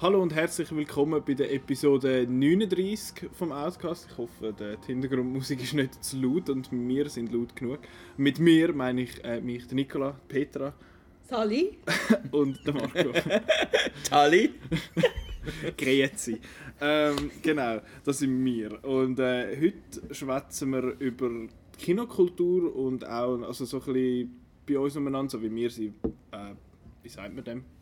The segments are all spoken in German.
Hallo und herzlich willkommen bei der Episode 39 vom Outcast. Ich hoffe, die Hintergrundmusik ist nicht zu laut und wir sind laut genug. Mit mir meine ich äh, mich, der Nicola, Petra Sally. und der Marco. Tali. Grüezi. Ähm, genau, das sind wir. Und äh, heute schwätzen wir über Kinokultur und auch also so ein bisschen bei uns umeinander, so wie wir sind. Äh, wie sagt man dem?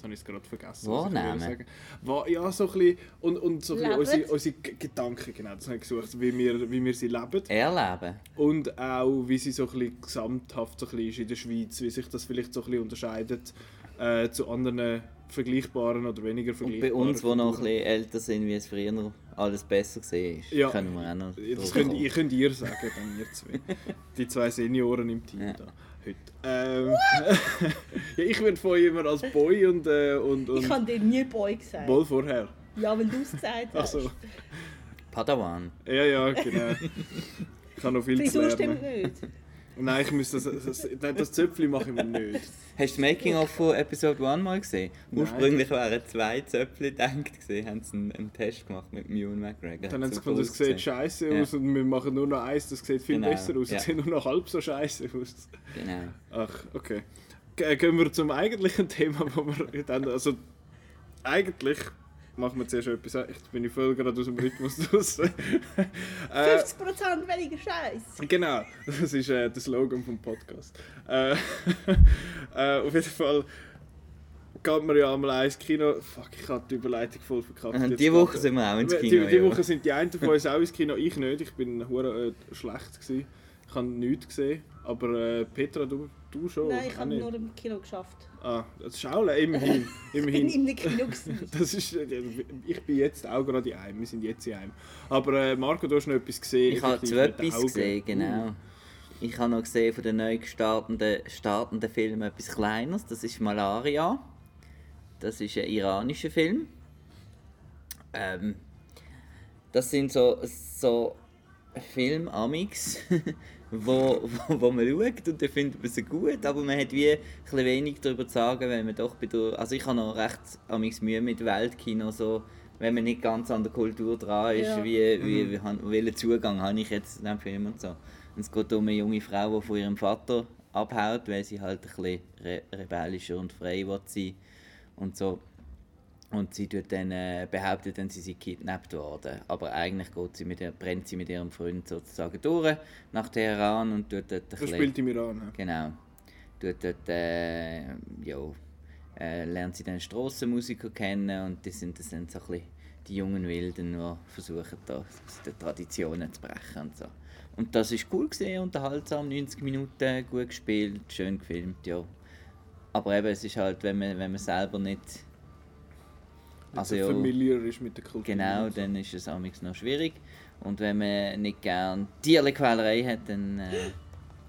Jetzt habe ich es gerade vergessen. Wahrnehmen. sagen Wa Ja, so ein bisschen. Und, und so ein bisschen unsere, unsere Gedanken, genau, das habe ich gesucht, wie wir, wie wir sie leben. Erleben. Und auch, wie sie so ein bisschen gesamthaft so ein bisschen ist in der Schweiz, wie sich das vielleicht so ein bisschen unterscheidet äh, zu anderen vergleichbaren oder weniger Und vergleichbaren bei uns, die noch ein bisschen älter sind, wie es früher alles besser war, Ja. können wir auch noch Das könnt, könnt ihr sagen, dann ihr zwei. Die zwei Senioren im Team Ja. da. Heute. Ähm, ja, ich werde von euch immer als Boy und, äh, und, Ich und habe dir nie Boy gesagt. Wohl vorher. Ja, wenn du es gesagt Ach hast. so. Padawan. Ja, ja, genau. Ich habe noch viel zu Frisur stimmt lernen. nicht. Nein, ich muss das, das, das, das Zöpfchen mache ich mir nicht. Hast du das Making-of von Episode 1 mal gesehen? Nein. Ursprünglich wären zwei Zöpfchen gedacht gewesen, haben sie einen, einen Test gemacht mit Mew und McGregor. Dann haben sie gefunden, das sieht scheiße Ja. aus und wir machen nur noch eins, das sieht viel Genau, besser aus. ja. Das sieht nur noch halb so scheiße aus. Genau. Ach, okay. Ge- Gehen wir zum eigentlichen Thema, wo wir dann, also eigentlich machen wir zuerst etwas, ich bin voll gerade aus dem Rhythmus äh, 50% weniger Scheiß. genau, das ist äh, der Slogan vom Podcast. Äh, äh, auf jeden Fall geht man ja einmal ins Kino. Fuck, ich habe die Überleitung voll verkackt. Und Jetzt die. Woche sind wir auch ins Die, Kino. die ja. Woche sind die einen von uns auch ins Kino, ich nicht. Ich bin hure äh, schlecht gewesen. Ich habe nichts gesehen. Aber äh, Petra, du, du schon? Nein, ich Auch habe nur im Kino geschafft. Ah, das Schaule, immerhin. Ich bin immerhin. im Kino. gewesen. Das ist, äh, ich bin jetzt auch gerade in einem. Wir sind jetzt in einem. Aber äh, Marco, du hast noch etwas gesehen. Ich habe zu etwas Augen. gesehen, genau. Uh. Ich habe noch gesehen von den neu gestartenden startenden Filmen etwas Kleines. Das ist Malaria. Das ist ein iranischer Film. Ähm, das sind so, so Filme, Amix, wo, wo, wo man schaut und dann findet man sie gut, aber man hat wie ein bisschen wenig darüber zu sagen, wenn man doch bei der... Also ich habe noch recht amix Mühe mit Weltkino, so, wenn man nicht ganz an der Kultur dran ist, Ja. wie, wie, wie, han- welchen Zugang habe ich jetzt zu diesem Film und so. Und es geht um eine junge Frau, die von ihrem Vater abhaut, weil sie halt ein bisschen re rebellischer und frei will sein und so. Und sie tut dann, äh, behauptet dann, sie sei kidnappt worden. Aber eigentlich geht sie mit ihr, brennt sie mit ihrem Freund sozusagen durch nach Teheran und tut dort ein Das spielt im Iran. ja. Genau. Tut dort, äh, ja, äh, lernt sie dann Strassenmusiker kennen und die sind das sind so ein bisschen die jungen Wilden, die versuchen, da den Traditionen zu brechen und so. Und das ist cool gesehen, unterhaltsam, 90 Minuten, gut gespielt, schön gefilmt, ja. Aber eben, es ist halt, wenn man, wenn man selber nicht... Also ja, so familiar ist mit der Kultur. Genau, so. dann ist es amigs noch schwierig. Und wenn man nicht gern Tierquälerei hat, dann äh,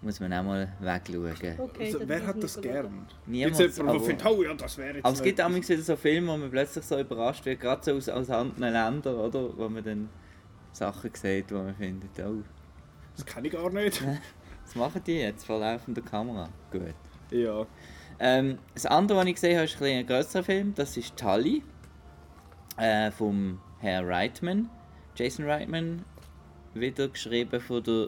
muss man auch mal wegschauen. Okay, Also, wer hat das gern? Niemand, Jetzt jemand, der aber- findet, oh ja, das wäre jetzt Aber es gibt amigs wieder so Filme, wo man plötzlich so überrascht wird, gerade so aus, aus anderen Ländern, oder? Wo man dann Sachen sieht, wo man findet, oh. Das kenne ich gar nicht. was machen die jetzt vor laufender Kamera? Gut. ja. Ähm, das andere, was ich gesehen habe, ist ein, ein grösserer Film. Das ist Tully äh, vom Herr Reitman. Jason Reitman, wieder geschrieben von der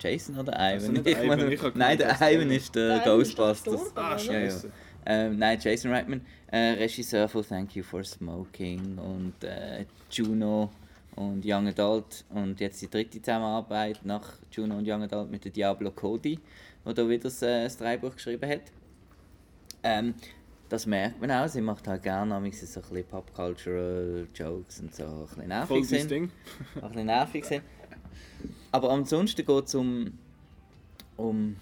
Jason oder Also Ivan? nicht Ivan, meine- ich hab nein, der Ivan ist der, Der Ivan ist Ghostbusters. Ah, oder? Ja, ja. scheiße. Ähm, nein, Jason Reitman, äh, Regisseur von Thank You for Smoking und äh, Juno und Young Adult und jetzt die dritte Zusammenarbeit nach Juno und Young Adult mit der Diablo Cody, der da wieder das, äh, das Drehbuch geschrieben hat. Ähm, das merkt man auch, sie macht halt gerne so ein bisschen Pop-Cultural Jokes und so ein bisschen nervig sind. Ding. Ein bisschen nervig sind. Aber ansonsten geht es um, um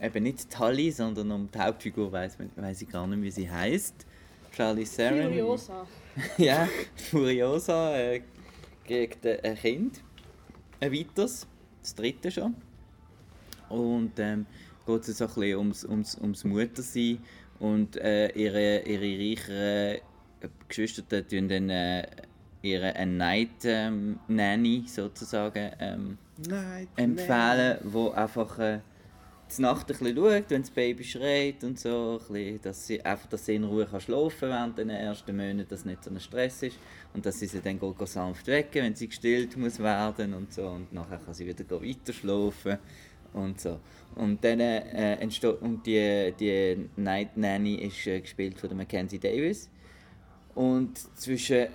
eben nicht Tully, sondern um die Hauptfigur, weiß weiß ich gar nicht, wie sie heißt. Charlie Theron. Furiosa. ja, Furiosa äh, äh, ein Kind. Ein weiteres, das dritte schon. Und ähm, geht es so ein bisschen ums, ums, ums Muttersein. Und äh, ihre, ihre reicheren äh, Geschwister tun dann äh, ihre eine Night ähm, Nanny sozusagen ähm, Nein. empfehlen, wo einfach äh, die Nacht ein bisschen schaut, wenn das Baby schreit und so, ein bisschen, dass sie einfach dass sie in Ruhe kann schlafen während den ersten Monaten, dass nicht so ein Stress ist. Und dass sie sie dann geht, geht sanft wecken, wenn sie gestillt muss werden und so. Und nachher kann sie wieder weiter schlafen und so. Und dann äh, entsteht, und die, die Night Nanny ist äh, gespielt von der Mackenzie Davis und zwischen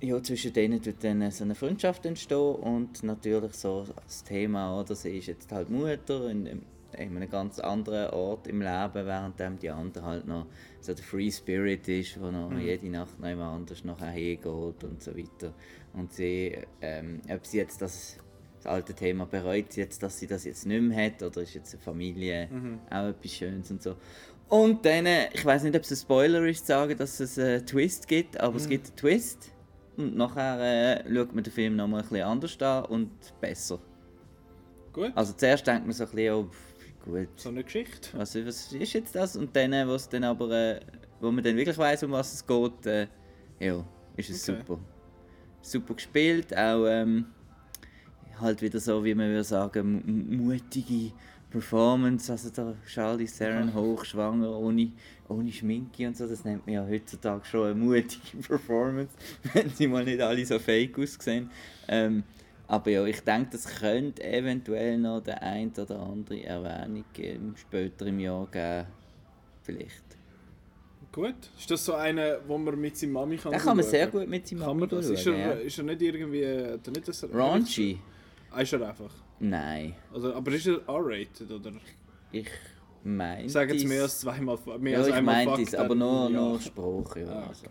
ja, zwischen denen tut dann so eine Freundschaft entstehen und natürlich so das Thema, oder sie ist jetzt halt Mutter in, in einem ganz anderen Ort im Leben, während die andere halt noch so der Free Spirit ist, wo noch Mhm. jede Nacht noch jemand anders nachher hingeht und so weiter. Und sie, ähm, ob sie jetzt das, das alte Thema bereut, sie jetzt, dass sie das jetzt nicht mehr hat, oder ist jetzt eine Familie Mhm. auch etwas Schönes und so. Und dann, äh, ich weiß nicht, ob es ein Spoiler ist, zu sagen, dass es einen Twist gibt, aber Mhm. es gibt einen Twist. Und nachher äh, schaut man den Film nochmal ein bisschen anders an und besser. Gut, Also zuerst denkt man so ein bisschen, oh, gut, so eine Geschichte. was, was ist jetzt das? Und dann, äh, wo's dann aber, äh, wo man dann wirklich weiß, um was es geht, äh, ja, ist es Okay. super. Super gespielt, auch ähm, halt wieder so, wie man würde sagen, mu- mutige Performance. Also da Charlize Theron hochschwanger, ohne, ohne Schminke und so, das nennt man ja heutzutage schon eine mutige Performance, wenn sie mal nicht alle so fake aussehen. Ähm, aber ja, ich denke, das könnte eventuell noch der ein oder andere Erwähnung im späteren Jahr geben. Vielleicht. Gut. Ist das so eine, wo man mit seiner Mami kann Da kann man sehr gut mit seinem Kann man das? Ist er, ja. ist er nicht irgendwie... Er nicht das Raunchy? Ah, ist er einfach. Nein. Also, aber ist er R-rated, oder? Ich meine. Ich sage jetzt mehr als zweimal... Mehr Ja, als ich einmal Fuck, es, aber nur, ja. nur Spruch. Ja. Ah, also.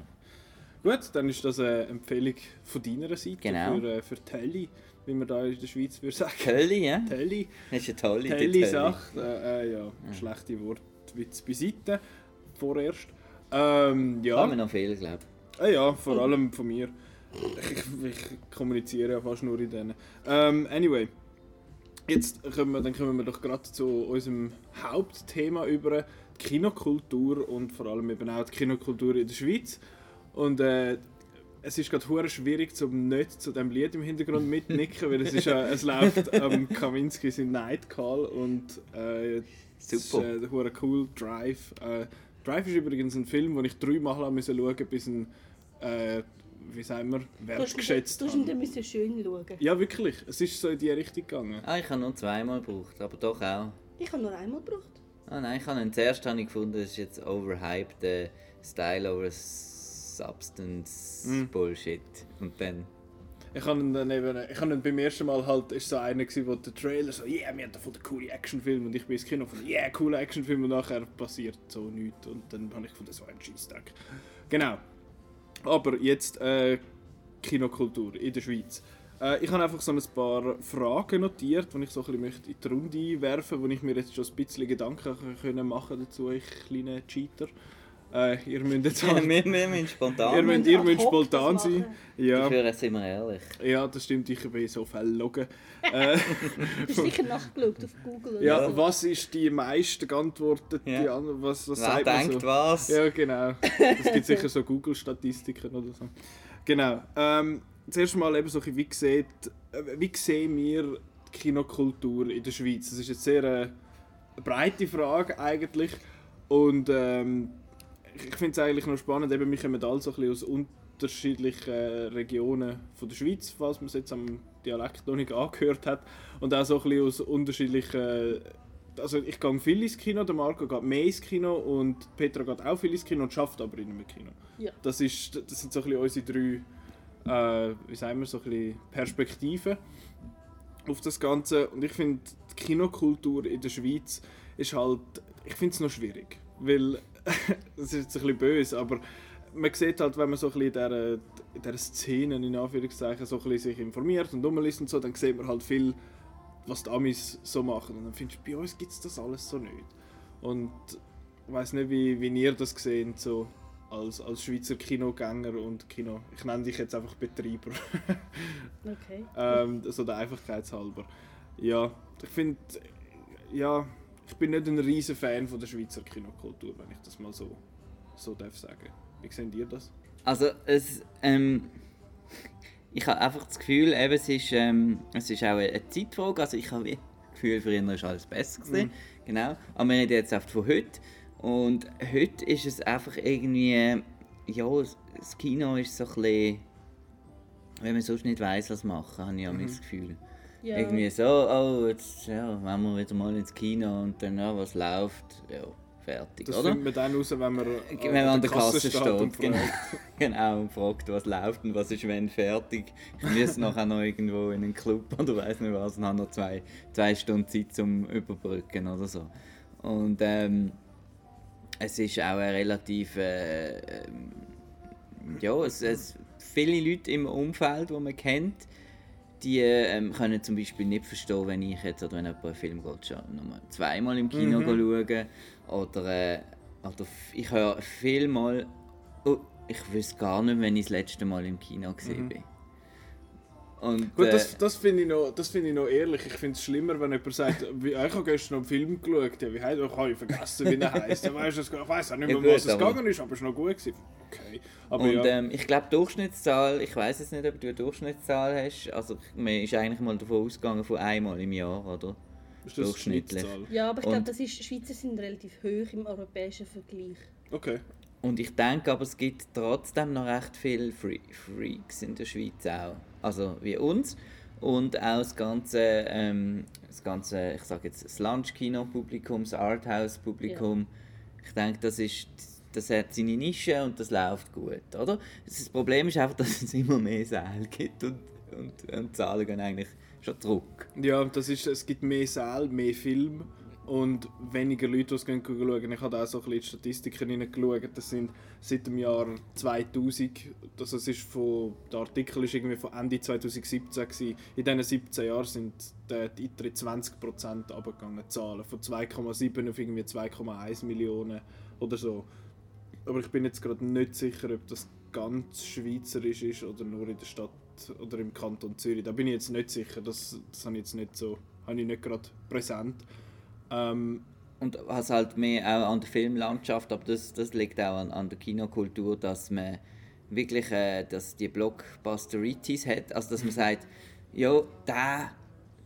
Gut, dann ist das eine Empfehlung von deiner Seite Genau. für, äh, für Telly, wie man da in der Schweiz würde sagen. Kölli, ja? Telly. Das ist eine tolle Telly sagt, äh, äh, ja, schlechte Wortwitz beiseite, vorerst. Ähm, ja. Kann man noch viel, glaube Ah ja, vor allem von mir. Ich, ich kommuniziere ja fast nur in denen. Ähm, anyway, jetzt kommen wir, dann kommen wir doch gerade zu unserem Hauptthema über die Kinokultur und vor allem eben auch die Kinokultur in der Schweiz. Und äh, es ist gerade schwierig, zum nicht zu dem Lied im Hintergrund mitnicken, weil es ist ja, es läuft am Kaminski sein Night Call und äh, es ist, Super. äh, cool Drive. Äh, Drive ist übrigens ein Film, den ich dreimal schauen, bis ein äh, wie sagen wir, wertgeschätzt Du musst ihn habe. dann müssen schön schauen. Ja, wirklich. Es ist so in die Richtung gegangen. Ah, ich habe nur zweimal gebraucht, aber doch auch. Ich habe nur einmal gebraucht. Ah nein, ich habe ihn zuerst habe ich gefunden, das ist jetzt overhyped, äh, Style over Substance Mm. Bullshit. Und dann. Ich habe ihn dann eben, ich habe ihn beim ersten Mal halt, ist so einer gewesen, wo der Trailer so, yeah, wir haben davon den coolen Actionfilm und ich bin ins Kino von, yeah, cooler Actionfilm und nachher passiert so nichts und dann habe ich gefunden, das war ein Scheissdreck. Genau. Aber jetzt äh, Kinokultur in der Schweiz. Äh, ich habe einfach so ein paar Fragen notiert, die ich so ein bisschen möchte in die Runde werfen wo ich mir jetzt schon ein bisschen Gedanken können machen dazu, ich kleine Cheater. Äh, ihr müsst jetzt wir, halt, wir müssen spontan. ihr müsst, ihr müsst spontan sein. Ja. Dafür sind wir ehrlich. Ja, das stimmt, ich bin so verlogen. äh, Du hast sicher nachgeschaut auf Google oder ja, so. was ist die meist geantwortete? Ja. Die an, was, was Wer sagt man denkt so? was? Ja, genau. Es gibt sicher so Google-Statistiken oder so. Genau. Ähm, zuerst mal eben so, ein bisschen, wie, sieht, äh, wie sehen wir die Kinokultur in der Schweiz? Das ist jetzt sehr äh, eine breite Frage eigentlich. Und ähm, ich finde es eigentlich noch spannend, eben, wir kommen alle so ein bisschen aus unterschiedlichen äh, Regionen von der Schweiz, falls man es jetzt am Dialekt noch nicht angehört hat. Und auch so ein bisschen aus unterschiedlichen also ich gehe viel ins Kino, der Marco geht mehr ins Kino und Petra geht auch viel ins Kino und schafft aber in einem Kino. Ja. Das, ist, das sind so ein bisschen unsere drei, äh, wie sagen wir, so ein bisschen Perspektiven auf das Ganze. Und ich finde, die Kinokultur in der Schweiz ist halt, ich finde es noch schwierig, weil, das ist jetzt ein bisschen böse, aber man sieht halt, wenn man so ein bisschen in dieser, in dieser Szene, in Anführungszeichen, so ein bisschen sich informiert und rumliest und so, dann sieht man halt viel, was die Amis so machen. Und dann findest du, bei uns gibt es das alles so nicht. Und ich weiß nicht, wie, wie ihr das seht, so als, als Schweizer Kinogänger und Kino. Ich nenne dich jetzt einfach Betreiber. Okay. ähm, so der Einfachkeitshalber. Ja, ich finde, ja, ich bin nicht ein riesen Fan von der Schweizer Kinokultur, wenn ich das mal so, so darf sagen. Wie seht ihr das? Also es, ähm, ich habe einfach das Gefühl, eben, es, ist, ähm, es ist auch eine Zeitfrage. Also ich habe wie Gefühl, früher war alles besser. Gewesen. Genau. Aber wir reden jetzt oft von heute. Und heute ist es einfach irgendwie, ja, das Kino ist so ein bisschen, wenn man sonst nicht weiss, was machen, habe ich auch das Gefühl. Ja. Irgendwie so, oh, jetzt ja, wenn wir wieder mal ins Kino und dann, ja, was läuft, ja, fertig, Das oder? findet man dann raus, wenn man, Wenn man an der Kasse steht, und genau, fragt. genau, und fragt, was läuft und was ist wenn fertig. Ich muss nachher noch irgendwo in einen Club oder weiß nicht was und habe noch zwei, zwei Stunden Zeit zum Überbrücken oder so. Und ähm, es ist auch ein relativ, äh, ähm, ja, es, es, viele Leute im Umfeld, die man kennt, die ähm, können zum Beispiel nicht verstehen, wenn ich jetzt oder wenn jemand einen Film geht, schon nur zweimal im Kino schauen oder, äh, oder ich höre vielmal, oh, ich wüsste gar nicht, wenn ich das letzte Mal im Kino gesehen bin. Und, Gut, äh, das, das finde ich, noch- das finde ich noch ehrlich. Ich finde es schlimmer, wenn jemand sagt, wie, ich habe gestern noch einen Film geschaut, ja, wie heißt er? Ich habe vergessen, wie er. Ja, es- ich weiß auch nicht Ja, mehr, gut, was es aber- gegangen ist, aber es war noch gut. Gewesen. Okay. Aber Und ja, ähm, ich glaube, Durchschnittszahl, ich weiß jetzt nicht, ob du eine Durchschnittszahl hast. Also, man ist eigentlich mal davon ausgegangen von einmal im Jahr, oder? ist das durchschnittlich. Ja, aber ich glaube, das ist, Schweizer sind relativ hoch im europäischen Vergleich. Okay. Und ich denke aber, es gibt trotzdem noch recht viele Free Freaks in der Schweiz auch. Also wie uns. Und auch das ganze, ähm, das ganze ich sage jetzt, das Lunchkino-Publikum, das Arthouse-Publikum. Ich denke, das ist das hat seine Nische und das läuft gut, oder? Das Problem ist einfach, dass es immer mehr Säle gibt und, und, und Zahlen gehen eigentlich schon zurück. Ja, das ist, es gibt mehr Säle, mehr Film und weniger Leute, die es gehen schauen. Ich habe auch so ein bisschen Statistiken hineingeschaut. Das sind seit dem Jahr 2000, also ist von, der Artikel ist irgendwie von Ende 2017 gewesen. In diesen 17 Jahren sind die, Eintritte 20% abgegangen, die Zahlen. Von 2,7 auf irgendwie 2,1 Millionen oder so. Aber ich bin jetzt gerade nicht sicher, ob das ganz schweizerisch ist oder nur in der Stadt oder im Kanton Zürich. Da bin ich jetzt nicht sicher. Das, das habe ich jetzt nicht so, habe ich nicht gerade präsent. Ähm, Und was halt mehr auch an der Filmlandschaft, aber das, das liegt auch an, an der Kinokultur, dass man wirklich äh, dass die Blockbusteritis hat. Also dass man sagt, ja, da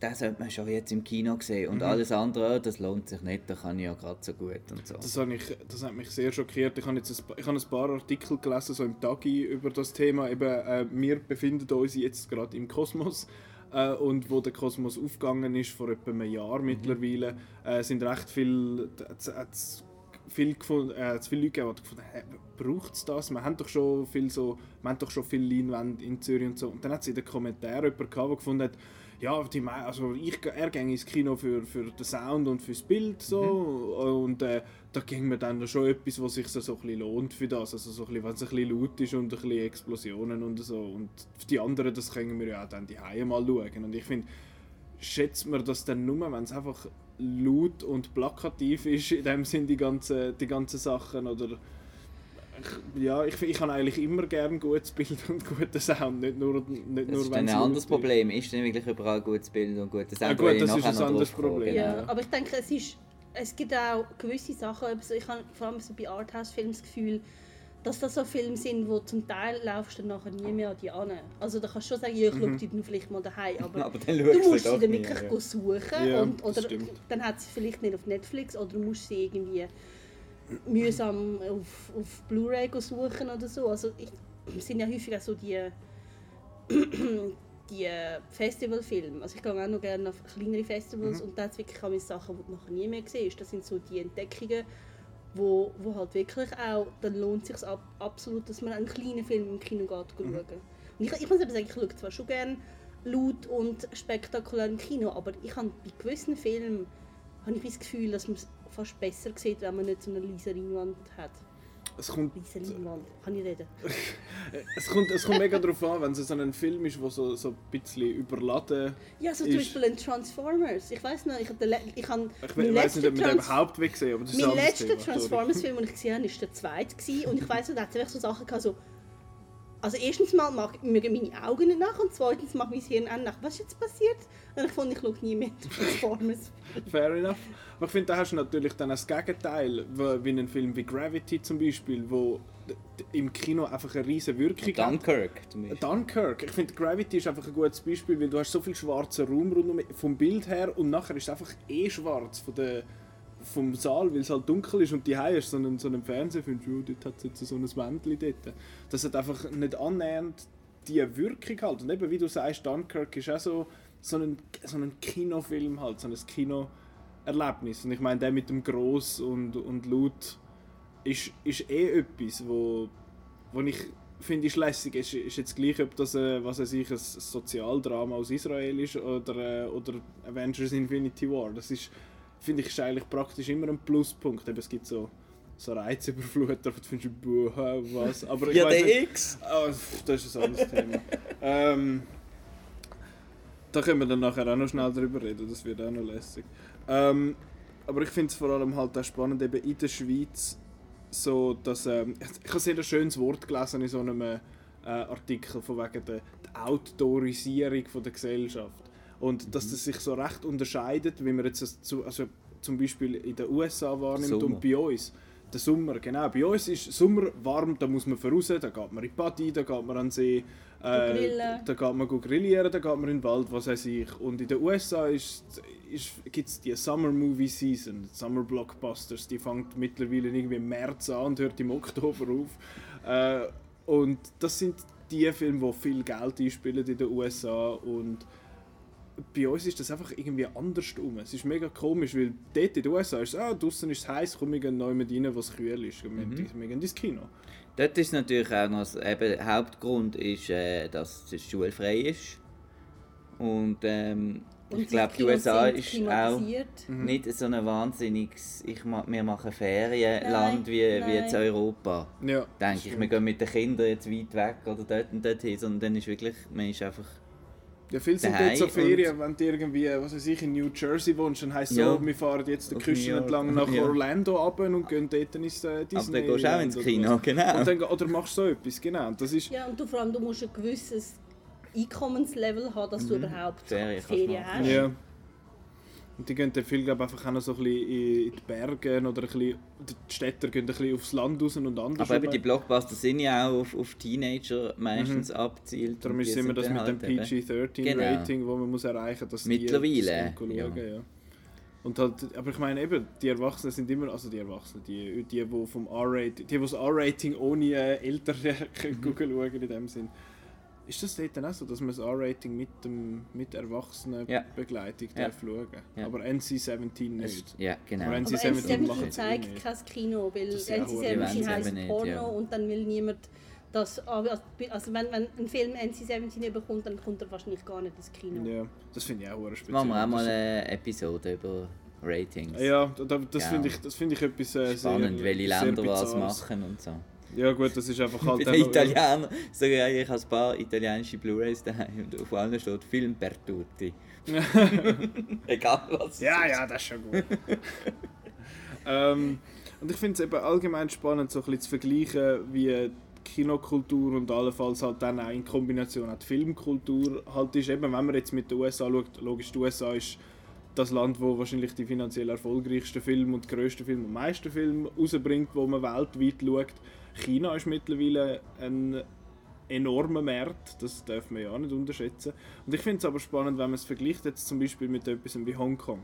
den sollte man schon jetzt im Kino sehen und alles andere, oh, das lohnt sich nicht, da kann ich ja gerade so gut und so. das, habe ich, das hat mich sehr schockiert. Ich habe jetzt ein, ich habe ein paar Artikel gelesen, so im Tagi, über das Thema. Eben, äh, wir befinden uns jetzt gerade im Kosmos. Äh, und wo der Kosmos aufgegangen ist, vor etwa einem Jahr mittlerweile, äh, sind recht viel, viel gefunden, äh, viele Leute gegeben, die gefunden haben, braucht es das? Wir haben doch schon viel so, wir haben doch schon viele Leinwände in Zürich und so. Und dann hat es in den Kommentaren jemand gehabt, der gefunden hat, ja, die, also ich, er ging ins Kino für, für den Sound und fürs Bild so. Und äh, da ging mir dann schon etwas, was sich so, so ein bisschen lohnt für das, also so ein bisschen, wenn es ein bisschen laut ist und ein bisschen Explosionen und so. Und die anderen, das können wir ja auch dann die mal schauen. Und ich finde, schätzt man das dann nur, wenn es einfach laut und plakativ ist, in dem Sinn die ganzen, die ganzen Sachen? Oder ja, ich, ich habe eigentlich immer gerne gutes Bild und guten Sound, nicht nur, nicht das nur ist wenn dann es ein anderes ist. Problem. Ist denn wirklich überall gutes Bild und gutes Sound? Ah, gut, das ist ein anderes Problem. genau. Ja, aber ich denke, es ist, es gibt auch gewisse Sachen, ich habe vor allem so bei Arthouse-Filmen das Gefühl, dass das so Filme sind, wo zum Teil laufst du nachher nie mehr an die an. Also da kannst du schon sagen, ja, ich schaue die dann vielleicht mal daheim, aber, Aber dann du musst sie dann nie, wirklich ja. go suchen Ja, und, oder dann hat sie vielleicht nicht auf Netflix oder du musst sie irgendwie mühsam auf, auf Blu-ray suchen oder so. Also ich, es sind ja häufig auch so die die Festivalfilme. Also ich gehe auch noch gerne auf kleinere Festivals und da wirklich auch Sachen, die du nachher nie mehr siehst. Das sind so die Entdeckungen, wo, wo halt wirklich auch, dann lohnt es sich ab, absolut, dass man einen kleinen Film im Kino geht schauen. Und ich, ich muss aber sagen, ich schaue zwar schon gerne laut und spektakulär im Kino, aber ich habe bei gewissen Filmen habe ich das Gefühl, dass man fast besser sieht, wenn man nicht so eine leise Leinwand hat. Es kommt, Leise Leinwand, kann ich reden? es kommt, es kommt mega darauf an, wenn es so ein Film ist, der so, so ein bisschen überladen Ja, so zum Ist- Beispiel in Transformers. Ich weiß noch, ich habe Ich ich habe we- weiss nicht, ob man den überhaupt will sehen aber das ist ein Mein letzter. Transformers-Film, den ich gesehen habe, war der zweite. Und ich weiss noch, da hat es so Sachen gehabt, so Also erstens mal mag, mögen meine Augen nicht nach und zweitens mag mein Hirn auch nach. Was ist jetzt passiert? Und ich fand, ich schaue nie mehr Transformers. Fair enough. Aber ich finde, da hast du natürlich dann das Gegenteil, wie ein Film wie Gravity zum Beispiel, wo im Kino einfach eine riesige Wirkung hat. Dunkirk zum Beispiel. Dunkirk. Ich finde, Gravity ist einfach ein gutes Beispiel, weil du hast so viel schwarzen Raum rundum vom Bild her und nachher ist es einfach eh schwarz von der, vom Saal, weil es halt dunkel ist und die hast so einen, so einen Fernseher findest du, oh, dort hat es jetzt so ein Wändchen dort. Das hat einfach nicht annähernd die Wirkung halt. Und eben, wie du sagst, Dunkirk ist auch so, so, ein, so ein Kinofilm halt, so ein Kinoerlebnis. Und ich meine, der mit dem Gross und, und Laut ist, ist eh etwas, wo, wo ich finde ich lässig ist, ist jetzt gleich, ob das äh, was weiß ich, ein Sozialdrama aus Israel ist oder, äh, oder Avengers Infinity War. Das ist, finde ich, ist eigentlich praktisch immer ein Pluspunkt. Eben, es gibt so, so Reizüberfluter, findest du, buh, hä, was. Aber ich Ja, der nicht- X! Pff, das ist ein anderes Thema. ähm, da können wir dann nachher auch noch schnell drüber reden, das wird auch noch lässig. Ähm, aber ich finde es vor allem halt auch spannend, eben in der Schweiz, so dass, ähm, ich habe sehr ein schönes Wort gelesen in so einem äh, Artikel von wegen der, der Outdoorisierung von der Gesellschaft. Und dass das sich so recht unterscheidet, wie man jetzt zu, also zum Beispiel in den USA wahrnimmt Sommer. und bei uns. Der Sommer, genau. Bei uns ist Sommer warm, da muss man voraus, da geht man in die Party, da geht man an den See, äh, da geht man go grillieren, da geht man in den Wald, was weiß ich. Und in den USA ist, ist, gibt es die Summer Movie Season, die Summer Blockbusters, die fängt mittlerweile irgendwie im März an und hört im Oktober auf. Äh, und das sind die Filme, die viel Geld einspielen in den USA und bei uns ist das einfach irgendwie anders um. Es ist mega komisch, weil dort in den USA ist es, ah, draußen ist es heiß, komm, wir gehen neu mit rein, wo es kühl ist. Wir, Mhm. wir gehen ins Kino. Dort ist natürlich auch noch, eben, der Hauptgrund ist, äh, dass es schulfrei ist. Und ähm, Und ich glaube, die USA sind ist auch klimatisiert. nicht so ein wahnsinniges, ich ma wir machen Ferienland wie, wie jetzt Europa. Ja, Denke ich, wir gehen mit den Kindern jetzt weit weg oder dort und dort hin, sondern dann ist wirklich, man ist einfach... Ja, viele sind dort so Ferien, wenn du irgendwie, was weiß ich, in New Jersey wohnst, dann heisst es Ja. so, wir fahren jetzt den Auf Küsten New York. entlang nach Ja. Orlando runter und gehen dort ins äh, Disney. Aber dann gehst du auch ins Kino, genau. Und dann, oder machst du so etwas, genau. Und Das ist, Ja, und du vor allem, du musst ein gewisses Einkommenslevel haben, dass du überhaupt Ferien Ferien hast. ja. Und die gehen dann viel, glaub, einfach auch noch so ein bisschen in die Berge oder ein bisschen, die Städter gehen ein bisschen aufs Land raus und anders. Aber eben die Blockbuster sind ja auch auf, auf Teenager meistens abzielt. Mhm. Darum und ist immer das mit dem halt eben- PG-13-Rating, wo man muss erreichen muss, dass Mittlerweile, die das schauen, ja. ja. Und halt, aber ich meine eben, die Erwachsenen sind immer, also die Erwachsenen, die, die, die vom R-Rating, die, die das R-Rating ohne äh, Eltern können Mhm. schauen in dem Sinn. Ist das dort dann auch so, dass man das R-Rating mit, dem, mit Erwachsenen Ja. Begleitung Ja. darf schauen Ja. Aber NC-17 nicht. Ja, genau. Aber wenn sie Aber 17 machen NC-17 es zeigt eh nicht. kein Kino, weil Das ist ja NC-17 hure- heisst Porno ja. und dann will niemand das... Also wenn, wenn ein Film NC-17 bekommt, dann kommt er wahrscheinlich gar nicht ins Kino. Ja, das finde ich auch hure speziell. Machen wir auch mal Das- eine Episode über Ratings. Ja, da- da- das Ja. finde ich, das finde ich etwas äh, Spannend, sehr, welche sehr Länder was machen und so. Ja gut, das ist einfach Bei halt... den auch noch- Italienern, sage ich, ich habe ein paar italienische Blu-Rays daheim und auf allen steht Film per tutti. Egal was. Ja, ja, das ist schon gut. ähm, und ich finde es eben allgemein spannend, so ein bisschen zu vergleichen, wie Kinokultur und allenfalls halt dann auch in Kombination auch die Filmkultur halt ist. Eben, wenn man jetzt mit den USA schaut, logisch, die USA ist das Land, wo wahrscheinlich die finanziell erfolgreichsten Filme und die grössten Filme und meisten Filme rausbringt, wo man weltweit schaut. China ist mittlerweile ein enormer Markt, das darf man ja auch nicht unterschätzen. Und ich finde es aber spannend, wenn man es vergleicht jetzt zum Beispiel mit etwas wie Hongkong.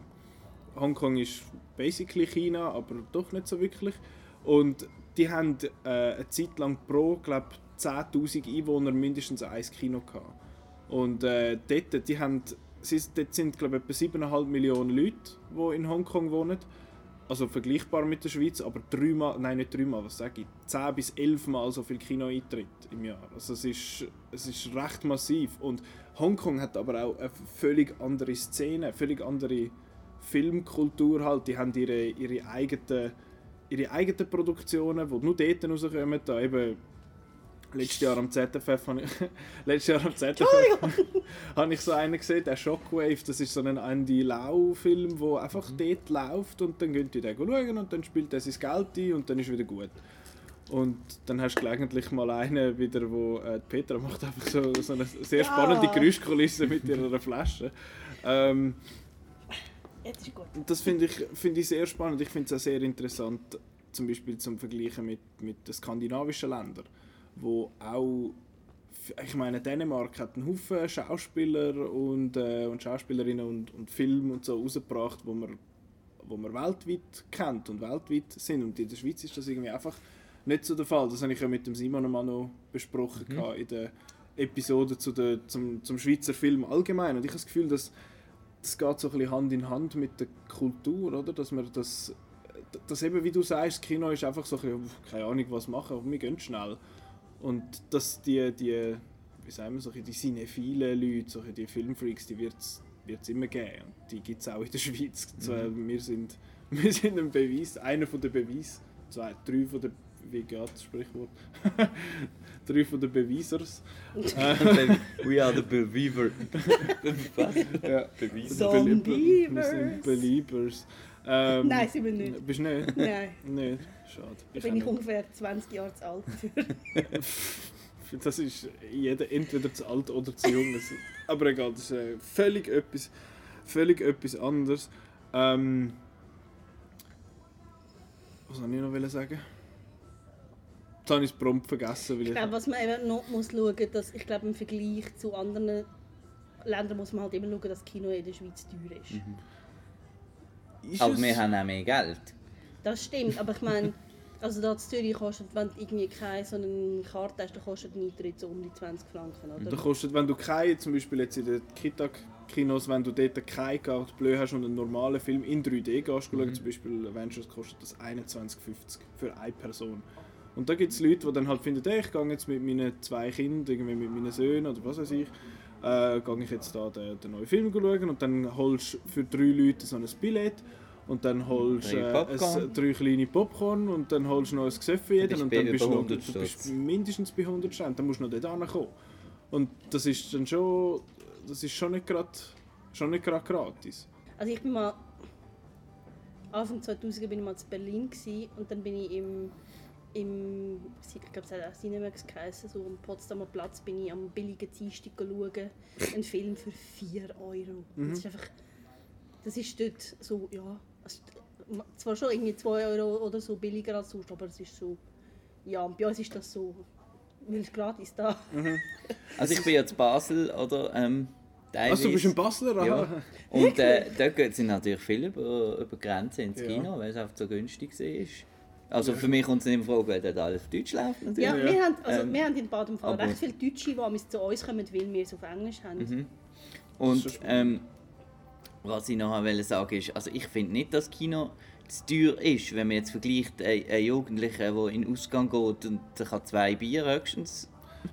Hongkong ist basically China, aber doch nicht so wirklich. Und die haben äh, eine Zeit lang pro, glaube 10'000 Einwohner mindestens ein Kino gehabt. Und äh, dort, die haben, sie, dort sind glaube etwa 7,5 Millionen Leute, die in Hongkong wohnen. Also vergleichbar mit der Schweiz, aber dreimal, nein nicht dreimal, was sage ich, 10 bis 11 Mal so viel Kinoeintritt im Jahr. Also es ist, es ist recht massiv. Und Hongkong hat aber auch eine völlig andere Szene, eine völlig andere Filmkultur halt. Die haben ihre, ihre eigenen ihre eigenen Produktionen, die nur dort rauskommen. Da eben letztes Jahr am ZFF habe ich, letztes Jahr am ZFF habe ich so einen gesehen, der Shockwave, das ist so ein Andy Lau-Film, der einfach dort läuft und dann gehen die den schauen und dann spielt er sein Geld ein und dann ist wieder gut. Und dann hast du gelegentlich mal einen wieder, wo äh, Petra macht einfach so, so eine sehr spannende ja. Geräuschkulisse mit ihrer Flasche. Ähm, Jetzt ist gut. Das finde ich, find ich sehr spannend. Ich finde es auch sehr interessant, zum Beispiel zum Vergleichen mit, mit den skandinavischen Ländern, wo auch ich meine, Dänemark hat einen Haufen Schauspieler und, äh, und Schauspielerinnen und, und Filme und so rausgebracht, wo man, wo man weltweit kennt und weltweit sind. Und in der Schweiz ist das irgendwie einfach nicht so der Fall. Das habe ich ja mit dem Simon mal noch besprochen mhm. in der Episode zu der, zum, zum Schweizer Film allgemein. Und ich habe das Gefühl, dass das geht so ein bisschen Hand in Hand mit der Kultur, oder? Dass man das, das eben, wie du sagst, das Kino ist einfach so ein bisschen, keine Ahnung, was machen, aber wir gehen schnell. Und dass die, die wie sagen wir, so die cinephilen Leute, so die Filmfreaks, die wird es immer geben. Und die gibt es auch in der Schweiz. Mhm. Wir, sind, wir sind ein Beweis, einer von den Beweisen, zwei, drei von den wie geht das Sprichwort? Drei von den Beweisers. We are the believer. Was? Ja. Beweisers. Beliebers. Wir sind Beliebers. Ähm, Nein, sind wir nicht. Bist du nicht? Nein. Nicht? Schade. Da bin ich ungefähr 20 Jahre zu alt für. das ist jeder entweder zu alt oder zu jung. Aber egal, das ist äh, völlig etwas, völlig etwas anderes. Ähm, was soll ich noch sagen? Jetzt habe ich es prompt vergessen. ich glaube, was man eben noch muss schauen muss, dass ich glaube, im Vergleich zu anderen Ländern muss man halt immer schauen, dass das Kino in der Schweiz teuer ist. Mhm. Ist aber wir haben auch mehr Geld. Das stimmt, aber ich meine, also da in Zürich kostet, wenn du irgendwie keine so eine Karte hast, dann kostet der Eintritt so um die 20 Franken, oder? Da kostet, wenn du keine, zum Beispiel jetzt in den Kita-Kinos, wenn du dort keine Karte blöd hast und einen normalen Film in 3D gehst, mhm. zum Beispiel Avengers, kostet das 21,50 für eine Person. Und da gibt es Leute, die dann halt finden, hey, ich gehe jetzt mit meinen zwei Kindern, irgendwie mit meinen Söhnen oder was weiß ich, äh, gehe ich jetzt da den, den neuen Film schauen und dann holst du für drei Leute so ein Billett und dann holst du äh, drei kleine Popcorn und dann holst du noch ein Gesöff für jeden und dann bist du, noch, du bist mindestens bei 100 Stunden, dann musst du noch dort ankommen. Und das ist dann schon, das ist schon nicht gerade schon nicht gerade gratis. Also ich bin mal Anfang 2000 bin ich mal in Berlin und dann bin ich im im, ich glaube, es hat auch Cinemax geheißen, so am Potsdamer Platz bin ich am billigen Dienstag schauen, einen Film für 4 Euro. Mhm. Das ist einfach, das ist dort so, ja, also, zwar schon irgendwie 2 Euro oder so billiger als sonst, aber es ist so, ja, und bei uns ist das so, weil es gratis da. Mhm. Also ich bin jetzt Basel, oder, ähm, Teilweise. Also du bist ein Basler? Ja. Und äh, dort sind natürlich viele über, über Grenzen ins Kino, ja. weil es einfach so günstig ist. Also für mich kommt es nicht in Frage, weil dort alles auf Deutsch läuft. Natürlich. Ja, wir haben, also ähm, wir haben in Baden-Fall recht viele Deutsche, die zu uns kommen, weil wir es auf Englisch haben. Mhm. Und ähm, was ich noch sagen ist, also ich finde nicht, dass Kino zu teuer ist, wenn man jetzt vergleicht, ein Jugendlicher, der in den Ausgang geht und der kann zwei Bier höchstens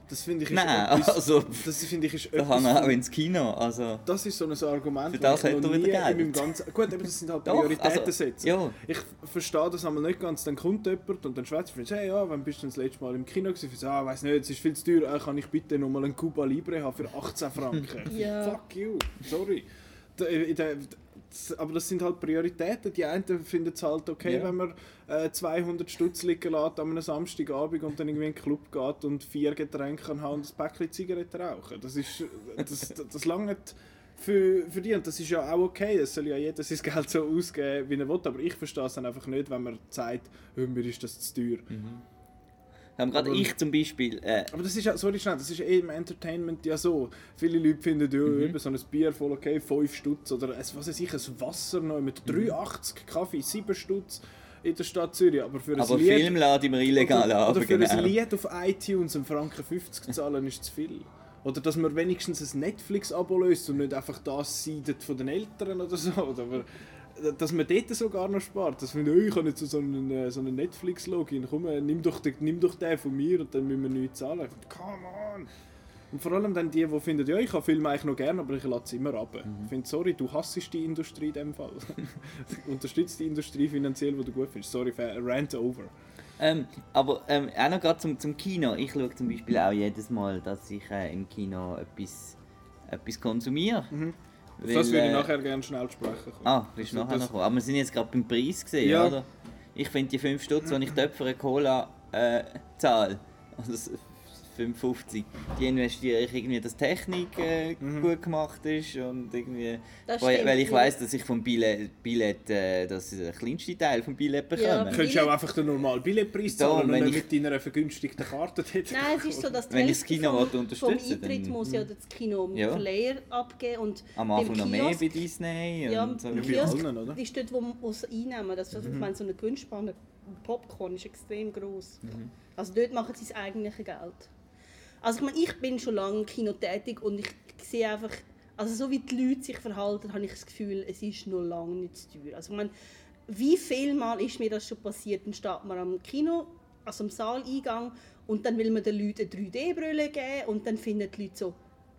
das finde ich ist Nein, etwas, also, das finde ich ist da kann er auch ins Kino. Also, das ist so ein Argument, für das er wieder Geld. In ganzen, gut, aber das sind halt Prioritäten also, setzen. Ja. Ich verstehe das einmal nicht ganz. Dann kommt jemand und dann schwätzt er, hey, ja, wann bist du das letzte Mal im Kino gewesen? Ich sage, ah, weiß nicht, es ist viel zu teuer. Äh, kann ich bitte noch mal einen Cuba Libre haben für 18 Franken? ja. Fuck you, sorry. Aber das sind halt Prioritäten. Die einen finden es halt okay, ja. wenn man äh, 200 Stutz liegen lässt an einem Samstagabend und dann irgendwie in den Club geht und vier Getränke kann haben und ein Päckchen Zigaretten rauchen. Das ist, das, das, das langt für, für die und das ist ja auch okay. Es soll ja jeder sein Geld so ausgeben, wie er will. Aber ich verstehe es dann einfach nicht, wenn man sagt, mir ist das zu teuer. Mhm. Haben gerade ich zum Beispiel. Äh, aber das ist ja, sorry schnell, das ist eh im Entertainment ja so. Viele Leute finden ja mhm. eben so ein Bier voll okay, 5 Stutz oder ein, was weiß ich, ein Wasser noch mit 83 mhm. Kaffee, 7 Stutz in der Stadt Zürich. Aber für ein aber Lied, Film laden wir illegal oder, an. Oder für genau. ein Lied auf iTunes einen Franken 50 zahlen ist zu viel. Oder dass man wenigstens ein Netflix-Abo löst und nicht einfach das seidet von den Eltern oder so. Oder, dass man dort sogar noch spart. Dass man, ich habe jetzt so einen, äh, so einen Netflix-Login, komm, äh, nimm doch, den, nimm doch den von mir und dann müssen wir nichts zahlen. Come on! Und vor allem dann die, die finden, ja, ich habe Filme eigentlich noch gerne, aber ich lasse es immer ab. Mhm. Ich finde, sorry, du hassest die Industrie in dem Fall. Unterstützt die Industrie finanziell, die du gut findest. Sorry, rant over. Ähm, aber ähm, auch noch gerade zum, zum Kino. Ich schaue zum Beispiel auch jedes Mal, dass ich äh, im Kino etwas, etwas konsumiere. Mhm. Weil, das würde ich äh, nachher gerne schnell sprechen. Ah, willst du also nachher noch kommen? Aber wir sind jetzt gerade beim Preis gesehen, ja. oder? Ich finde die 5 Stutz, die ich dort für eine Cola äh, Zahl. Also s- 550. Die investiere ich irgendwie, dass die Technik äh, gut gemacht ist und irgendwie... Das weil, stimmt, weil ich ja. weiss, dass ich vom Billett, Billett äh, das ist der kleinste Teil vom Billett bekomme. Ja, Du könntest auch einfach den normalen Billetpreis Darum, zahlen und wenn nicht ich- mit deiner vergünstigten Karte dort. Nein, es ist so, dass die Wenn ich das Kino vom, vom Eintritt dann- muss ja das Kino Ja. Verleiher abgeben und Am Anfang noch mehr bei Disney Ja, und so. im bei Kiosk allen, oder? ist dort, wo wo sie einnehmen. Das, also, Mhm. Ich meine, so eine Gewinnspanne Popcorn ist extrem groß. Mhm. Also dort machen sie das eigentliche Geld. Also ich meine, ich bin schon lange im Kino tätig und ich sehe einfach, also so wie die Leute sich verhalten, habe ich das Gefühl, es ist noch lange nicht zu teuer. Also ich meine, wie viel Mal ist mir das schon passiert? Dann steht man am Kino, also am Saaleingang und dann will man den Leuten eine 3D-Brille geben und dann finden die Leute so,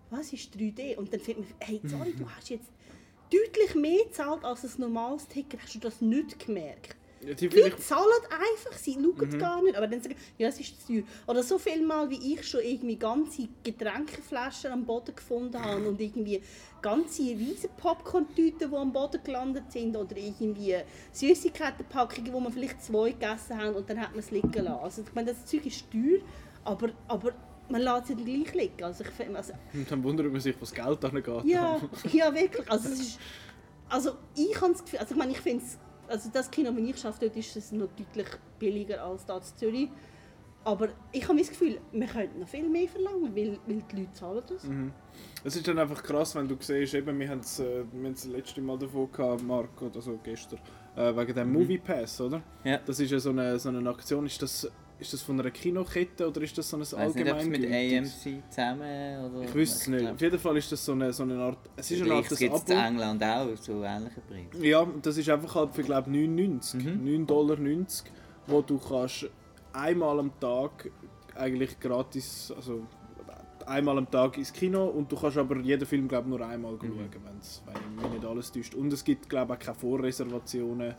was ist 3D? Und dann findet man, hey, sorry, du hast jetzt deutlich mehr gezahlt als ein normales Ticket. Hast du das nicht gemerkt? Die Die zahlen einfach, sie schauen gar nicht. Aber dann sagen ja, es ist zu teuer. Oder so viel Mal, wie ich schon irgendwie ganze Getränkeflaschen am Boden gefunden habe und irgendwie ganze riesen Popcorn-Tüten, die am Boden gelandet sind oder irgendwie Süßigkeitenpackungen, wo man vielleicht zwei gegessen haben und dann hat man es liegen lassen. Also ich meine, das Zeug ist teuer, aber, aber man lässt es gleich liegen. Also ich finde, also, und dann wundert man sich, was Geld angeht. ja, ja, wirklich. Also, es ist, also ich habe das Gefühl, also ich meine, ich finde es, also das Kino, das ich arbeite, dort ist es noch deutlich billiger als da in Zürich. Aber ich habe das Gefühl, wir könnten noch viel mehr verlangen, weil, weil die Leute zahlen das. Es ist dann einfach krass, wenn du siehst, eben, wir haben es äh, wir das letzte Mal davon gehabt, Marc, oder so gestern, äh, wegen dem Movie Pass, oder? Ja. Das ist ja so eine, so eine Aktion, ist das, ist das von einer Kinokette oder ist das so ein weiß nicht, es mit? AMC zusammen oder... Ich wüsste es nicht. Auf jeden Fall ist das so eine, so eine Art, es ist eine Art das es in Abo. England auch so ähnliche Preise. Ja, das ist einfach halt für, glaube 9,90, Mhm. 9,90 Dollar, wo du kannst einmal am Tag eigentlich gratis, also einmal am Tag ins Kino und du kannst aber jeden Film glaube nur einmal Mhm. schauen, wenn mich nicht alles täuscht. Und es gibt glaube auch keine Vorreservationen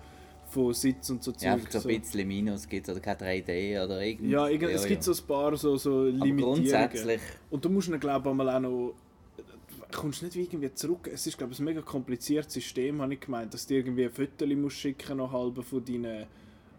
von Sitz und so Ja, einfach Zeug, so ein bisschen Minus gibt oder kein 3D oder irgendwie. Ja, irgend, es gibt so ein paar so, so Aber Limitierungen. grundsätzlich, Und du musst ihn, glaube ich, auch noch. Du kommst nicht irgendwie zurück. Es ist, glaube ich, ein mega kompliziertes System, habe ich gemeint, dass du irgendwie ein Foto musst schicken noch halbe von deinen.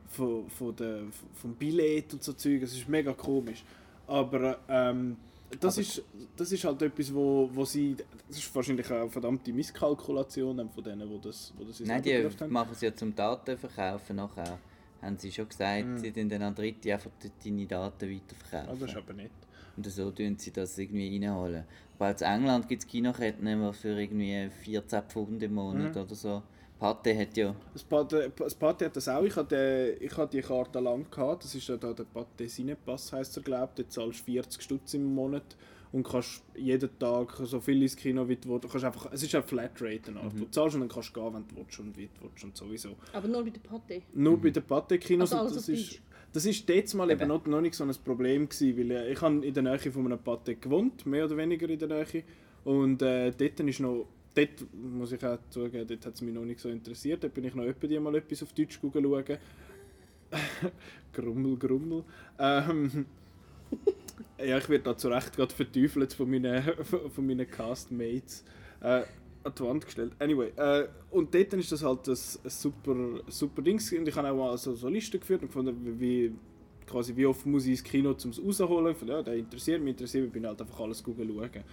Von, von der, vom Billett und so Zeug. Es ist mega komisch. Aber ähm, das, Aber- ist, das ist halt etwas, wo, wo sie. Das ist wahrscheinlich eine verdammte Misskalkulation von denen, die das, wo das nein, die machen es ja zum Datenverkaufen nachher. Haben sie schon gesagt, sie den dann an Dritte einfach deine Daten Ah, weiterverkaufen. das ist aber nicht. Und so tun sie das irgendwie reinholen. Aber als England gibt es Kinoketten die für irgendwie 14 Pfund im Monat Mhm. oder so. Pate hat ja... Das Pate, das Pate hat das auch. Ich hatte, ich hatte die Karte lang gehabt. Das ist ja da der Pate Cinepass heisst er glaube ich. Da zahlst du 40 Stutz im Monat und kannst jeden Tag so viel ins Kino wie du willst. Du kannst einfach, es ist eine Flatrate. eine Art. Mhm. Du zahlst und dann kannst du gehen, wenn du willst und wie du willst und sowieso. Aber nur bei der Patte. Nur bei den Pate-Kinos. Also und alles das auf ist, das ist jetzt mal eben Eben. noch, noch nicht so ein Problem gewesen, weil äh, ich habe in der Nähe von einem Pate gewohnt, mehr oder weniger in der Nähe. Und äh, dort ist noch, dort muss ich auch zugeben, dort hat es mich noch nicht so interessiert. Dort bin ich noch öppe mal etwas auf Deutsch schauen. grummel, grummel. Ähm, ja, ich werde da zu Recht gerade verteufelt von meinen, von meinen Castmates. Äh, an die Wand gestellt. Anyway, äh, und dort ist das halt ein, super, super Ding. Und ich habe auch mal so, so Listen geführt und gefunden, wie, quasi, wie oft muss ich ins Kino zum rausholen. Ich fand, ja, der interessiert mich, interessiert mich, bin halt einfach alles schauen.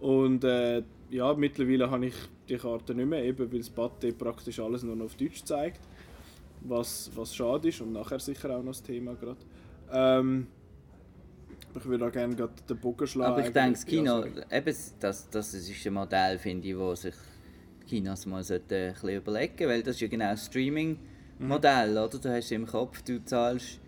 Und äh, ja, mittlerweile habe ich die Karte nicht mehr, eben weil das Pate praktisch alles nur noch auf Deutsch zeigt. Was, was schade ist und nachher sicher auch noch das Thema gerade. Ähm, ich würde auch gerne gerade den Bogen schlagen. Aber ich denke, das. Kino, eben, das, das ist ein Modell, finde ich, wo sich Kinos mal sollten ein bisschen überlegen weil das ist ja genau das Streaming-Modell, Mhm. oder? Du hast im Kopf, du zahlst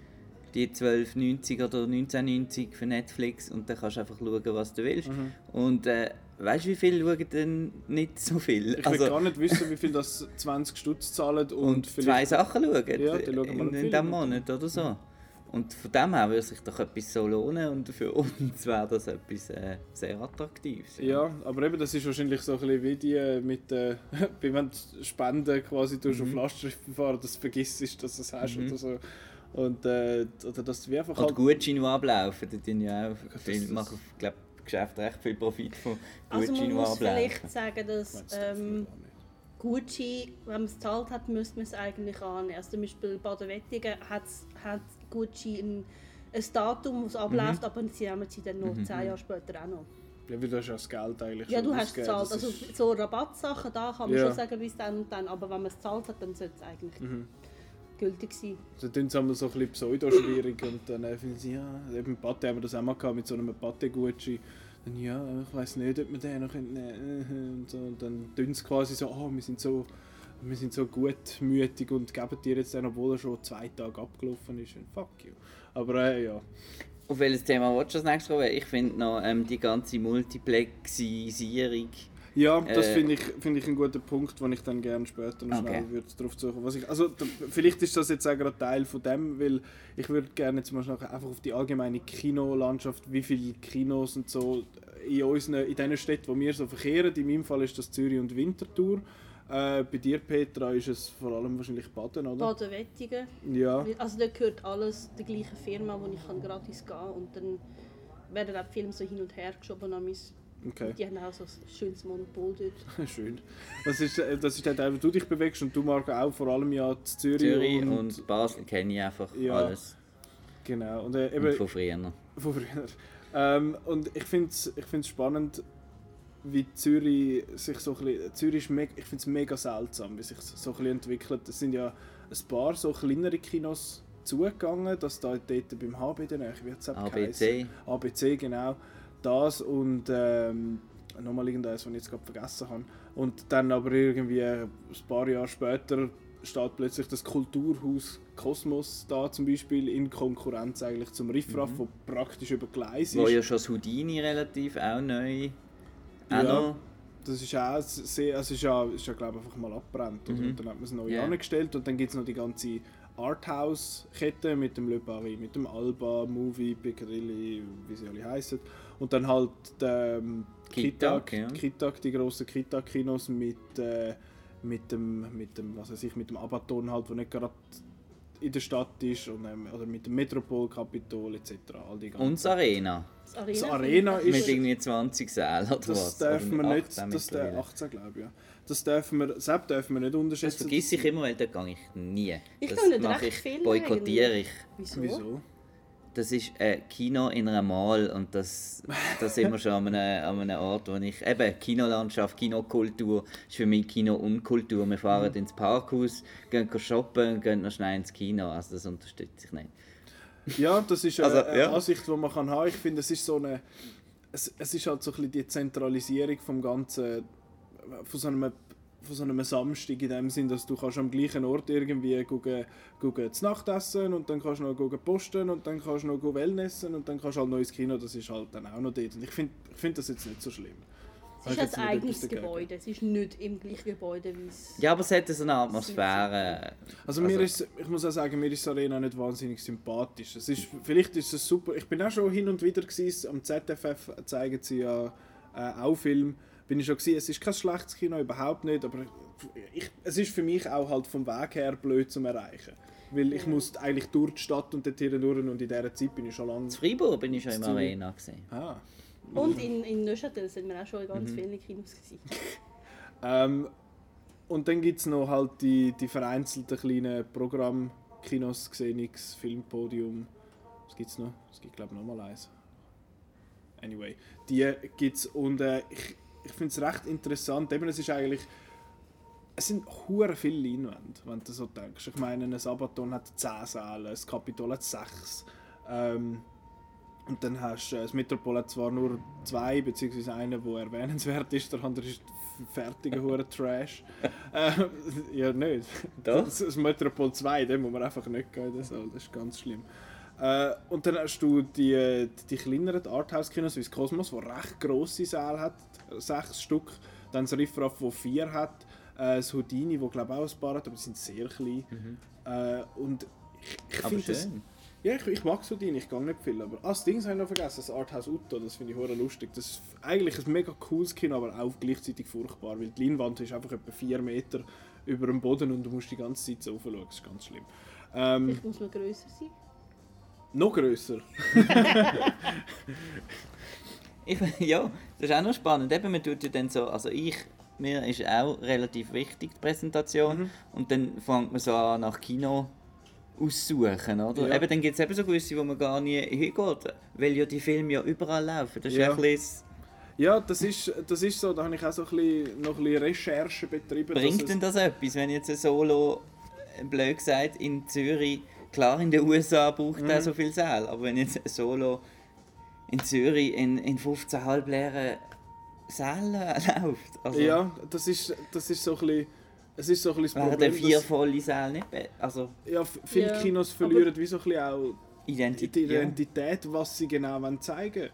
die 12,90 oder 19,90 für Netflix und dann kannst du einfach schauen, was du willst. Mhm. Und äh, weißt du, wie viele schauen denn nicht so viel? Ich will gar nicht wissen, wie viel das 20 Stutz zahlen und, und zwei. Sachen schauen Ja, die schauen in, in diesem Monat oder so. Und von dem her würde sich doch etwas so lohnen und für uns wäre das etwas äh, sehr Attraktives. Ja, aber eben, das ist wahrscheinlich so ein bisschen wie die äh, mit äh, wenn du Spenden quasi durch Mhm. auf Lastschrift fahren, dass du vergisst, dass du es hast oder so. Und äh, oder dass du einfach Oder halt... Gutscheine, die ablaufen, tun ja auch das- viel, das- machen glaub, Geschäfte recht viel Profit von Also man Gutscheinen, die muss vielleicht sagen, dass ähm? Gucci, wenn man es gezahlt hat, müsste man es eigentlich annehmen. Also zum Beispiel Baden-Wettigen hat, hat Gucci ein, ein Datum, das abläuft, aber sie nehmen sie dann noch zehn Jahre später auch noch. Ja, weil du hast ja das Geld eigentlich Ja, du hast ausgegeben, gezahlt. Also so Rabattsachen, da kann man Ja. schon sagen, bis dann und dann, aber wenn man es gezahlt hat, dann sollte es eigentlich Mhm. Gültig sein. So tun sie einmal so ein bisschen pseudo-schwierig und dann äh, finden sie, ja, eben mit Pate haben wir das auch mal gehabt, mit so einem Pate-Gucci. Dann, ja, ich weiß nicht, ob wir den noch nehmen können. Und, so. und dann tun sie quasi so, oh, wir sind so, wir sind so gutmütig und geben dir jetzt den, obwohl er schon zwei Tage abgelaufen ist. Und fuck you. Aber äh, ja. Auf welches Thema willst du als nächstes kommen? Ich finde noch ähm, die ganze Multiplexisierung. Ja, das Äh, finde ich, find ich einen guten Punkt, den ich dann gerne später noch Okay. schnell würde darauf suchen was ich, also da, Vielleicht ist das jetzt auch gerade Teil von dem, weil ich würde gerne jetzt mal nachher einfach auf die allgemeine Kinolandschaft, wie viele Kinos und so in, unseren, in den Städten, wo wir so verkehren. In meinem Fall ist das Zürich und Winterthur. Äh, bei dir, Petra, ist es vor allem wahrscheinlich Baden, oder? Baden-Wettigen. Ja. Also da gehört alles der gleichen Firma, wo ich kann gratis gehen kann. Und dann werden auch die Filme so hin und her geschoben. an mein- Okay, Die haben auch so ein schönes Monopol dort. schön. Das ist, äh, das ist der Teil, wo du dich bewegst und du, Marco, auch vor allem ja zu Zürich, Zürich und, und, Basel kenne ich einfach Ja. alles. Genau. Und, äh, eben, Und von früher. Von früher. Ähm, und ich finde es ich find's spannend, wie Zürich sich so ein bisschen, Zürich ist mega, ich finde es mega seltsam, wie sich so ein bisschen entwickelt. Es sind ja ein paar so kleinere Kinos zugegangen, dass da dort beim HB Nähe, wie hat's eben ABC. geheißen? ABC, genau. Das und ähm, nochmal irgendeines, was ich jetzt gerade vergessen habe. Und dann aber irgendwie ein paar Jahre später steht plötzlich das Kulturhaus Kosmos da zum Beispiel in Konkurrenz eigentlich zum Riffraff, wo praktisch über Gleis ist. Wo ja schon das Houdini relativ auch neu. Auch Ja. Das ist auch sehr, es ist ja, ist ja glaube ich einfach mal abgebrannt oder? Mhm. und dann hat man es neu Ja. angestellt und dann gibt es noch die ganze Arthouse-Kette mit dem Le Paris, mit dem Alba, Movie, Piccadilly, wie sie alle heißen und dann halt ähm, ja. Kitag, die grossen Kitag-Kinos mit, äh, mit dem, mit dem, was weiß ich, mit dem Abaton halt, wo nicht gerade in der Stadt ist und, ähm, oder mit dem Metropol, Capitol etc. All die ganzen- Und das Arena. Das Arena, Das Arena ist- Mit irgendwie 20 Sälen oder Das was? dürfen Oder wir nicht, 18 das der mittlerweile. 18 glaube ich, ja. Das dürfen wir, selbst dürfen wir nicht Das unterschätzen. vergesse ich immer, weil da gehe ich nie. Ich das mache recht ich, viel boykottiere ich. Wieso? Wieso? Das ist ein Kino in einer Mall und das, das sind wir schon an einem, an einem Ort, wo ich... Eben, Kinolandschaft, Kinokultur ist für mich Kino-Unkultur. Wir fahren Mhm. ins Parkhaus, gehen shoppen und gehen noch schnell ins Kino. Also das unterstütze ich nicht. Ja, das ist eine, Also, eine ja. Ansicht, die man kann haben. Ich finde, es ist so eine, es, es ist halt so ein bisschen die Zentralisierung vom ganzen, von so einem von so einem Samstag in dem Sinn, dass du kannst am gleichen Ort irgendwie gucken, gucken zu Nacht essen und dann kannst du noch gucken posten und dann kannst du noch Wellnessen und dann kannst du halt ins Kino, das ist halt dann auch noch dort. Und ich finde ich find das jetzt nicht so schlimm. Es ist ein eigenes? Gebäude. Es ist nicht im gleichen Gebäude wie es. Ja, aber es hat so eine Atmosphäre. Also, mir ist, ich muss auch sagen, mir ist Arena nicht wahnsinnig sympathisch. Es ist, vielleicht ist es super. Ich bin auch schon hin und wieder gewesen, am ZFF zeigen sie ja äh, auch Film. Bin ich schon gewesen. Es ist kein schlechtes Kino, überhaupt nicht, aber ich, es ist für mich auch halt vom Weg her blöd zum erreichen. Weil ich muss eigentlich durch die Stadt und dort durch und in dieser Zeit bin ich schon lange... In Freiburg bin ich schon im. Arena. Gewesen. Ah. Und in, in Neuchâtel sind wir auch schon in ganz Mhm. vielen Kinos gewesen. Ähm, und dann gibt es noch halt die, die vereinzelten kleinen Programmkinos, Xenix, Filmpodium. Was gibt es noch? Es gibt glaube ich noch mal eins. Anyway, die gibt es und äh, ich, ich finde es recht interessant. Eben, es ist eigentlich... Es sind hure viele Leinwände, wenn du so denkst. Ich meine, ein Sabaton hat 10 Säle, das Kapitol hat 6. Ähm, und dann hast du, das Metropol hat zwar nur zwei, beziehungsweise einen, der erwähnenswert ist, der andere ist fertiger hure Trash. äh, ja, nicht. Doch. Das, das Metropol 2, den muss man einfach nicht gehen, Saal, das ist ganz schlimm. Äh, und dann hast du die, die kleineren Arthouse-Kinos wie das Kosmos, die recht grosse Säle hat, sechs Stück. Dann das Riffraff, das vier hat. Äh, das Houdini, das glaube ich auch ein paar hat, aber die sind sehr klein. Äh, und ich, ich finde das... Ja, ich, ich mag Houdini, ich gehe nicht viel, aber... Ah, das Ding habe ich noch vergessen, das Arthouse Utto, das finde ich hure lustig. Das ist eigentlich ein mega cooles Kino, aber auch gleichzeitig furchtbar, weil die Leinwand ist einfach etwa 4 Meter über dem Boden und du musst die ganze Zeit so raufschauen, das ist ganz schlimm. Ähm, Vielleicht muss man grösser sein. Noch grösser. Ich, ja, das ist auch noch spannend. Eben, man tut ja dann so, also ich, mir ist auch relativ wichtig die Präsentation Mhm. und dann fängt man so an nach Kino aussuchen, oder? Ja. Eben, dann gibt es eben so gewisse, wo man gar nie hingeht, weil ja die Filme ja überall laufen. Das ist Ja. ein bisschen, Ja, das ist, das ist so, da habe ich auch so ein bisschen, noch ein bisschen Recherche betrieben. bringt denn das etwas, wenn jetzt ein Solo, äh, blöd gesagt, in Zürich, klar in den USA braucht Mhm. er so viel Säle, aber wenn jetzt ein Solo in Zürich in, in 15 halbleeren Sälen läuft, also Ja, das ist, das ist so ein bisschen, es ist so ein bisschen das Problem, vier volle Säle nicht also ja, viele Ja, Kinos verlieren wie so ein bisschen auch Identität. die Identität, was sie genau wollen zeigen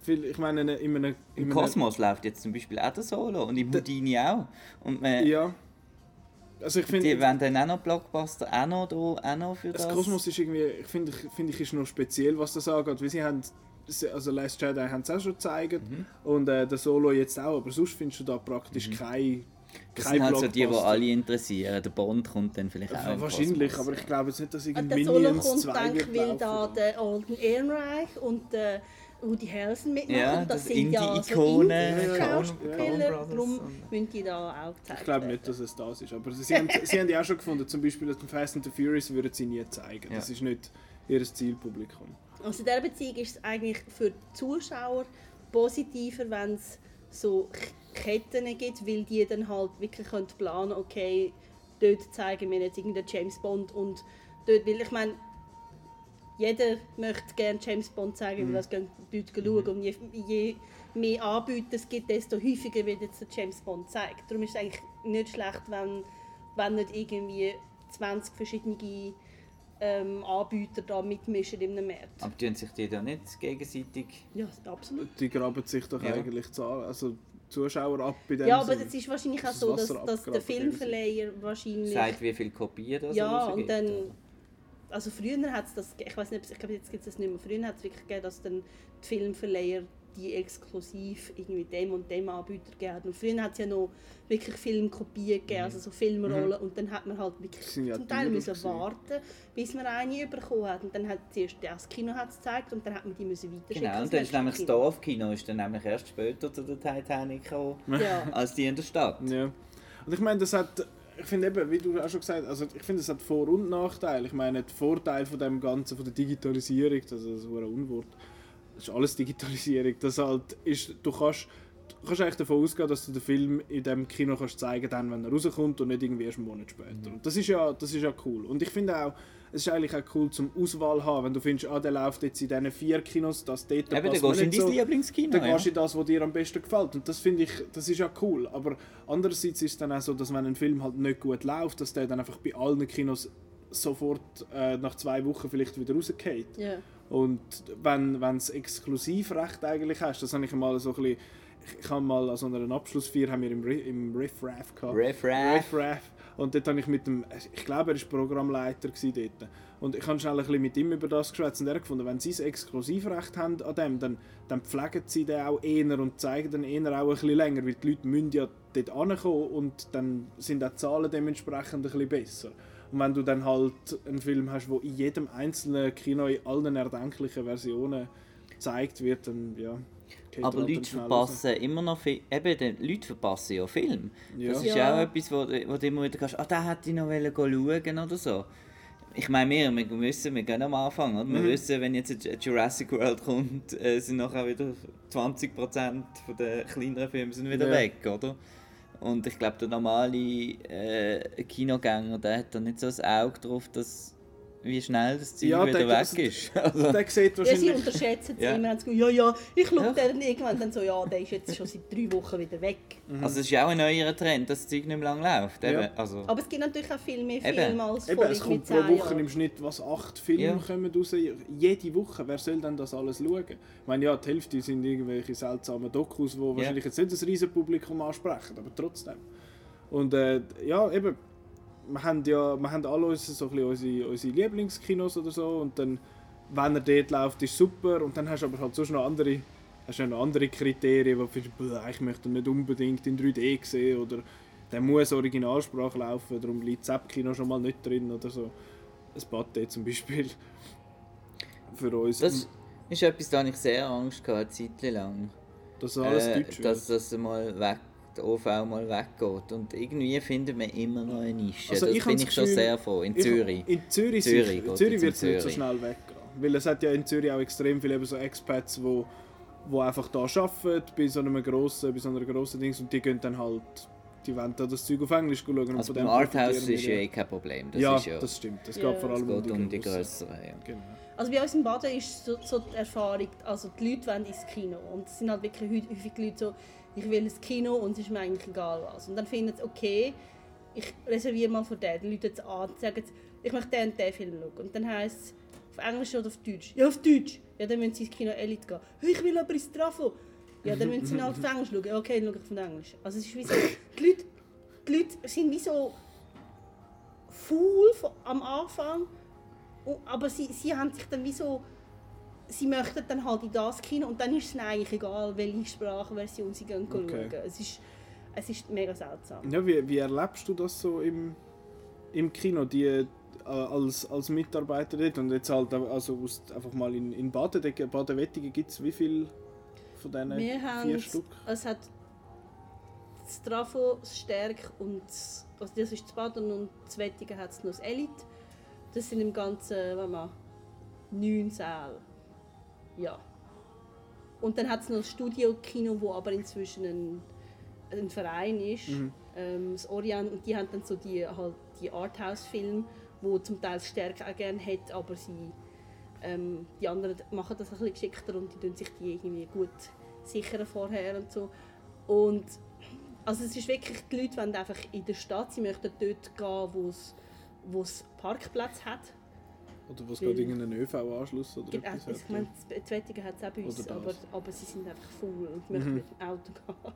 Viel- Ich meine, in einem... In einem Im Kosmos läuft jetzt zum Beispiel auch der Solo und im Houdini auch. Und man, Ja. Also ich die finde, wollen dann auch noch Blockbuster auch noch, da, auch noch für das. das Kosmos ist irgendwie, ich finde, ich, finde ich, ist noch speziell, was das angeht, weil sie haben, also Last Jedi haben es auch schon gezeigt Mhm. und äh, der Solo jetzt auch, aber sonst findest du da praktisch kein, das kein sind halt so die, die alle interessieren. Der Bond kommt dann vielleicht auch wahrscheinlich, aber ich glaube jetzt nicht, dass Solo Minions kommt, 2 denke wird ich, weil da laufen. der Alden Ehrenreich und der Woody Harrelson mitmachen. Ja, das, das sind ja so Indie-Schauspieler, darum müssen die da auch gezeigt Ich glaube nicht, dass es das ist. Aber sie haben, sie haben ja auch schon gefunden, zum Beispiel den Fast and the Furious würden sie nie zeigen. Das Ja. ist nicht ihr Zielpublikum. Also in dieser Beziehung ist es eigentlich für die Zuschauer positiver, wenn es so Ketten gibt, weil die dann halt wirklich können planen okay, dort zeigen wir jetzt irgendeinen James Bond und dort, weil ich meine, jeder möchte gerne James Bond zeigen, weil das gehen die Leute schauen und je, je mehr Anbieter es gibt, desto häufiger wird jetzt der James Bond gezeigt. Darum ist es eigentlich nicht schlecht, wenn, wenn nicht irgendwie 20 verschiedene ähm, Anbieter da mitmischen in einem Markt. Aber tun sich die da nicht gegenseitig... Ja, absolut. Die graben sich doch Ja. eigentlich Zahlen, also Zuschauer ab bei dem Ja, aber es ist wahrscheinlich auch so, dass, dass der Filmverleiher wahrscheinlich... sagt, wie viele Kopien das ja, und dann... oder? Also früher hat es das... Ich weiß nicht, ich glaube, jetzt gibt es das nicht mehr. Früher hat es wirklich gegeben, dass dann die Filmverleiher die exklusiv irgendwie dem und dem Anbieter gegeben. Und früher hat es ja noch wirklich Filmkopien gegeben, also so Filmrollen. Und dann hat man halt wirklich Mhm. ja zum Teil müssen warten, bis man eine bekommen hat. Und dann hat zuerst das Kino hat's gezeigt und dann hat man die müssen weiterschicken. Genau, und dann ist nämlich das Kino. Dorfkino ist dann nämlich erst später zu der Titanic gekommen, Ja. als die in der Stadt. Ja. Und ich meine, das hat, ich finde eben, wie du auch schon gesagt hast, also ich finde, es hat Vor- und Nachteile. Ich meine, der Vorteil von dem Ganzen, von der Digitalisierung, das ist ein Unwort, das ist alles Digitalisierung, das halt ist, du kannst, du kannst eigentlich davon ausgehen, dass du den Film in dem Kino kannst zeigen dann, wenn er rauskommt und nicht irgendwie erst einen Monat später. Und das ist ja, das ist ja cool. Und ich finde auch, es ist eigentlich auch cool zum Auswahl haben, wenn du findest, ah, der läuft jetzt in diesen vier Kinos, das dort Eben, dann passt gehst mir du in dein so. Lieblingskino. Dann ja. gehst du in das, was dir am besten gefällt. Und das finde ich, das ist ja cool. Aber andererseits ist es dann auch so, dass wenn ein Film halt nicht gut läuft, dass der dann einfach bei allen Kinos sofort äh, nach zwei Wochen vielleicht wieder rausgeht. Ja. Und wenn wenn es Exklusivrecht eigentlich hast, das habe ich mal so ein bisschen, ich, habe mal an so einer Abschlussfeier haben wir im, im Riff Raff gehabt. Riff Raff. Riff Raff. Und dort habe ich mit dem, ich glaube er war Programmleiter dort. Und ich habe schnell ein bisschen mit ihm über das geschwätzt und er gefunden, wenn sie ein Exklusivrecht haben an dem, dann, dann pflegen sie den auch eher und zeigen den eher auch ein bisschen länger, weil die Leute müssen ja dort ankommen und dann sind auch die Zahlen dementsprechend ein bisschen besser. Und wenn du dann halt einen Film hast, der in jedem einzelnen Kino in allen erdenklichen Versionen gezeigt wird, dann ja. Geht Aber Leute verpassen immer noch viel. Eben, die Leute verpassen ja Film. Ja. Das ist Ja. auch etwas, wo, du- wo du immer wieder kannst, ah, da hätte ich noch wollen schauen oder so. Ich meine, wir, wir wissen, wir gehen am Anfang, oder? Wir Mhm. wissen, wenn jetzt ein Jurassic World kommt, äh, sind nachher wieder 20% von den kleineren Filme sind wieder Ja. weg, oder? Und ich glaube, der normale äh, Kinogänger, der hat da nicht so ein Auge drauf, dass, wie schnell das Zeug Ja, wieder der- weg also- ist. Also, Der sieht Ja, sie wahrscheinlich... unterschätzen es Ja. immer. Ja, ja, ich schaue Ja. dann irgendwann dann so, ja, der ist jetzt schon seit drei Wochen wieder weg. also es ist ja auch ein neuer Trend, dass das Zeug nicht mehr lang läuft. Eben, Ja. also, Aber es gibt natürlich auch viel mehr Eben. Filme als Eben, vor es irgendwie kommt pro 10 Woche Jahren. im Schnitt was acht Filme Ja. kommen raus. Jede Woche. Wer soll denn das alles schauen? Ich meine, ja, die Hälfte sind irgendwelche seltsamen Dokus, die wahrscheinlich jetzt nicht das riesen Publikum ansprechen, aber trotzdem. Und äh, ja, eben, wir haben ja, wir haben alle unsere, so ein bisschen unsere, unsere Lieblingskinos oder so und dann, wenn er dort läuft, ist super und dann hast du aber halt sonst noch andere, hast du noch andere Kriterien, wo du findest, «Bäh, ich möchte nicht unbedingt in 3D sehen oder der muss Originalsprache laufen, darum liegt das App-Kino schon mal nicht drin oder so. Ein Pathé zum Beispiel. Für uns. das ist etwas, da ich sehr Angst gehabt, eine Zeit lang. dass alles Äh, Deutsch wird. dass das mal weg, der OV mal weggeht. Und irgendwie findet man immer noch eine Nische. Also das ich bin ich schon Gefühl, sehr froh. In Ich- Zürich. In Zürich, Zürich Zürich jetzt wird es nicht so Zürich. schnell weggehen. Weil es hat ja in Zürich auch extrem viele eben so Expats, wo, wo einfach da arbeiten, bei so einem grossen, bei so einer grossen Dings und die gehen dann halt, die wollen da das Zeug auf Englisch schauen und Also beim dem Arthouse ist ja eh kein Problem. Das ja, ist ja, das stimmt. Es Ja. geht vor allem geht um die grossen. grösseren. Ja. Genau. Also bei uns in Baden ist so, so die Erfahrung, also die Leute wollen ins Kino und es sind halt wirklich häufig die Leute so, ich will ins Kino und es ist mir eigentlich egal was. Und dann finden sie, okay, ich reserviere mal für den. Leute jetzt an und sagen, ich möchte den und den Film schauen. Und dann heisst es, auf Englisch oder auf Deutsch? Ja, auf Deutsch. Ja, dann müssen sie ins Kino Elite gehen. «Hey, Ich will aber ins Trafo. Ja, dann müssen sie halt auf Englisch schauen. Okay, dann schaue ich von Englisch. Also es ist wie so, die Leute, die Leute sind wie so faul am Anfang aber sie, sie haben sich dann wie so, sie möchten dann halt in das Kino und dann ist es eigentlich egal, welche Sprachversion sie gehen Okay. schauen. Es ist, es ist mega seltsam. Ja, wie, wie erlebst du das so im, im Kino, die, äh, als, als Mitarbeiter dort? Und jetzt halt also einfach mal in, in Baden, Baden-Wettigen gibt es wie viel von diesen Wir haben, vier Stück? es hat das Trafo, das Stärk und das, also das ist das Baden und das Wettigen hat es noch das Elite. Das sind im Ganzen, warte mal, neun Säle. Ja. Und dann hat es noch das Studio-Kino, wo aber inzwischen ein, ein Verein ist, Mhm. ähm, das Orient, und die haben dann so die, halt die Arthouse-Filme, wo zum Teil das Stärk auch gerne hat, aber sie ähm, die anderen machen das ein bisschen geschickter und die tun sich die irgendwie gut sichern vorher und so. Und also es ist wirklich, die Leute wollen einfach in der Stadt, sie möchten dort gehen, wo es wo es Parkplatz hat. Oder was gerade irgendeinen ÖV-Anschluss oder Gibt auch- etwas Ich hat? meine, das Wettigen hat es auch bei uns, aber, aber sie sind einfach faul und möchten Mhm. mit dem Auto gehen.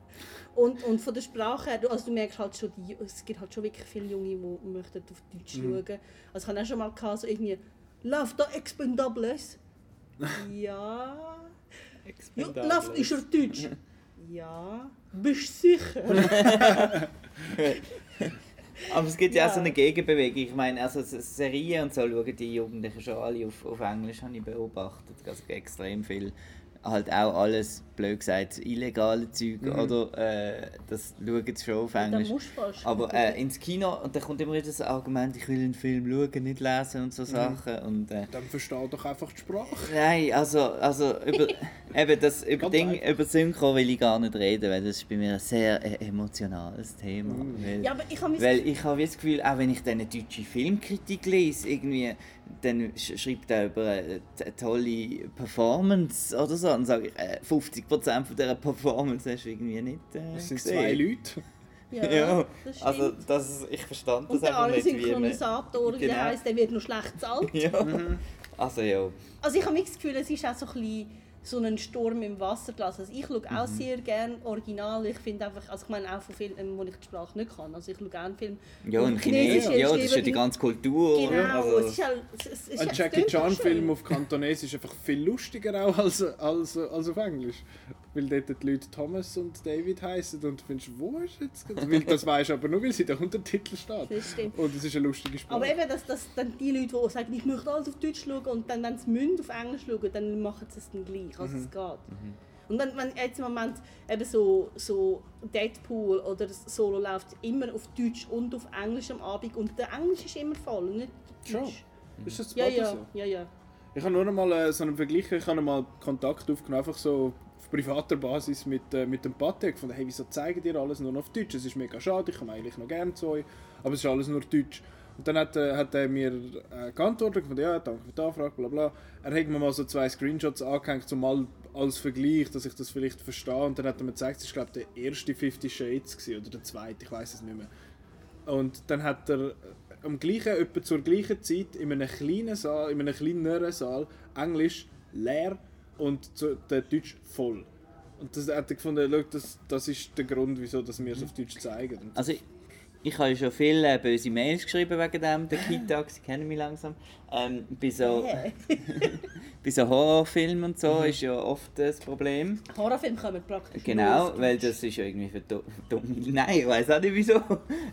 Und, und von der Sprache her, du- also du merkst halt schon, die, es gibt halt schon wirklich viele Junge, die möchten auf Deutsch Mhm. schauen. Also ich habe auch schon mal gehabt, so irgendwie «Lauf da Expendables!» «Ja...» Ja, läuft ist er Deutsch? ja. Bist du sicher? Aber es gibt ja, auch so Ja. eine Gegenbewegung. Ich meine, also Serien und so schauen die Jugendlichen schon alle auf, auf Englisch, habe ich beobachtet. Also extrem viel. Halt auch alles, blöd gesagt, illegale Zeug, Mhm. oder? Äh, das schauen sie schon auf Englisch. musst du fast. Aber äh, ins Kino, und da kommt immer wieder das Argument, ich will einen Film schauen, nicht lesen und so Mhm. Sachen. Und, äh, Dann versteh doch einfach die Sprache. Nein, also, also über, eben das, über, Ding, über Synchro will ich gar nicht reden, weil das ist bei mir ein sehr äh, emotionales Thema. Mhm. Weil, ja, aber ich habe weil ich habe das Gefühl, auch wenn ich dann eine deutsche Filmkritik lese, irgendwie, dann sch schreibt er über eine tolle Performance oder so, und sage ich, äh, 50% von dieser Performance hast du irgendwie nicht äh, Es sind gesehen. zwei Leute. ja, Ja, das stimmt. also das, ich verstand das Und der einfach andere nicht, wie man... Synchronisator, wie der Genau. heisst, der wird noch schlecht bezahlt. Ja, Mhm. also ja. Also ich habe das Gefühl, es ist auch so ein bisschen so ein Sturm im Wasser gelassen. Also ich schaue auch Mhm. sehr gerne Original. Ich finde einfach, also ich meine auch von Filmen, wo ich die Sprache nicht kann. Also ich schaue gerne Filme. Ja, und Chinesisch ja, das ist ja die ganze Kultur. Genau? Also, es ist halt, es, ist Ein Jackie tönt doch Chan Film schön. auf Kantonesisch ist einfach viel lustiger auch als, als, als auf Englisch. Weil dort die Leute Thomas und David heißen und du findest, wo ist jetzt? Weil das weisst du aber nur, weil sie den Untertitel steht. Das stimmt. Und es ist eine lustige Sprache. Aber eben, dass, dass dann die Leute, die sagen, ich möchte alles auf Deutsch schauen und dann, wenn sie müssen, auf Englisch schauen, dann machen sie es dann gleich, also es geht. Und dann, wenn jetzt im Moment eben so, so Deadpool oder Solo läuft immer auf Deutsch und auf Englisch am Abend und der Englisch ist immer voll nicht der Schon? Deutsch. ist das Ja, ja, so? ja, ja. Ich habe nur noch mal äh, so einen Vergleich, ich habe mal Kontakt aufgenommen, einfach so auf privater Basis mit, äh, mit dem Patek. Fand, hey, wieso zeigen dir alles nur auf Deutsch? Es ist mega schade, ich komme eigentlich noch gerne zu euch, aber es ist alles nur Deutsch. Und dann hat, äh, hat er mir äh, geantwortet, von ja, danke für die Anfrage, bla bla. Er hat mir mal so zwei Screenshots angehängt, um mal als Vergleich, dass ich das vielleicht verstehe. Und dann hat er mir gezeigt, es war glaube der erste Fifty Shades gewesen, oder der zweite, ich weiß es nicht mehr. Und dann hat er äh, am gleichen, etwa zur gleichen Zeit in einem kleinen Saal, in einem kleineren Saal, Englisch leer und zu, der Deutsch voll. Und das hat er gefunden, schau, das, das ist der Grund, wieso dass wir es auf Deutsch zeigen. Und Also ich, ich habe schon viele äh, böse Mails geschrieben wegen dem, der Kita, sie kennen mich langsam. Ähm, bei, so, Hä? bei so Horrorfilmen und so ist ja oft das Problem. Horrorfilme kommen praktisch nur Genau, auf weil das ist ja irgendwie für du- dumm. Nein, ich weiß auch nicht wieso.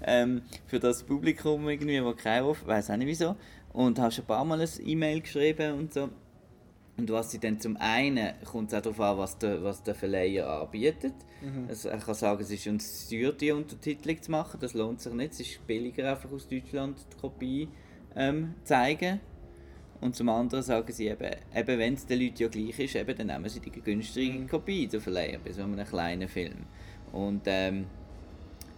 Ähm, für das Publikum irgendwie, wo kein Ruf, weiß auch nicht wieso. Und habe schon ein paar Mal ein E-Mail geschrieben und so. Und was sie dann zum einen, kommt es auch darauf an, was der, was der Verleiher anbietet. Also er kann sagen, es ist uns teuer, die Untertitelung zu machen, das lohnt sich nicht. Es ist billiger, einfach aus Deutschland die Kopie ähm, zeigen. Und zum anderen sagen sie eben, eben wenn es den Leuten ja gleich ist, eben, dann nehmen sie die günstige Kopie, der Verleiher, bei so einem kleinen Film. Und ähm,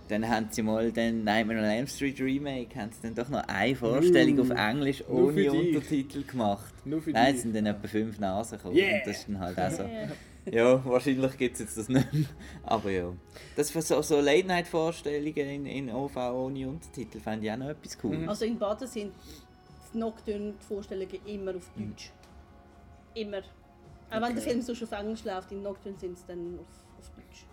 dann haben sie mal den Nightmare on Elm Street Remake, haben sie dann doch noch eine Vorstellung Uh, auf Englisch ohne. Untertitel gemacht. Nur für Nein, es sind dann etwa fünf Nasen gekommen. Yeah. Und das ist dann halt auch so. Ja. Ja, wahrscheinlich gibt es jetzt das nicht mehr. Aber ja. Das für so, so Late-Night-Vorstellungen in, in OV ohne Untertitel fände ich auch noch etwas cool. Mhm. Also in Baden sind die Nocturne-Vorstellungen immer auf Mhm. Deutsch. Immer. Auch wenn Okay. der Film sonst auf Englisch läuft, in Nocturne sind es dann auf, auf Deutsch.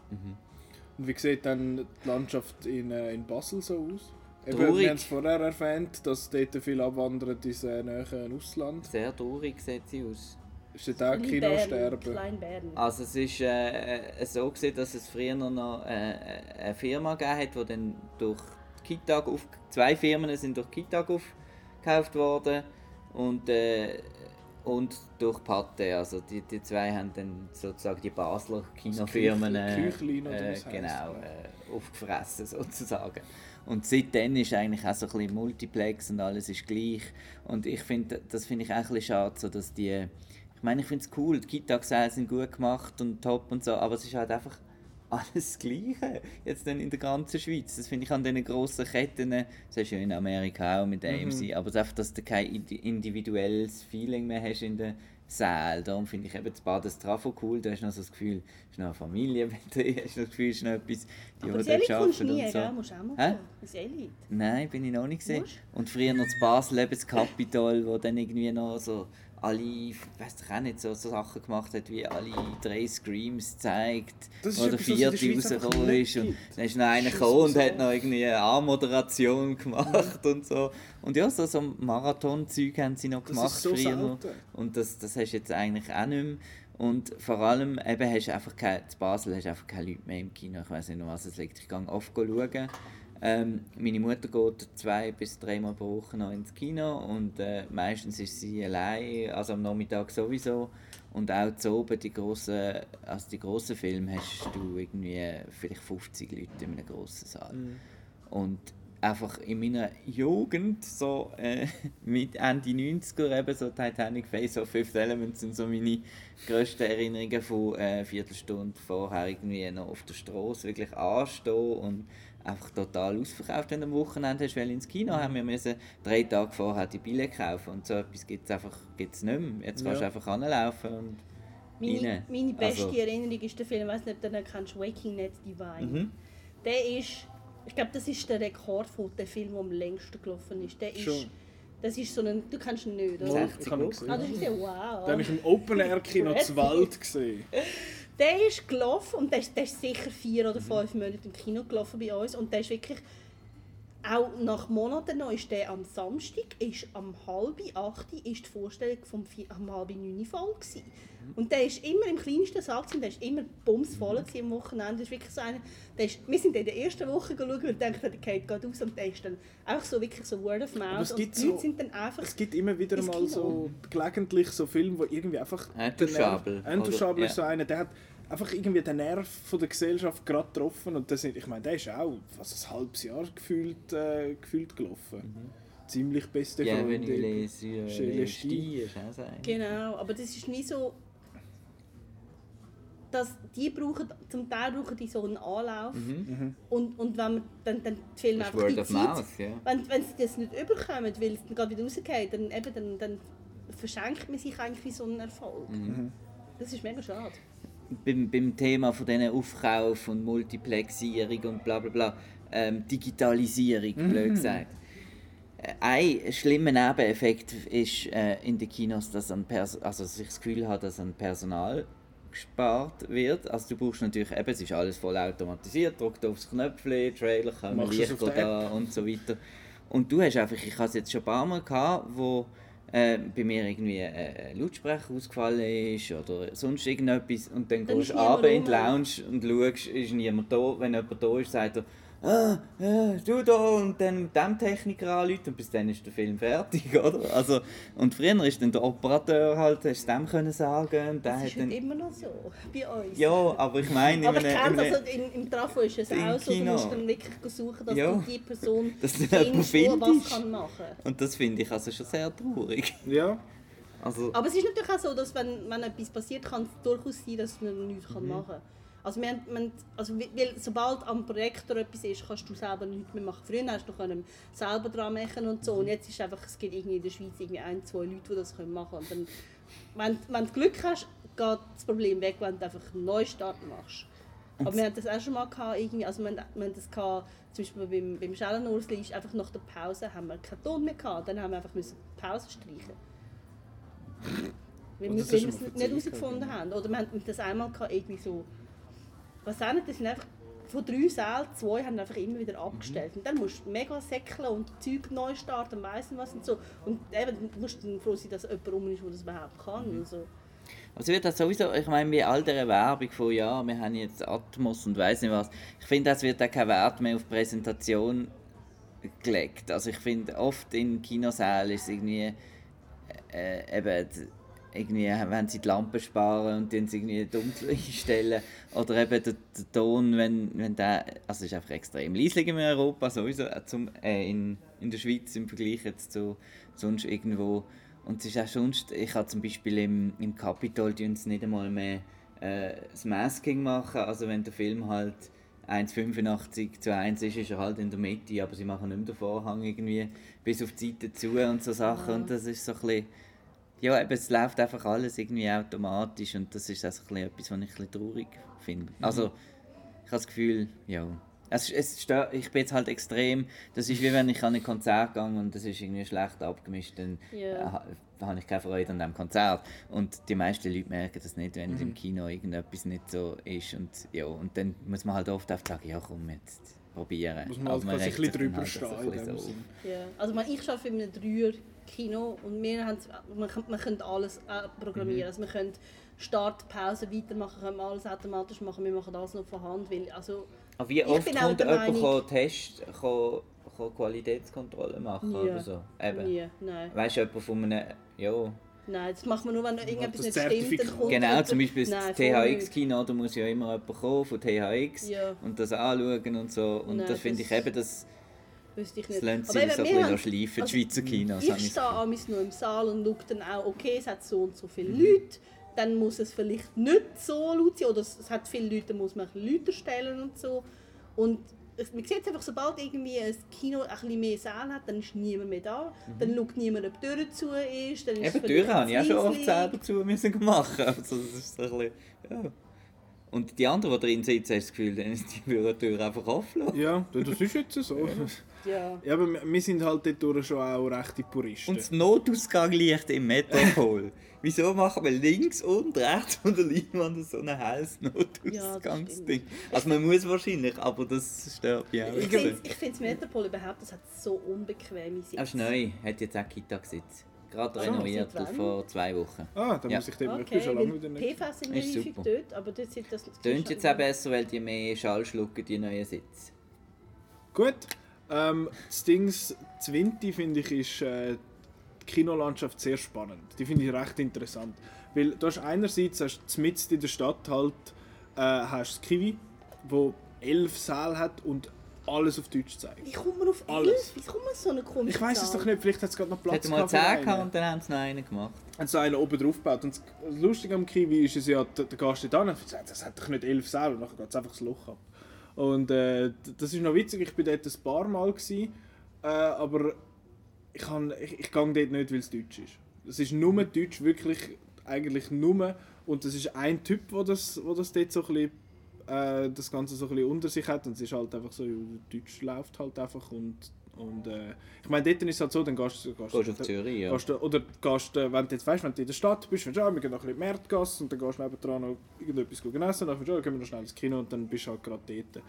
Und wie sieht dann die Landschaft in, äh, in Basel so aus? Eben, Traurig. wir haben es vorher erwähnt, dass dort viel abwandern ins äh, nähe Ausland. Sehr traurig sieht sie aus. Ist dort auch Kinosterben? Also es ist äh, äh, so gewesen, dass es früher noch äh, eine Firma gegeben hat, die dann durch Kitag auf zwei Firmen sind durch Kitag aufgekauft worden und äh, und durch Pathé, also die, die zwei haben dann sozusagen die Basler Kinofirmen äh, äh, genau äh, aufgefressen sozusagen. Und seitdem ist eigentlich auch so ein bisschen Multiplex und alles ist gleich. Und ich finde, das finde ich auch ein bisschen schade, so dass die ich meine, ich finde es cool, die Kita-Gesellen sind gut gemacht und top und so, aber es ist halt einfach alles das Gleiche. Jetzt dann in der ganzen Schweiz. Das finde ich an diesen grossen Ketten, das hast du ja in Amerika auch mit AMC, aber es ist einfach, dass du kein indi- individuelles Feeling mehr hast in den Sälen. Darum finde ich eben das Bad des Trafo cool, da hast du noch so das Gefühl, es ist noch eine Familie, wenn du hast noch das Gefühl, es ist noch etwas, die, Aber du arbeiten nie, und so. gell? Musst du auch mal Hä? Das Elite. Nein, bin ich noch nicht gesehen. Und früher noch das Basel, eben das wo dann irgendwie noch so alle, ich weiß auch nicht, so, so Sachen gemacht hat, wie alle drei Screams zeigt, Das ist wo der etwas, was es in der vierte rausgekommen ist. Und dann ist noch einer gekommen und hat noch irgendwie eine A-Moderation gemacht und so. Und ja, so, so Marathon-Zeug haben sie noch Das gemacht so früher. noch. selten. Und das, das hast du jetzt eigentlich auch nicht mehr. Und vor allem eben hast du einfach keine, in Basel hast du einfach keine Leute mehr im Kino. Ich weiß nicht, was es liegt. Ich gehe oft schauen. Ähm, meine Mutter geht zwei bis dreimal pro Woche noch ins Kino und äh, meistens ist sie allein, also am Nachmittag sowieso. Und auch zu oben, die grossen, also die grossen Filme, hast du irgendwie vielleicht 50 Leute in einem grossen Saal. Und einfach in meiner Jugend, so äh, mit Ende 90er, eben so Titanic, Face of Fifth Element sind so meine grössten Erinnerungen von äh, Viertelstunde vorher irgendwie noch auf der Straße wirklich anstehen und einfach total ausverkauft, wenn du am Wochenende hast, weil ins Kino haben wir müssen drei Tage vorher die Billette kaufen und so etwas gibt es einfach gibt's nicht mehr. Jetzt kannst du Ja. einfach anlaufen und Meine, rein. meine beste Also- Erinnerung ist der Film, ich weiß nicht, ob du den kennst, Waking Ned Divine. Mhm. Der ist, ich glaube, das ist der Rekord von dem Film, der am längsten gelaufen ist. Der ist, Schon. das ist so ein, du kennst ihn nicht, oder? Mal, 60 ich habe ihn Wochen. Ah, gesehen. hast gesehen, wow. Dann ist im Open-Air-Kino zu Wald gesehen. Der ist gelaufen und der ist, der ist sicher vier oder fünf Monate im Kino gelaufen bei uns und der ist wirklich auch nach Monaten noch ist der am Samstag ist am halb acht ist die Vorstellung vom am halb neun voll gewesen. und der ist immer im kleinsten Saal gewesen, der ist immer bumsvoll gewesen am Wochenende. Das ist wirklich so einer der ist, wir sind in der ersten Woche geschaut und dachten der geht gerade aus und der ist dann einfach so wirklich so Word of Mouth. Es und die Leute so- sind dann einfach Es gibt immer wieder mal Kino. so gelegentlich so Filme, wo irgendwie einfach Intouchable oder- ist so einer, der hat einfach irgendwie den Nerv von der Gesellschaft gerade getroffen und das sind, ich meine, der ist auch fast ein halbes Jahr gefühlt, äh, gefühlt gelaufen. Ziemlich beste Bienvenue Freunde. les sur Chez les les Ch'tis. Ch'tis, ist auch so ein. Genau, aber das ist nie so. Dass die brauchen, zum Teil brauchen die so einen Anlauf. Und, und wenn man dann, dann die Filme einfach die Zeit, Mouth, ja. wenn, wenn sie das nicht überkommen, weil es dann gerade wieder rausgeht, dann, eben, dann, dann verschenkt man sich eigentlich wie so einen Erfolg. Das ist mega schade. Beim, beim Thema von diesen Aufkauf und Multiplexierung und bla bla bla, ähm, Digitalisierung, blöd gesagt. Äh, Ein schlimmer Nebeneffekt ist äh, in den Kinos, dass, an Pers also, dass ich das Gefühl habe, dass an Personal gespart wird. Also du brauchst natürlich, eben, es ist alles voll automatisiert, drückt aufs Knöpfchen, Trailer, kommen Lichter da und so weiter. Und du hast einfach, ich habe es jetzt schon ein paar Mal gehabt, wo äh, bei mir irgendwie äh, ein Lautsprecher ausgefallen ist oder sonst irgendetwas und dann, Dann gehst du runter in die Lounge und schaust, ist niemand da. Wenn jemand da ist, sagt er, ah, äh, du da und dann mit dem Techniker anrufen und bis dann ist der Film fertig, oder? Also, und früher ist dann der Operateur halt, hast du dem können sagen und der Das hat ist dann... immer noch so, bei uns. Ja, aber ich meine... Aber ich kenne also im, im Trafo ist es auch so, du Kino. musst dann wirklich suchen, dass Ja. du die Person Dass du findest, was kann machen Und das finde ich also schon sehr traurig. Ja. Also, Aber es ist natürlich auch so, dass wenn, wenn etwas passiert, kann es durchaus sein, dass man nichts Mhm. machen kann. Also, wir, haben- also, weil- sobald am Projektor etwas ist, kannst du selber nichts mehr machen. Früher hast du noch können selber dran machen und so. Und jetzt ist einfach, es gibt irgendwie in der Schweiz irgendwie ein, zwei Leute, die das können machen können. Und dann, wenn, wenn du Glück hast, geht das Problem weg, wenn du einfach einen Neustart machst. Aber wir hatten das auch schon mal gehabt, irgendwie, also wir, haben- wir haben das gehabt, zum Beispiel beim, beim Schellenursli ist einfach nach der Pause haben wir keinen Ton mehr gehabt. Dann haben wir einfach müssen die Pause streichen. Weil wir, das weil wir es nicht herausgefunden haben. Oder wir haben das einmal gehabt, irgendwie so, was auch nicht, das sind einfach von drei Sälen, zwei haben einfach immer wieder abgestellt. Und dann musst du mega säckeln und Zeug neu starten, weiss nicht was und so. Und eben, du musst dann froh sein, dass jemand rum ist, der das überhaupt kann. Also, Also wird das sowieso, ich meine, bei all dieser Werbung von ja, wir haben jetzt Atmos und weiß nicht was, ich finde, es wird auch kein Wert mehr auf Präsentation gelegt. Also ich finde, oft in Kinosälen ist es irgendwie, äh, eben, d- irgendwie, wenn sie die Lampen sparen und dann sie irgendwie dunkel einstellen. Oder eben der, der Ton, wenn, wenn der, also es ist einfach extrem leislich in Europa sowieso, auch zum, äh, in, in der Schweiz im Vergleich jetzt zu sonst irgendwo. Und es ist auch sonst, ich habe zum Beispiel im, im Capitol die uns nicht einmal mehr äh, das Masking machen, also wenn der Film halt 1,85 zu 1 ist, ist er halt in der Mitte, aber sie machen nicht mehr den Vorhang irgendwie bis auf die Seite zu und so Sachen Ja. und das ist so ein bisschen, ja eben, es läuft einfach alles irgendwie automatisch und das ist auch so ein bisschen etwas, was ich ein bisschen traurig finde. Also, ich habe das Gefühl, ja, es, es stört, ich bin jetzt halt extrem, das ist wie wenn ich an ein Konzert gehe und das ist irgendwie schlecht abgemischt, dann Ja. äh, ha- habe ich keine Freude an diesem Konzert. Und die meisten Leute merken das nicht, wenn im Kino irgendetwas nicht so ist. Und, ja, und dann muss man halt oft sagen, ja komm, jetzt probieren. Muss man halt quasi ein regt bisschen sich dann drüber halt stehen so ein bisschen dem. Ja, also man, ich arbeite in einem Dreier-Kino und wir haben, man, kann- man könnte alles äh, programmieren. Mhm. Also wir können Start, Pause, weitermachen, können wir alles automatisch machen. Wir machen alles noch von Hand. Weil, also, Aber wie Ich oft kommt jemand Meinung- Test, kann, kann Qualitätskontrolle machen Nie. oder so? Eben. nie, nein. Weißt du, jemand von einem, ja, Nein, das macht man nur, wenn irgendetwas nicht stimmt. Dann Zertifikat. kommt Genau, zum Beispiel das. THX-Kino, da muss ja immer jemand kommen von THX Ja. und das anschauen und so. Und Nein, das finde ich eben, das, Wüsste ich das nicht. Aber sich eben, so ein bisschen haben- schleifen, also, die Schweizer Kinos. Ich stehe amigs nur im Saal und schaue dann auch, okay, es hat so und so viele Mhm. Leute. Dann muss es vielleicht nicht so laut sein oder es es hat viele Leute, dann muss man lauter stellen und so. Und es- man sieht einfach, sobald irgendwie ein Kino ein bisschen mehr Saal hat, dann ist niemand mehr da. Dann schaut niemand, ob die Tür zu ist. Dann ist es Mhm. Eben, vielleicht Türen habe ich auch schon oft selber zu müssen machen. Also, das ist so ein bisschen, ja. Und die anderen, die drin sitzen, hast du das Gefühl, dann ist die würden die Tür einfach offen lassen. Ja, das ist jetzt so. Ja. Ja, aber wir- sind halt dort schon auch rechte Puristen. Und das Notausganglicht im Metropol. Wieso machen wir links und rechts von der Leinwand so ein helles Notausgangsding? also man muss wahrscheinlich, aber das stört mich auch. Ich finde bisschen. ich finde das Metropol überhaupt, das hat so unbequeme Sitze. Das ist neu, hat jetzt auch Kita gesetzt. Gerade renoviert wann? vor zwei Wochen. ah, dann Ja. muss ich bin Okay, schon lange wieder nicht. PFAS sind Ist häufig super. dort, aber dort sind das... Tönt jetzt auch besser, weil die mehr Schall schlucken, die neuen Sitze. Gut. Ähm, das Ding, das Winti finde ich, ist äh, die Kinolandschaft sehr spannend. Die finde ich recht interessant. Weil du hast einerseits hast du mitten in der Stadt halt äh, hast das Kiwi, wo elf Säle hat und alles auf Deutsch zeigt. Wie kommt man auf Alles. 11? Wie kommt man auf so eine komische Ich weiß es doch nicht, vielleicht hat es gerade noch Es Platz hat mal gehabt für 10 einen. gehabt und dann haben sie noch einen gemacht. Haben sie einen oben drauf gebaut. Und das Lustige am Kiwi ist es ja, der, der Gast steht da und sagt, das hat doch nicht elf Säle. Und dann geht es einfach das Loch ab. Und äh, das ist noch witzig, ich war dort ein paar Mal, gewesen, äh, aber ich, kann, ich, ich gehe dort nicht, weil es Deutsch ist. Es ist nur Deutsch, wirklich eigentlich nur. Und das ist ein Typ, der das, wo das dort so ein bisschen, äh, das Ganze so ein bisschen unter sich hat. Und es ist halt einfach so, ja, Deutsch läuft halt einfach. Und, und äh, ich meine, dort ist es halt so, dann gehst du... Gehst du auf Zürich, ja. Gehst du, oder gehst du, wenn du jetzt weißt, wenn du in der Stadt bist, du, ah, wir gehen noch ein bisschen in die Märtgasse und dann gehst du nebenan noch irgendetwas gehen essen, dann ah, gehen wir noch schnell ins Kino und dann bist du halt gerade dort.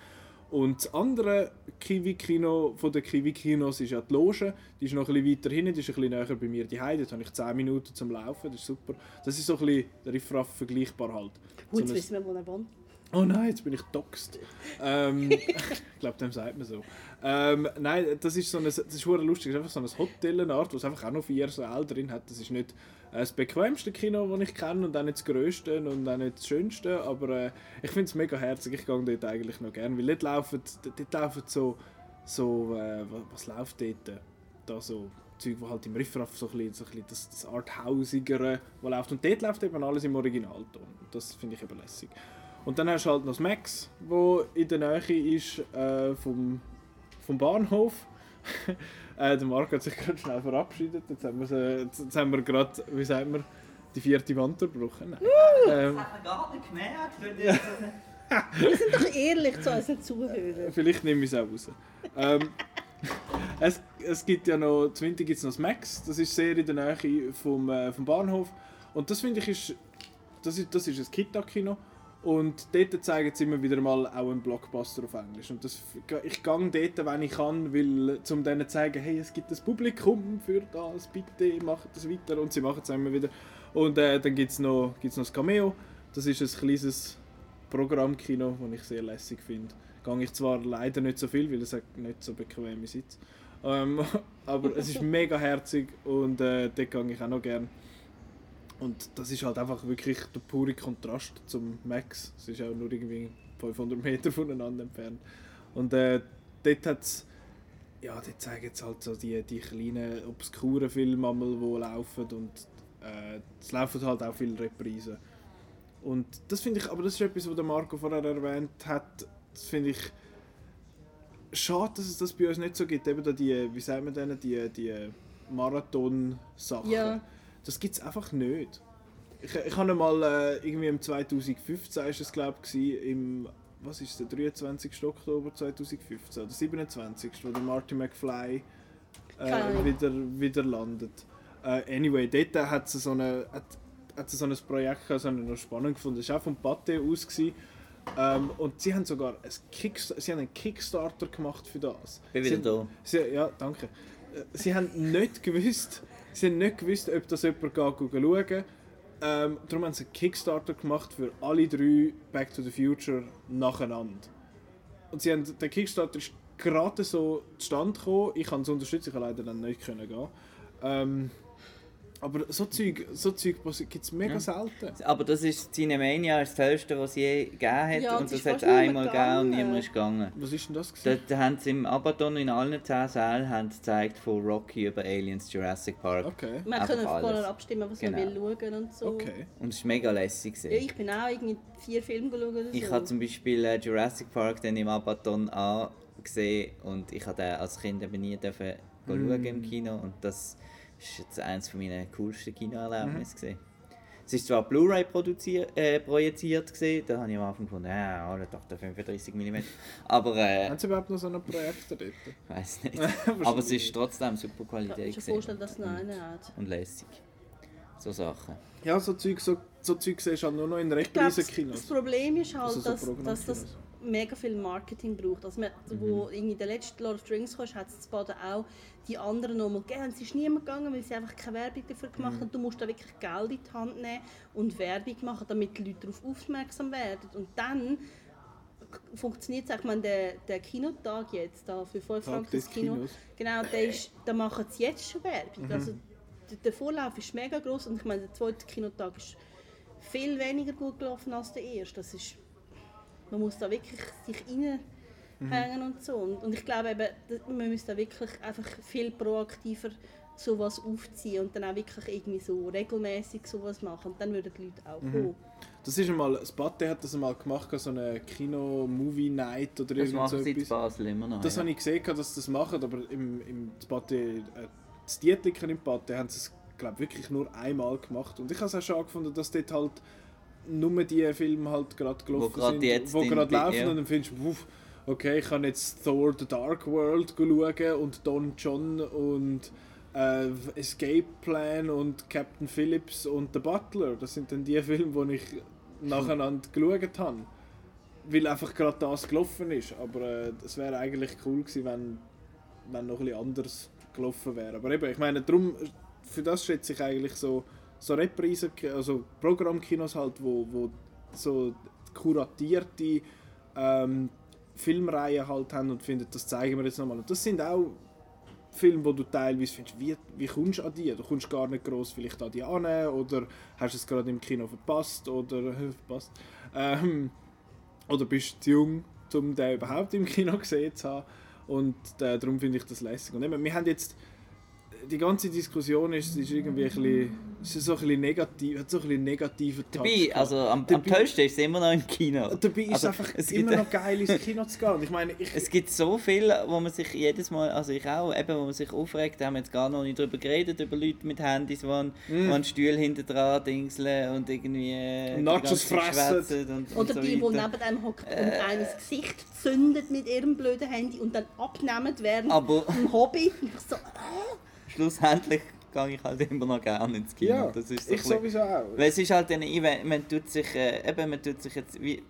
Und das andere Kiwi-Kino von den Kiwi-Kinos ist ja die Loge. Die ist noch ein bisschen weiter hinten, die ist ein bisschen näher bei mir daheim. Dort habe ich 10 Minuten zum Laufen, das ist super. Das ist so ein bisschen der Riffraff vergleichbar halt. Gut, So jetzt wissen wir, wo er wohnt. Oh nein, jetzt bin ich doxt. ähm, ich glaube, dem sagt man so. Ähm, nein, das ist so eine, das ist lustig. Das ist einfach so ein Hotel-Art, wo es einfach auch noch vier Säle drin hat. Das ist nicht äh, das bequemste Kino, das ich kenne und auch nicht das grösste und auch nicht das schönste, aber äh, ich finde es mega herzig. Ich gehe dort eigentlich noch gerne, weil dort laufen, dort laufen so, so äh, was, was läuft dort? Da so Zeug, wo halt im Riffraff so ein bisschen, so ein bisschen das, das Arthausigere wo läuft. Und dort läuft eben alles im Originalton. Das finde ich eben lässig. Und dann hast du halt noch das Max, wo in der Nähe ist äh, vom, vom Bahnhof. äh, der Marc hat sich gerade schnell verabschiedet. Jetzt haben wir, sie, jetzt haben wir gerade, wie sagt man, die vierte Wand durchbrochen. Nein. Ähm, das hat man gar nicht gemerkt. wir sind doch ehrlich zu unseren Zuhörern. Vielleicht nehme ich es auch raus. Ähm, es, es gibt ja noch, zum Winter gibt es noch das Max, das ist sehr in der Nähe vom, äh, vom Bahnhof. Und das finde ich ist, das ist, das ist ein Kita-Kino. Und dort zeigen sie immer wieder mal auch einen Blockbuster auf Englisch. Und das, ich gehe dort, wenn ich kann, weil, um denen zu zeigen, hey, es gibt ein Publikum für das, bitte macht das weiter. Und sie machen es immer wieder. Und äh, dann gibt es noch, gibt's noch das Cameo. Das ist ein kleines Programmkino, das ich sehr lässig finde. Gehe ich zwar leider nicht so viel, weil es hat nicht so bequeme Sitz. Ähm, aber es ist mega herzig und äh, dort gehe ich auch noch gerne. Und das ist halt einfach wirklich der pure Kontrast zum Max. Es ist auch nur irgendwie 500 Meter voneinander entfernt. Und äh, dort hat ja, dort zeigen jetzt halt so die, die kleinen obskuren Filme die laufen und äh, es laufen halt auch viele Reprisen. Und das finde ich, aber das ist etwas, was Marco vorher erwähnt hat, das finde ich schade, dass es das bei uns nicht so gibt. Eben da die, wie sagt man denn, die, die Marathon-Sachen. Ja das gibt es einfach nicht. Ich, ich habe mal äh, irgendwie im 2015 ist es glaube ich im was ist der 23. Oktober 2015 oder 27. wo der Marty McFly äh, wieder, wieder landet. Äh, anyway, dort hat es so eine hat, hat so ein Projekt das habe ich noch spannend gefunden. Das war auch von Pathé aus. Ähm, und sie haben sogar ein Kickstarter, sie haben einen Kickstarter gemacht für das. Bin wieder da. Sie, ja, danke. Äh, sie haben nicht gewusst, Sie haben nicht gewusst, ob das jemand schauen kann. Ähm, darum haben sie einen Kickstarter gemacht für alle drei Back to the Future nacheinander. Und sie haben, der Kickstarter ist gerade so zustande gekommen. Ich kann es unterstützen, ich leider dann nicht gehen. Ähm, aber so Zeug, so Zeug gibt es mega ja. selten. Aber das ist Cinemania, das tollste, was es je gegeben hat. Ja, und das hat es einmal gegeben und niemand ist gegangen. Was ist denn das? Da, da haben sie im Abaddon in allen 10 Sälen haben gezeigt von Rocky über Aliens, Jurassic Park. Okay. Man kann vorher abstimmen, was genau. man will schauen und so. Okay. Und es war mega lässig. Ja, ich bin auch irgendwie vier Filme geschaut oder so. Ich habe zum Beispiel äh, Jurassic Park dann im Abaddon angesehen und ich habe als Kind eben nie dürfen mm. schauen im Kino und das das war jetzt eines meiner coolsten Kinoerlebnisse. Mhm. Es ist zwar Blu-ray äh, projiziert, gewesen, da habe ich am Anfang gefunden, ja, alle dachten 35 mm. Aber. Äh, Haben Sie überhaupt noch so einen Projektor dort? Ich weiß nicht. Aber es ist trotzdem super Qualität. Ich kann mir vorstellen, dass es noch einen hat. Und lässig. So Sachen. Ja, so Zeug, so, so Zeug siehst du halt nur noch in recht riesigen Kinos. Das Problem ist halt, also so dass, dass das mega viel Marketing braucht. Also, man, mhm. wo in der letzten Lord of the Rings kam, hat es zwar auch die anderen nochmal gegeben. Es ist niemand gegangen, weil sie einfach keine Werbung dafür gemacht mhm. haben. Du musst da wirklich Geld in die Hand nehmen und Werbung machen, damit die Leute darauf aufmerksam werden. Und dann funktioniert es. Ich meine, der, der Kinotag jetzt, da für 5 Franken das Kino, Kinos. genau, der ist, da machen sie jetzt schon Werbung. Mhm. Also, der, der Vorlauf ist mega groß und ich meine, der zweite Kinotag ist viel weniger gut gelaufen als der erste. Das ist, man muss da wirklich sich rein mhm. hängen und so. Und, und ich glaube eben, man müsste da wirklich einfach viel proaktiver sowas aufziehen und dann auch wirklich irgendwie so regelmäßig sowas machen und dann würden die Leute auch mhm. kommen. Das ist einmal, das Batte hat das einmal gemacht, so eine Kino-Movie-Night oder das irgend so etwas. Das Basel immer noch. Das ja. habe ich gesehen, dass sie das machen, aber im, im Batte, äh, das Dietliker im Batte haben sie es, glaube wirklich nur einmal gemacht und ich habe es auch schon gefunden, dass dort halt nur die Filme halt gerade gelaufen wo sind, jetzt wo gerade laufen ja. und dann findest du, okay, ich kann jetzt Thor The Dark World schauen und Don John und äh, Escape Plan und Captain Phillips und The Butler. Das sind dann die Filme, die ich nacheinander geschaut habe. Weil einfach gerade das gelaufen ist. Aber es äh, wäre eigentlich cool gewesen, wenn, wenn noch etwas anders gelaufen wäre. Aber eben, ich meine, darum, für das schätze ich eigentlich so, so Reprise, also Programmkinos halt, wo, wo so kuratierte ähm, Filmreihen halt haben und finden, das zeigen wir jetzt nochmal. Und das sind auch Filme, wo du teilweise findest, wie, wie kommst du an die? Du kommst gar nicht groß vielleicht an die an oder hast es gerade im Kino verpasst oder verpasst. Ähm, oder bist zu jung, um den überhaupt im Kino gesehen zu haben. Und äh, darum finde ich das lässig. Und eben, wir haben jetzt die ganze Diskussion ist, ist irgendwie ein bisschen, ist so ein bisschen negativ, hat so ein bisschen negativen Touch. Dabei, gehabt. also am, am tollsten ist es immer noch im Kino. Dabei ist Also, es einfach es immer gibt- noch geil, ins Kino zu gehen. Und ich meine, ich, Es gibt so viel, wo man sich jedes Mal, also ich auch, eben, wo man sich aufregt, da haben wir jetzt gar noch nicht drüber geredet, über Leute mit Handys, die an, mm. Stuhl hinten dran dingseln und irgendwie äh, Und die Nachos fressen. Und, und Oder so die, die neben einem hockt und Äh. eines Gesicht zündet mit ihrem blöden Handy und dann abnehmen während Aber dem Hobby. Und ich so, äh, schlussendlich gehe ich halt immer noch gerne ins Kino. ja, das ist so ich bisschen- sowieso auch. Weil es ist halt ein Event, man tut sich, äh, eben, man tut sich jetzt, wie,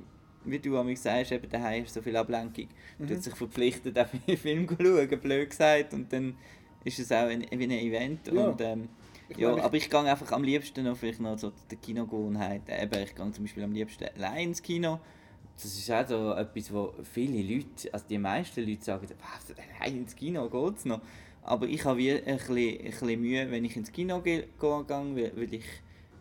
wie du an mich sagst, eben daheim ist so viel Ablenkung, man Mhm. tut sich verpflichtet, auf einen Film zu schauen, blöd gesagt, und dann ist es auch ein, wie ein Event. Ja. Und, ähm, Ich ja, meine, aber ich gehe einfach am liebsten noch vielleicht noch so die Kinogewohnheit. Eben, ich gehe zum Beispiel am liebsten allein ins Kino. Das ist auch so etwas, wo viele Leute, also die meisten Leute sagen, was, allein ins Kino geht's noch. Aber ich habe wie ein bisschen, ein bisschen Mühe, wenn ich ins Kino gehe, weil, ich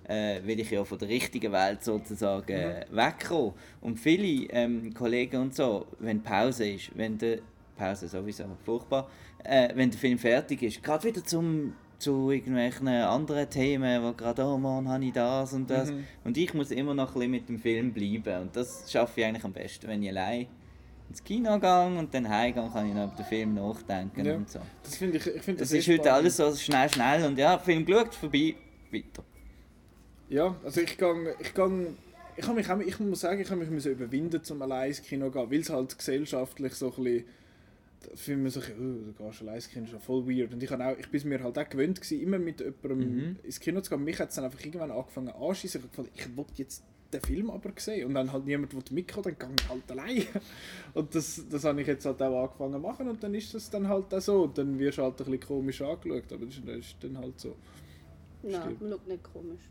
äh, will ich ja von der richtigen Welt sozusagen äh, wegkommen. Und viele ähm, Kollegen und so, wenn Pause ist, wenn der Pause sowieso furchtbar, äh, wenn der Film fertig ist, gerade wieder zum zu irgendwelchen anderen Themen, wo gerade, oh Mann, habe ich das und das. Und ich muss immer noch ein bisschen mit dem Film bleiben. Und das schaffe ich eigentlich am besten, wenn ich allein ins Kino gehe und dann heimgehe, kann ich noch über den Film nachdenken Ja. und so. Das finde ich, ich finde Das sehr ist heute alles so schnell, schnell und ja, Film geschaut, vorbei, weiter. Ja, also ich gang, ich gang, ich habe mich auch, ich muss sagen, ich habe mich müssen überwinden, zum allein ins Kino zu gehen, weil es halt gesellschaftlich so ein bisschen, fühlt man sich, oh, du gehst allein ins Kino, ist ja voll weird. Und ich, habe auch, ich bin mir halt auch gewöhnt gewesen, immer mit jemandem Mhm. ins Kino zu gehen. Mich hat es dann einfach irgendwann angefangen anschießen. Ich habe gefunden, ich wollte jetzt den Film aber sehen. Und dann halt niemand will mitkommen, dann ich halt allein. Und das, das habe ich jetzt halt auch angefangen zu machen und dann ist das dann halt auch so. Und dann wirst du halt ein bisschen komisch angeschaut, aber das ist, das ist dann halt so. nein, Stimmt. man schaut nicht komisch.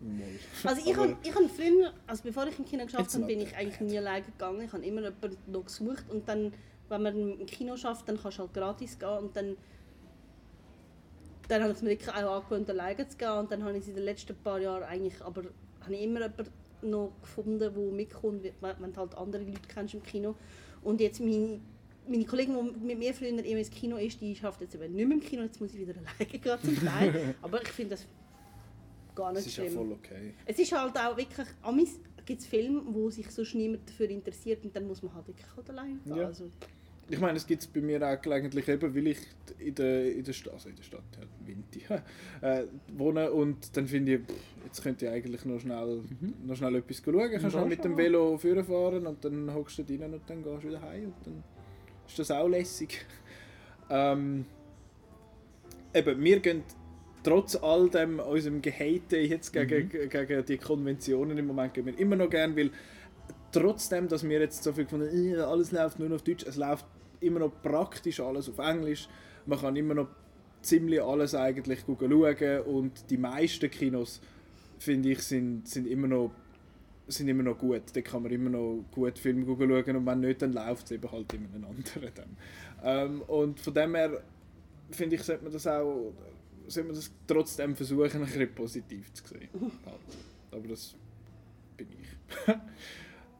Mal. Also ich habe ich hab früher, also bevor ich im Kino geschafft habe, bin ich eigentlich nie alleine gegangen. Ich habe immer jemanden noch gesucht und dann, wenn man im Kino schafft, dann kannst du halt gratis gehen und dann dann habe ich es mir wirklich auch angewöhnt, alleine zu gehen und dann habe ich es in den letzten paar Jahren eigentlich, aber habe ich immer jemanden noch gefunden, der mitkommt, wenn du halt andere Leute kennst im Kino. Und jetzt meine, meine Kollegin, die mit mir früher immer ins Kino ist, die schafft jetzt eben nicht mehr im Kino, jetzt muss ich wieder alleine gehen zum Teil. aber ich finde das gar nicht ist ja voll okay. Es ist halt auch wirklich, amis gibt es Filme, wo sich sonst niemand dafür interessiert und dann muss man halt wirklich halt allein gehen. Ja. Also, Ich meine, es gibt es bei mir auch gelegentlich eben, weil ich in der, in der Stadt, also in der Stadt, ja, Winti, äh, wohne und dann finde ich, pff, jetzt könnte ich eigentlich noch schnell, noch schnell etwas schauen. Ich kann schnell mit dem Velo fahren und dann hockst du dort rein und dann gehst du wieder heim und dann ist das auch lässig. ähm, eben, wir gehen trotz all dem unserem Gehate jetzt gegen, gegen die Konventionen im Moment gehen wir immer noch gern, weil trotzdem, dass wir jetzt so viel von äh, alles läuft nur noch auf Deutsch, es läuft immer noch praktisch alles auf Englisch. Man kann immer noch ziemlich alles eigentlich schauen und die meisten Kinos finde ich sind, sind immer noch sind immer noch gut. Da kann man immer noch gut Filme schauen und wenn nicht, dann läuft es eben halt in einem anderen dann. Ähm, und von dem her finde ich, sollte man das auch sollte man das trotzdem versuchen, ein bisschen positiv zu sehen. Halt. Aber das bin ich.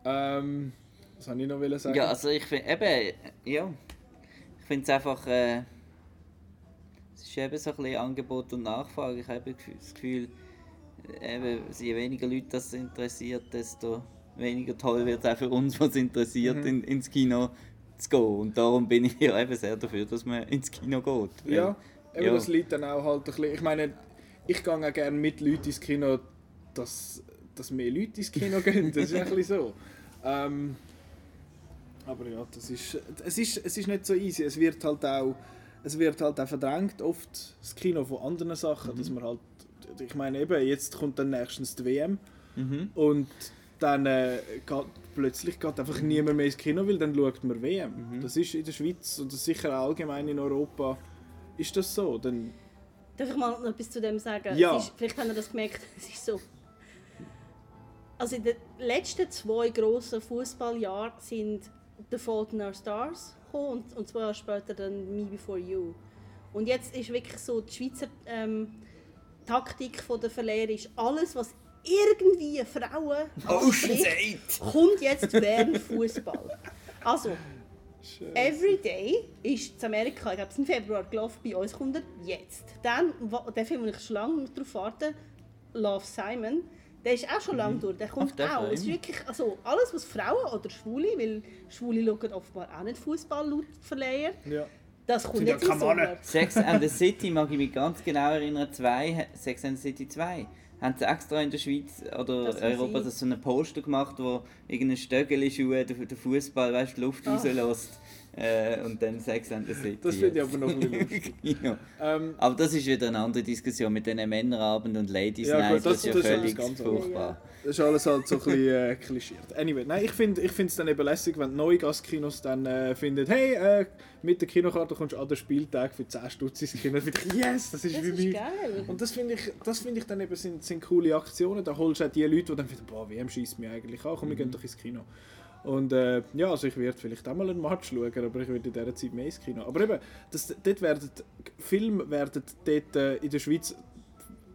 ähm, was soll ich noch sagen? Ja, also ich finde, eben, ja, ich finde es einfach, äh, es ist eben so ein bisschen Angebot und Nachfrage. Ich habe das Gefühl, äh, eben, je weniger Leute das interessiert, desto weniger toll wird es auch für uns, was interessiert, Mhm. in, ins Kino zu gehen. Und darum bin ich ja eben sehr dafür, dass man ins Kino geht. Ja, eben ja. das liegt dann auch halt ein bisschen. Ich meine, ich gehe auch gerne mit Leuten ins Kino, dass, dass mehr Leute ins Kino gehen. Das ist ein bisschen so. Ähm, aber ja, das ist, es, ist, es ist nicht so easy. Es wird halt auch, es wird halt auch verdrängt, oft das Kino von anderen Sachen, dass man halt, ich meine eben, jetzt kommt dann nächstens die WM Mhm. und dann äh, geht, plötzlich geht einfach niemand mehr ins Kino, weil dann schaut man WM. Mhm. Das ist in der Schweiz und sicher auch allgemein in Europa ist das so. Dann, darf ich mal noch etwas zu dem sagen? Ja. Ist, vielleicht habt ihr das gemerkt, es ist so... also in den letzten zwei grossen Fußballjahren sind The Fault in Our Stars gekommen und, und zwei Jahre später dann Me Before You. Und jetzt ist wirklich so die Schweizer ähm, Taktik von der Verlehrer ist alles, was irgendwie Frauen anspricht, kommt jetzt während Fußball. Also, Everyday ist in Amerika, ich glaube, es ist im Februar gelaufen, bei uns kommt er jetzt. Dann, der Film, wo ich schon lange darauf warte, Love Simon, der ist auch schon lange durch, der kommt Ach, der auch. Es ist wirklich, also alles, was Frauen oder Schwule, weil Schwule schauen offenbar auch nicht Fußball laut Verleiher, Ja. das kommt keine Männer. Sommer. Sex and the City mag ich mich ganz genau erinnern. Zwei, Sex and the City 2. Haben sie extra in der Schweiz oder Das Europa das so einen Poster gemacht, wo irgendein Stöckeli-Schuh den, Fußball weißt, die Luft rauslässt. Äh, und dann Sex and the City. Das finde ich aber noch ein bisschen lustig. ja. Ähm, Aber das ist wieder eine andere Diskussion mit den Männerabend und Ladies Ja, Night. gut, das- das, ist ja das ist völlig anderes. furchtbar. das ist alles halt so ein bisschen äh, klischiert. Anyway, nein, ich finde es ich dann eben lässig, wenn neue Gastkinos dann äh, finden, hey, äh, mit der Kinokarte kommst du an den Spieltag für 10 Stutz ins Kino. Dann finde ich, yes, das ist Das für ist mich. geil. Und das finde ich, das finde ich dann eben sind, sind coole Aktionen. Da holst du auch die Leute, die dann finden, boah, WM schießt mir eigentlich an, komm, wir gehen doch ins Kino. Und äh, ja, also ich werde vielleicht auch mal einen Match schauen, aber ich werde in dieser Zeit mehr ins Kino. Aber eben, das, dort werden, Filme werden dort äh, in der Schweiz,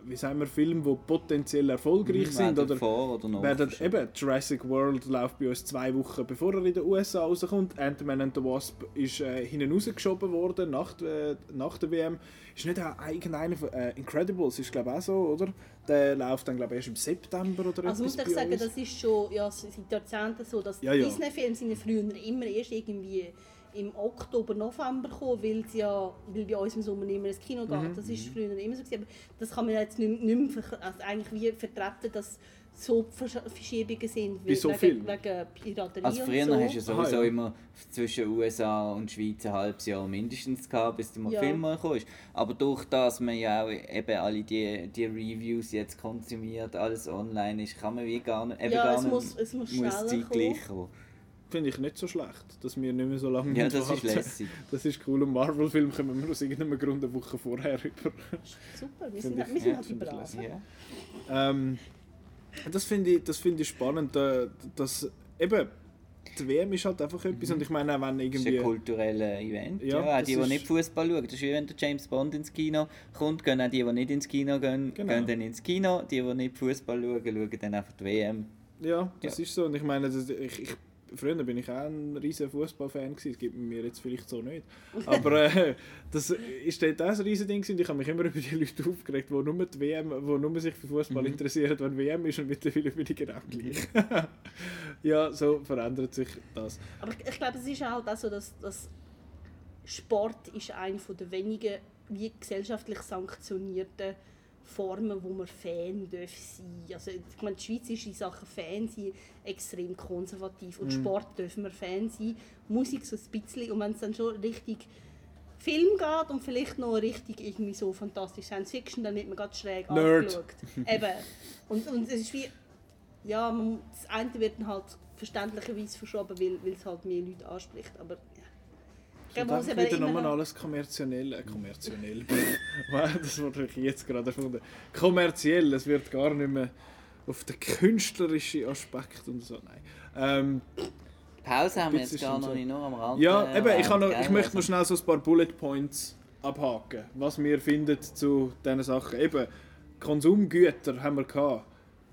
wie sagen wir, Filme, die potenziell erfolgreich sind, Entweder oder oder noch. werden eben Jurassic World läuft bei uns zwei Wochen bevor er in den USA rauskommt. Ant-Man and the Wasp ist äh, hinten rausgeschoben worden nach, der- nach der WM. Ist nicht auch irgendeiner von äh, Incredibles ist glaube auch so, oder? Der läuft dann glaube ich erst im September oder Also muss ich sagen, uns. das ist schon ja, seit Jahrzehnten so, dass Ja, ja. Disney-Filme sind ja früher immer erst irgendwie im Oktober, November gekommen, weil, sie ja, weil bei uns im Sommer nicht mehr ins Kino geht. Mhm. Das ist früher immer so gewesen, aber das kann man jetzt nicht, nicht mehr ver- also eigentlich wie vertreten, dass so Versch- Verschiebungen sind Bei so wegen, Filmen? wegen Piraterie Also früher und so. hast du sowieso Aha, ja. immer zwischen USA und Schweiz ein halbes Jahr mindestens gehabt, bis der Ja. Film mal ist. Aber durch das dass man ja auch eben alle die, die Reviews jetzt konsumiert, alles online ist, kann man wie gar nicht, eben Ja, gar es nicht, muss- es muss schneller zeitgleich kommen. Finde ich nicht so schlecht, dass wir nicht mehr so lange Ja, das ist lässig. Das ist cool. Und Marvel-Film kommen wir aus irgendeinem Grund eine Woche vorher über. Super, wir sind, ich- wir sind ja, halt die Braven. Ja. Ähm, das finde ich, das finde ich spannend, äh, dass eben die WM ist halt einfach etwas und ich meine auch wenn Das ist irgendwie ein kulturelles Event. Ja, Ja, auch die, die nicht Fußball schauen. Das ist wie wenn der James Bond ins Kino kommt, gehen auch die, die nicht ins Kino gehen, Genau. gehen dann ins Kino. Die, die nicht Fußball schauen, schauen dann einfach die WM. ja, das Ja. ist so und ich meine, das, ich, ich, früher bin ich auch ein riesen Fußballfan gewesen, das gibt mir jetzt vielleicht so nicht, aber äh, das ist dort auch ein riesen Ding und ich habe mich immer über die Leute aufgeregt, die nur die WM, die nur sich für Fußball Mhm. interessieren, wenn WM ist und mittlerweile bin ich genau gleich. ja, so verändert sich das. Aber ich, ich glaube, es ist halt auch so, dass, dass Sport ist eine von der wenigen wie gesellschaftlich sanktionierten Formen, wo man Fan darf sein. Also ich meine, die Schweiz ist in Sachen Fan sein extrem konservativ und Mhm. Sport dürfen wir Fan sein, Musik so ein bisschen und wenn es dann schon richtig Film geht und vielleicht noch richtig irgendwie so fantastisch Science Fiction, dann wird man ganz schräg Nerd. angeschaut. Eben. Und, und es ist wie, ja, man, das eine wird dann halt verständlicherweise verschoben, weil, weil es halt mehr Leute anspricht. Aber Ich man muss eben wieder noch- alles kommerziell. Äh, kommerziell. Das wurde ich jetzt gerade erfunden. Kommerziell, es wird gar nicht mehr auf den künstlerischen Aspekt und so. Nein. Ähm, Pause haben wir jetzt gar noch nicht nur am Rand. ja, äh, eben, ich, noch, ich möchte also- noch schnell so ein paar Bullet Points abhaken, was wir finden zu diesen Sachen. Eben, Konsumgüter haben wir gehabt.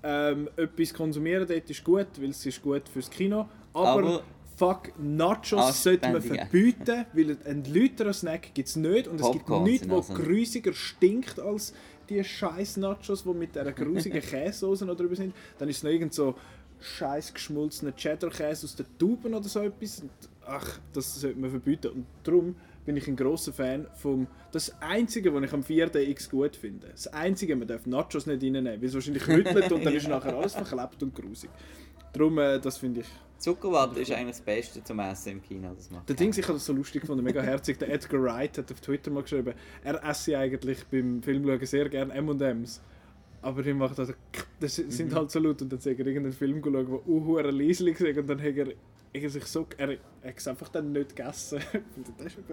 Ähm, etwas konsumieren dort ist gut, weil es ist gut fürs Kino. Aber, Aber- fuck, Nachos sollte man verbieten, weil einen läuteren Snack gibt es nicht. Und es Popcorn gibt nichts, was also- grusiger stinkt als die scheiß Nachos, die mit dieser grusigen Käsesoße noch drüber sind. Dann ist es noch irgend so scheiß geschmolzener Cheddar-Käse aus den Tuben oder so etwas. Und, ach, das sollte man verbieten. Und darum bin ich ein großer Fan vom... Das Einzige, was ich am 4DX gut finde. Das Einzige, man darf Nachos nicht reinnehmen, weil es wahrscheinlich rüttelt und dann ist nachher alles verklebt und grusig. Darum, äh, das finde ich... Zuckerwatte ist eigentlich das Beste zum Essen im Kino. Das macht Der Ding, ich habe das so lustig gefunden, mega herzig. Der Edgar Wright hat auf Twitter mal geschrieben, er esse eigentlich beim Filmschauen sehr gerne M&M's. Aber er macht also, das sind halt so laut und dann sagt er irgendeinen Film schauen, der uh, leislich ist und dann hat er, er sich so, er, er hat es einfach dann nicht gegessen. Das ist schon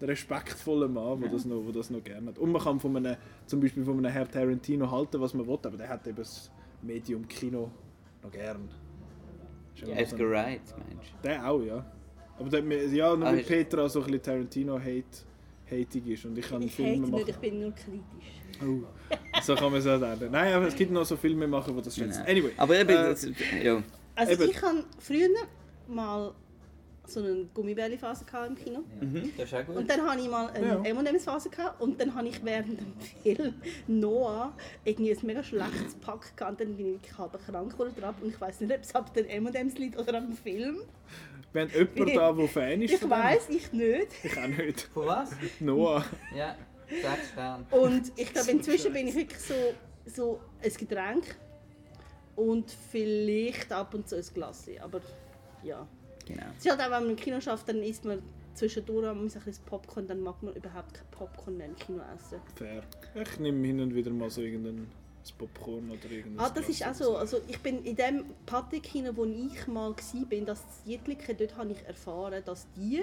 der respektvolle Mann, der das, noch, das noch gerne hat. Und man kann von einem, zum Beispiel von einem Herr Tarantino halten, was man will, aber der hat eben das Medium Kino noch gern. So Edgar ein- Wright, Mensch. Der auch, ja. Aber der, mir- ja, nur Ah, weil ist- Petra so ein bisschen Tarantino-hate hatig ist und ich kann Ich Filme hate machen. nicht, ich bin nur kritisch. Oh. So kann man es auch sagen. Nein, aber es gibt noch so Filme machen, die das schätzen. Nein. Anyway. Aber eben, äh, ja. Also Eben. ich hatte früher mal so eine Gummibärli-Phase im Kino. Mhm, das ist auch gut. Und dann hatte ich mal eine Ja. M&M's-Phase gehabt und dann habe ich während dem Film Noah irgendwie ein mega schlechtes Pack gehabt und dann bin ich wirklich halb krank drauf und ich weiß nicht, ob es ab den M&M's liegt oder am Film. wir haben jemanden da, der Fan ist Ich weiß, ich nicht. Ich auch nicht. Von was? Noah. Ja, sechs Sterne. Und ich glaube, inzwischen bin ich wirklich so, so ein Getränk und vielleicht ab und zu ein Glas. Aber ja. Genau. Es ist halt auch, wenn man im Kino schafft, dann isst man zwischendurch ein bisschen Popcorn, dann mag man überhaupt kein Popcorn mehr im Kino essen. Fair. Ich nehme hin und wieder mal so irgendein Popcorn oder irgendein Ah, das ist auch so. Also ich bin in dem Patek-Kino, wo ich mal war, bin, das Jütliche, dort habe ich erfahren, dass die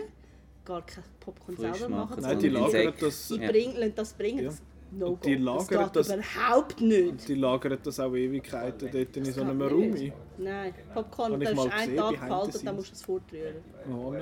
gar kein Popcorn Frisch selber machen, machen, Nein, die sondern lagern das, die Ja. bringen, das bringen. Ja. Das no die das lagern geht das- überhaupt nicht. die lagern das auch Ewigkeiten dort in Das so einem Raum ein. Nein, Popcorn, ich das ist mal ein gesehen, Tag gehalten, dann musst du es fortrühren. Oh no.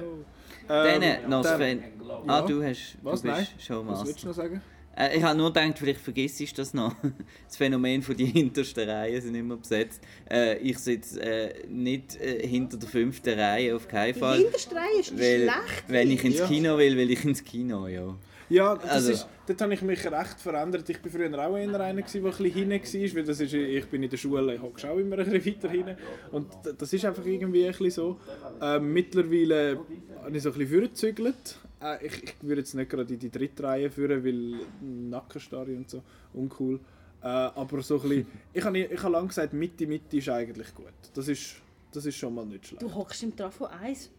Dann Ähm, noch das dann- Fan. Ah, Ja. du hast. Was? Du bist schon Was Master. willst du noch sagen? Äh, ich habe nur gedacht, vielleicht vergisst du das noch. Das Phänomen von die hintersten Reihen sind immer besetzt. Äh, ich sitze äh, nicht hinter der fünften Reihe, auf keinen Die Fall. hinterste Reihe ist die Weil, schlecht. wenn ich ins. Kino will, will ich ins Kino, ja. Ja, das Also- ist, dort habe ich mich recht verändert. Ich war früher auch eher einer, der ein bisschen hinten war, weil das ist, ich bin in der Schule, ich hocke auch immer ein bisschen weiter hinten. Und das ist einfach irgendwie ein bisschen so. Ähm, mittlerweile habe ich so ein bisschen vorgezügelt. Äh, ich, ich würde jetzt nicht gerade in die dritte Reihe führen, weil Nackenstarre und so, uncool. Äh, aber so ein bisschen, ich habe ich habe lange gesagt, Mitte, Mitte ist eigentlich gut. Das ist, das ist schon mal nicht schlecht. Du hockst im Trafo 1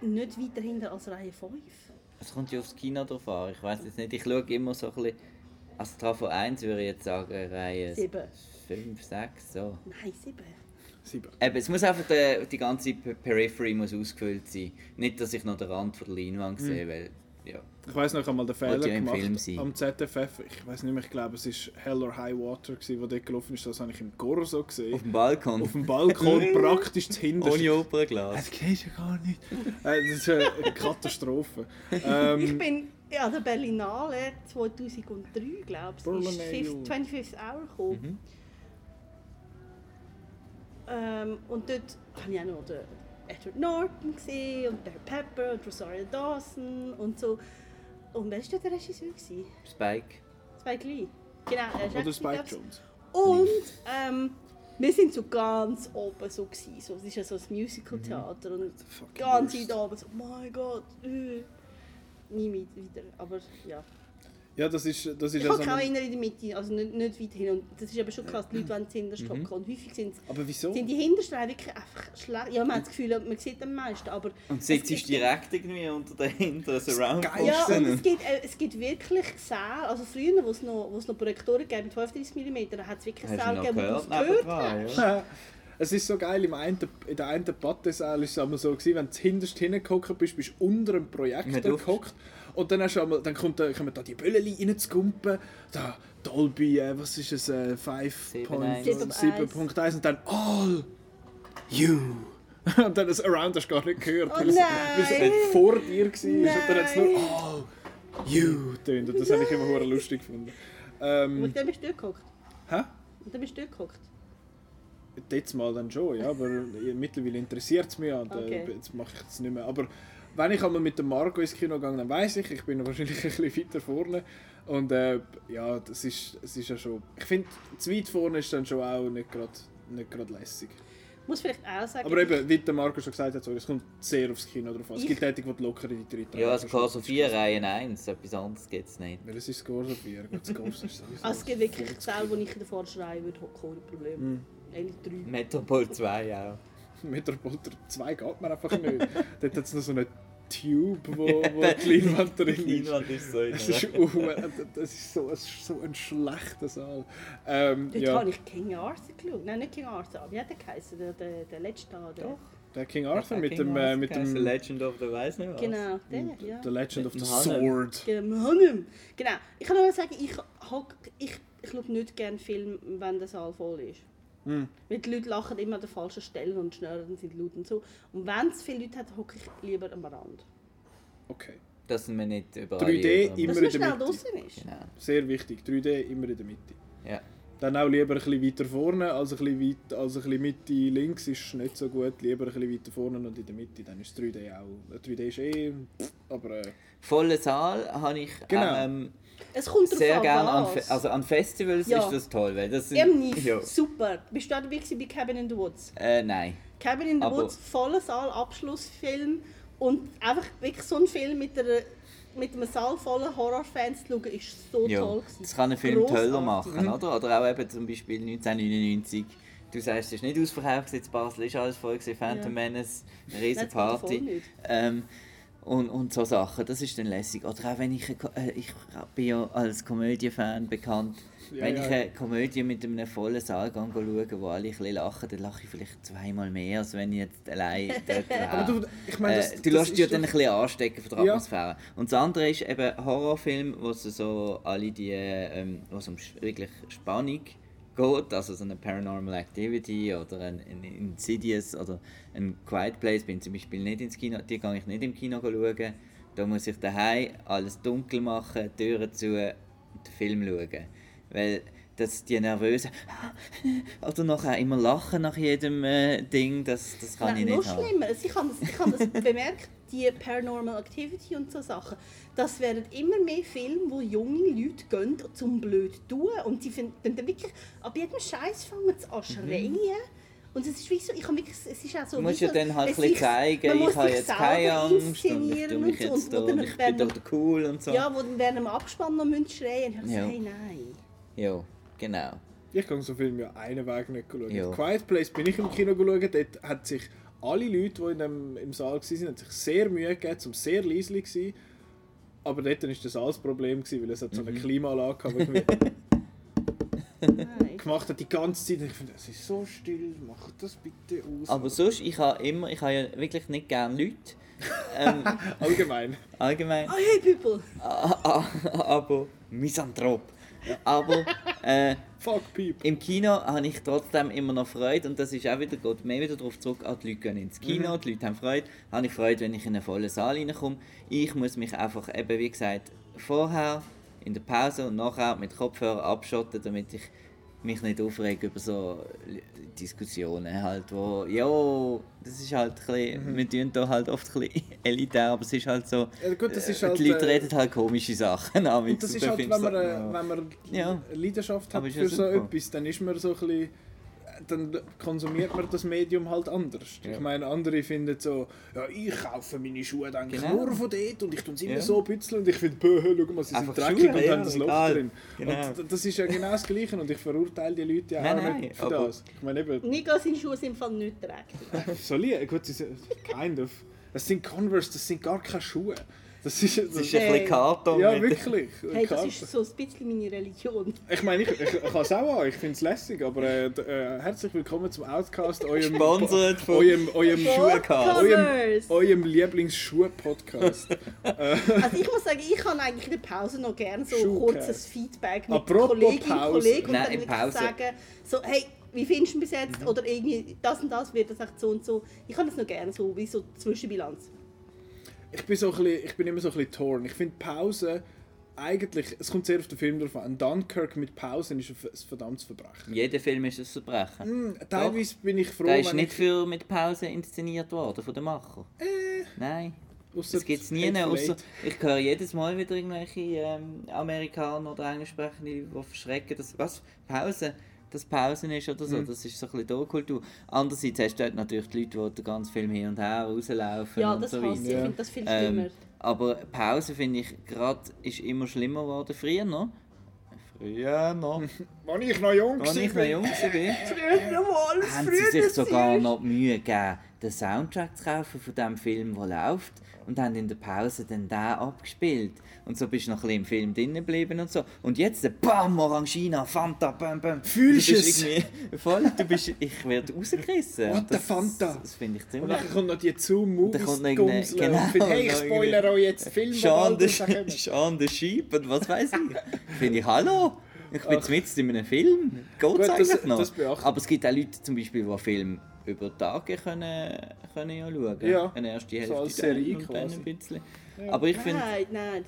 nicht weiter hinter als Reihe 5. Es kommt ja aufs Kino drauf an. Ich weiß jetzt nicht, ich schaue immer so ein bisschen. Als Trafo 1 würde ich jetzt sagen, Reihe Sieben. 5, 6, so. Nein, 7. Sieben. Eben, es muss einfach der, die ganze Pe- Periphery muss ausgefüllt sein. Nicht, dass ich noch den Rand von der Leinwand Hm. sehe, weil, ja. Ich weiß noch, ich habe mal den Fehler ja gemacht am ZFF. Ich weiß nicht mehr, ich glaube, es war Hell or High Water, gewesen, wo dort gelaufen ist. Das habe ich im Corso gesehen. Auf dem Balkon. Auf dem Balkon, praktisch zu hinten. Ohne Opernglas. Das geht ja gar nicht. Äh, Das ist eine Katastrophe. Ich Ähm, bin an der Berlinale 2003, glaube ich, ist Berlinale. 25th Hour gekommen. Mhm. Ähm, und dort habe ich auch noch den Edward Norton gesehen und Barry Pepper und Rosario Dawson und so. Und wer war der Regisseur? gewesen? Spike. Spike Lee. Genau, er ist oder Spike glaub's. Jones. Und ähm, wir sind so ganz oben so gewesen. So, es ist ja so ein Musical-Theater und fucking ganz weit oben so, oh mein Gott, äh. nie wieder. Aber ja. Ja, das ist, das ist Ich ja habe so keine ein, in der Mitte, also nicht, nicht weit hin. Und das ist aber schon krass, die Leute wollen hinterst hocken. Und häufig sind, Aber wieso? sind die hintersten Reihen wirklich einfach schlecht. Ja, man hat das Gefühl, man sieht am meisten, aber... Und sitzt gibt- direkt irgendwie unter der hinteren surround Geil. Ja, und es gibt, äh, es gibt wirklich Säle, also früher, wo es noch, wo es noch Projektoren gab mit 35 mm, da hat es wirklich Säle gegeben, wo du es gehört hast. ja? Es ist so geil, im einen, in der einen Pattesaal war es einmal so, gewesen, wenn du hinterst hingehockt bist, bist du unter einem Projektor Mit Luft. Und dann, hast du einmal, dann kommt da, kommen da die Böllchen reinzugumpen. Da Dolby, äh, was ist es, äh, 5.1 7.1 und dann All You. Und dann das Around hast du gar nicht gehört, Oh weil es, weil es nein. vor dir war. Und dann hat es nur. All You tönt. Und das habe ich immer hure lustig gefunden. Ähm, Und dann bist du dort gehockt. hä? Und dann bist du dort gehockt. Jetzt mal dann schon, ja, aber mittlerweile interessiert es mich ja, und äh, Okay. jetzt mache ich das nicht mehr. Aber wenn ich einmal mit dem Marco ins Kino gehe, dann weiß ich, ich bin wahrscheinlich ein bisschen weiter vorne. Und äh, ja, das ist, es ist ja schon... Ich finde, zu weit vorne ist dann schon auch nicht gerade nicht grad lässig. Ich muss vielleicht auch sagen, Aber eben, wie der Marco schon gesagt hat, so, es kommt sehr aufs Kino drauf an. Es Ich- gibt Tätig, die locker in die dritte Ja, Reihe also Corso 4 Reihe 1, etwas anderes gibt es nicht. Weil es ist Corso 4, gut, das Corso ist sowieso... also es gibt wirklich Säle, wo ich in der vordersten Reihe würde ohne Problem. Mhm. Eigentlich drei. Metropol 2 auch. Metropolter 2 geht mir einfach nicht. Dort hat es noch so eine Tube, wo, wo die Leinwand drin ist. Leinwand ist so in Das ist, uh, das ist so, ein, so ein schlechter Saal. Ähm, Dort ja, habe ich King Arthur geschaut. Nein, nicht King Arthur, aber wie hat der geheißen? Der, der, der letzte da. Der. der King Arthur mit dem, äh, mit dem Legend of the Weiss nicht was. Genau, der, ja. The Legend of the. Sword. Genau, Hanem. Genau. Ich kann nur sagen, ich, ich, ich schaue nicht gerne Filme, wenn der Saal voll ist. Weil die Leute lachen immer an den falschen Stellen und schnurren und sind laut und so. Und wenn es viele Leute hat, hocke ich lieber am Rand. Okay. Dass man nicht überall... 3D überall- Immer Dass in man der schnell Mitte. draußen ist. Genau, Sehr wichtig. 3D immer in der Mitte. ja. Dann auch lieber ein bisschen weiter vorne, als ein bisschen, weit, als ein bisschen Mitte links ist nicht so gut. Lieber ein bisschen weiter vorne und in der Mitte, dann ist 3D auch. 3D ist eh, aber äh, Vollen Saal habe ich Genau. ähm, Es kommt sehr gerne an. Fe also an Festivals Ja. ist das toll, weil das sind... Eben nicht. Ja. Super. Bist du auch dabei bei Cabin in the Woods? Äh, nein. Cabin in the Aber- Woods, voller Saal, Abschlussfilm. Und einfach wirklich so ein Film mit, einer, mit einem Saal voller Horrorfans zu schauen, ist so Ja. toll gewesen. Das kann einen Film toller Grossartig. machen, oder? Oder auch eben zum Beispiel 1999. Du sagst, es ist nicht ausverkauft, in Basel ist alles voll, gewesen, Phantom Ja. Menace, eine riesen Party. Ähm, und, und so Sachen, das ist dann lässig. Oder auch wenn ich, äh, ich bin ja als Komödienfan bekannt, Ja, wenn ja. ich eine Komödie mit einem vollen Saal schaue, wo alle ein bisschen lachen, dann lache ich vielleicht zweimal mehr, als wenn ich jetzt allein dort wäre. Du, ich meine, das, äh, du lässt dich ja dann ein bisschen anstecken von der Ja. Atmosphäre. Und das andere ist eben Horrorfilm, wo es so alle die, ähm, wo es um wirklich Spannung geht, also so eine Paranormal Activity oder ein, ein Insidious oder ein Quiet Place, bin zum Beispiel nicht ins Kino, die gehe ich nicht im Kino schauen. Da muss ich daheim alles dunkel machen, Türen zu und den Film schauen. Weil das die nervösen oder nachher immer lachen nach jedem äh, Ding, das, das kann Nein, ich noch nicht haben. schlimmer. Also Ich habe das, ich habe das bemerkt, die Paranormal Activity und so Sachen. Das werden immer mehr Filme, wo junge Leute gehen zum blöd tun. Und sie finden dann wirklich ab jedem Scheiß fangen sie an zu schreien. Und es ist wie so, ich habe wirklich, es ist auch so... Du musst ja so, dann halt ein bisschen zeigen, ich habe jetzt keine Angst und ich inszenieren tue mich und jetzt da wo und dann ich bin doch cool und so. Ja, wo dann während dem Abspann noch schreien müssen. Ich Ja. gesagt, hey, nein. Ja, genau. Ich kann so Film ja einen Weg nicht schauen. Ja. Quiet Place bin ich im Kino geschaut, dort hat sich alle Leute, die in dem, im Saal waren, haben sich sehr Mühe gegeben, um sehr leise zu sein. Aber dort war das alles Problem, gewesen, weil es hat so Mhm. eine Klimaanlage die irgendwie nein. gemacht hat die ganze Zeit. Und ich finde, es ist so still, mach das bitte aus. Aber sonst, ich habe immer, ich habe ja wirklich nicht gerne Leute. ähm, Allgemein. allgemein. Oh, hey, people! Aber Misanthrop. Aber äh, im Kino habe ich trotzdem immer noch Freude und das ist auch wieder, geht mehr wieder darauf zurück, ah, die Leute gehen ins Kino, die Leute haben Freude. Habe ich Freude, wenn ich in einen vollen Saal reinkomme. Ich muss mich einfach eben, wie gesagt, vorher, in der Pause und nachher mit Kopfhörer abschotten, damit ich mich nicht aufrege über so Diskussionen halt, wo, ja, das ist halt ein bisschen, wir tun da halt oft ein bisschen elitär, aber es ist halt so, Ja, gut, das ist äh, halt, die Leute äh, reden halt komische Sachen an. Und das ist halt, wenn man, äh, wenn man Ja. Leidenschaft hat für so etwas, dann ist man so ein bisschen, dann konsumiert man das Medium halt anders. Ja. Ich meine, andere finden so, ja, ich kaufe meine Schuhe eigentlich Genau. nur von dort und ich tue sie immer Ja. so bützeln und ich finde, böh, schau mal, sie Einfach sind dreckig Schuhe, und ja, haben das Loch egal. drin. Genau. Und das ist ja genau das Gleiche und ich verurteile die Leute ja Nein, auch nein, nicht für aber- das. Ich meine eben, Nico, seine Schuhe sind im Fall nicht dreckig. so lieb, gut, sie sind kind of. Das sind Converse, das sind gar keine Schuhe. Das ist, das Das ist ein bisschen Karton. ja, wirklich. Hey, das Karton. ist so ein bisschen meine Religion. Ich meine, ich, ich, ich kann es auch an, ich finde es lässig, aber äh, äh, herzlich willkommen zum Outcast, eurem, von eurem, eurem, Schuhcast. eurem, eurem Lieblingsschuh-Podcast. Also ich muss sagen, ich kann eigentlich in der Pause noch gerne so Schuhcast. kurzes Feedback mit Apropos Kolleginnen und. Kollegen und Nein, dann in wirklich sagen, so, hey, wie findest du ihn bis jetzt? Mhm. Oder irgendwie, das und das wird das echt so und so. Ich kann das noch gerne so, wie so Zwischenbilanz. Ich, bin so ein bisschen, ich bin immer so ein bisschen torn. Ich finde Pause eigentlich, es kommt sehr auf den Film drauf an. Ein Dunkirk mit Pausen ist ein verdammtes Verbrechen. Jeder Film ist ein Verbrechen. Hm, teilweise bin ich froh, Der ist nicht ich... für mit Pause inszeniert worden von den Macher. Äh, Nein. ausser Das gibt es nie. Ich höre jedes Mal wieder irgendwelche ähm, Amerikaner oder Englischsprechende, die verschrecken, dass was Pause, dass Pausen ist oder so. Mhm. Das ist so ein bisschen Da-Kultur. Andererseits hast du dort natürlich die Leute, die den ganzen Film hin und her rauslaufen Ja, und das so hasse ich. Ich weiter. finde das viel Ähm, schlimmer. aber Pause finde ich gerade ist immer schlimmer geworden. Früher noch. Früher noch. Als ich noch jung Als ich noch war. jung war. Früher noch alles, haben sie sich sogar noch die Mühe gegeben, den Soundtrack zu kaufen von dem Film, der läuft und haben in der Pause dann den abgespielt. Und so bist du noch ein bisschen im Film drinnen geblieben und so. Und jetzt, BAM, Orangina, Fanta, bam, bam. Fühlst du es? Voll, du bist, ich werde rausgerissen. What Und the Fanta? Das finde ich Und ziemlich... dann kommt noch die zoom Und dann kommt noch gumseln genau, und hey, ich spoilere euch jetzt Film, Sean the. Sean the Sheep und was weiß ich. Finde ich, hallo? Ich bin mitten in einem Film. Geht Gut, es das- eigentlich noch? das Aber es gibt auch Leute zum Beispiel, die Filme über Tage können, können ja schauen. Ja, Eine erste Hälfte so als dann Serie und dann quasi. ein bisschen. Aber ich finde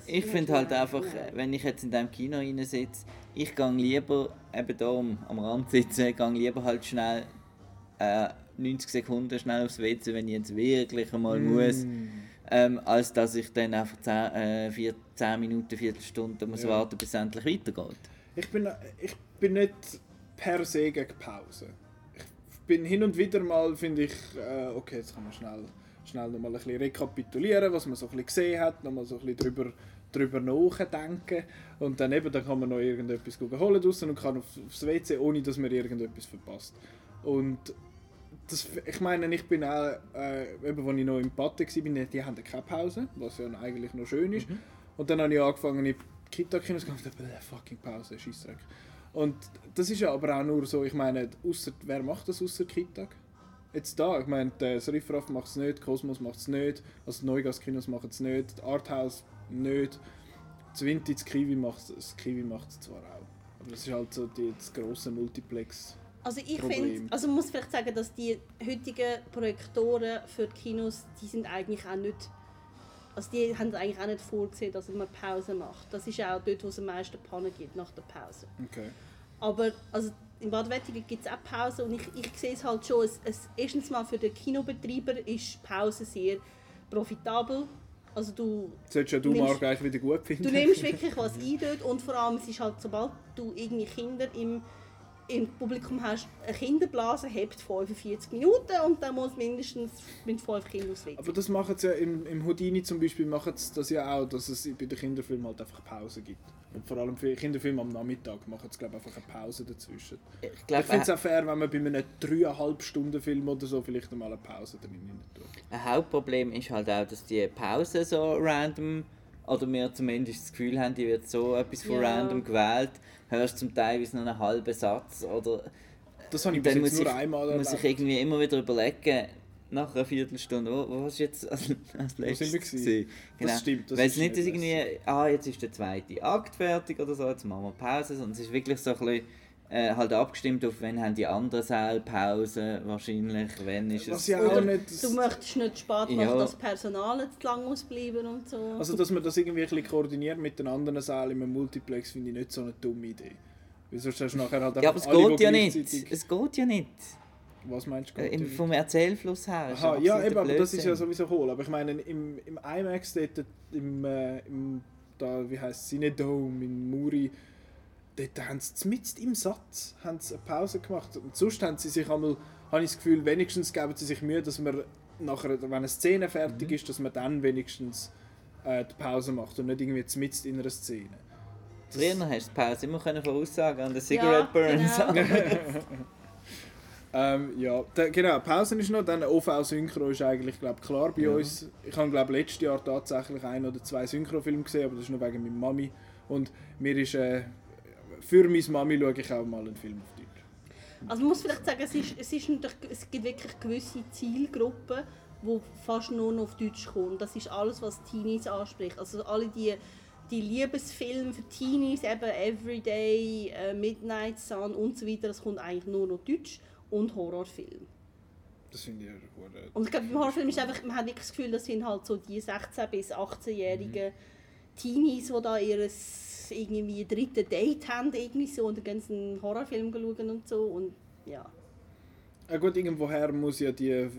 ich find halt einfach, nein. wenn ich jetzt in diesem Kino sitze, ich gehe lieber eben da am, am Rand sitzen, gehe lieber halt schnell äh, 90 Sekunden schnell aufs WC, wenn ich jetzt wirklich einmal Mm. muss. Ähm, als dass ich dann einfach 10, äh, vier, 10 Minuten, Viertelstunde muss Ja. warten, bis es endlich weitergeht. Ich bin, ich bin nicht per se gegen Pause. Ich bin hin und wieder mal, finde ich, äh, okay, jetzt kann man schnell, schnell nochmal ein bisschen rekapitulieren, was man so ein bisschen gesehen hat, nochmal so ein bisschen drüber, drüber nachdenken und dann eben, dann kann man noch irgendetwas holen draussen und kann auf, aufs WC, ohne dass man irgendetwas verpasst. Und das, ich meine, ich bin auch, äh, eben, als ich noch im Patte war, die haben keine Pause, was ja eigentlich noch schön ist. Und dann habe ich angefangen, in die Kita-Kinos zu gehen und dachte, «Bäh, fucking Pause, Scheissdreck. Und das ist ja aber auch nur so, ich meine, ausser, wer macht das außer Kita? Jetzt da, ich meine, der Riffraff macht es nicht, Cosmos macht es nicht, also Neugas-Kinos machen es nicht, Arthouse nicht, das Vinti, das Kiwi macht es das Kiwi macht es zwar auch. Aber das ist halt so die, das grosse Multiplex. Also ich finde, also man muss vielleicht sagen, dass die heutigen Projektoren für die Kinos, die sind eigentlich auch nicht, also die haben eigentlich auch nicht vorgesehen, dass man Pause macht. Das ist auch dort, wo es am meisten Pannen gibt, nach der Pause. Okay. Aber also in Bad Wettigen gibt es auch Pause und ich, ich sehe es halt schon, es, es, erstens mal für den Kinobetreiber ist Pause sehr profitabel. Also du Solltest ja du Nimmst- Marc eigentlich wieder gut finden. Du nimmst wirklich was ein dort und vor allem, es ist halt, sobald du irgendwie Kinder im, im Publikum hast, eine Kinderblase hebt 45 Minuten und dann muss mindestens mit fünf Kindern WC. Aber das machen sie ja im, im Houdini zum Beispiel machen sie das ja auch, dass es bei den Kinderfilmen halt einfach Pause gibt. Und vor allem für Kinderfilme am Nachmittag machen sie glaube ich einfach eine Pause dazwischen. Ich Ich finde es ein, auch fair, wenn man bei einem dreieinhalb Stunden Film oder so vielleicht mal eine Pause drin tut. ein Hauptproblem ist halt auch, dass die Pause so random, oder wir zumindest das Gefühl haben, die wird so etwas von Ja. random gewählt, hörst zum Teil noch einen halben Satz oder Das habe ich bis muss nur ich, einmal muss ich erlebt. irgendwie immer wieder überlegen, nach einer Viertelstunde, wo, wo hast du jetzt als, als letztes sind wir? Genau. Das stimmt, das Weil es nicht, dass irgendwie, ah, jetzt ist der zweite Akt fertig oder so, jetzt machen wir Pause, sondern es ist wirklich so ein bisschen äh, halt abgestimmt auf, wenn haben die anderen Säle Pause wahrscheinlich, wenn ist Was es... ja Oder nicht... du möchtest nicht spät machen, Ja. dass das Personal zu lang muss bleiben und so. Also dass man das irgendwie ein bisschen koordiniert mit den anderen Sälen im Multiplex finde ich nicht so eine dumme Idee. Weil sonst hast du nachher halt Ja, aber es alle, geht ja nicht. Es geht ja nicht. Was meinst du? Äh, im- nicht? vom Erzählfluss her. Aha, es ja, eben, aber das ist ja sowieso cool. Aber ich meine, im, im IMAX, dort, im, äh, im da, wie heisst Cinedome in Muri, dort haben sie mitten im Satz haben sie eine Pause gemacht. Und sonst haben sie sich einmal, habe ich das Gefühl, wenigstens geben sie sich Mühe, dass man nachher, wenn eine Szene fertig ist, dass man dann wenigstens äh, die Pause macht und nicht irgendwie mitten in einer Szene. Das- Früher hast du die Pause immer können voraussagen an den Cigarette Burns. genau. Ähm, ja, da, genau, Pausen ist noch, dann OV-Synchro ist eigentlich glaub, klar bei Ja. uns. Ich habe glaube letztes Jahr tatsächlich ein oder zwei Synchrofilme gesehen, aber das ist nur wegen meiner Mami. Und mir ist, äh, für meine Mami schaue ich auch mal einen Film auf Deutsch. Also man muss vielleicht sagen, es, ist, es, ist natürlich, es gibt wirklich gewisse Zielgruppen, die fast nur noch auf Deutsch kommen. Das ist alles, was Teenies anspricht. Also alle die, die Liebesfilme für Teenies, eben Everyday, äh, Midnight Sun und so weiter, das kommt eigentlich nur noch Deutsch und Horrorfilm. Das finde ich ja hure- Und ich glaube, beim Horrorfilm ist einfach, man hat nicht das Gefühl, das sind halt so die 16- bis 18-jährigen Teenies, die da ihr irgendwie dritte Date haben irgendwie so und dann gehen sie einen Horrorfilm schauen und so und ja. Ja gut, irgendwoher muss ja die,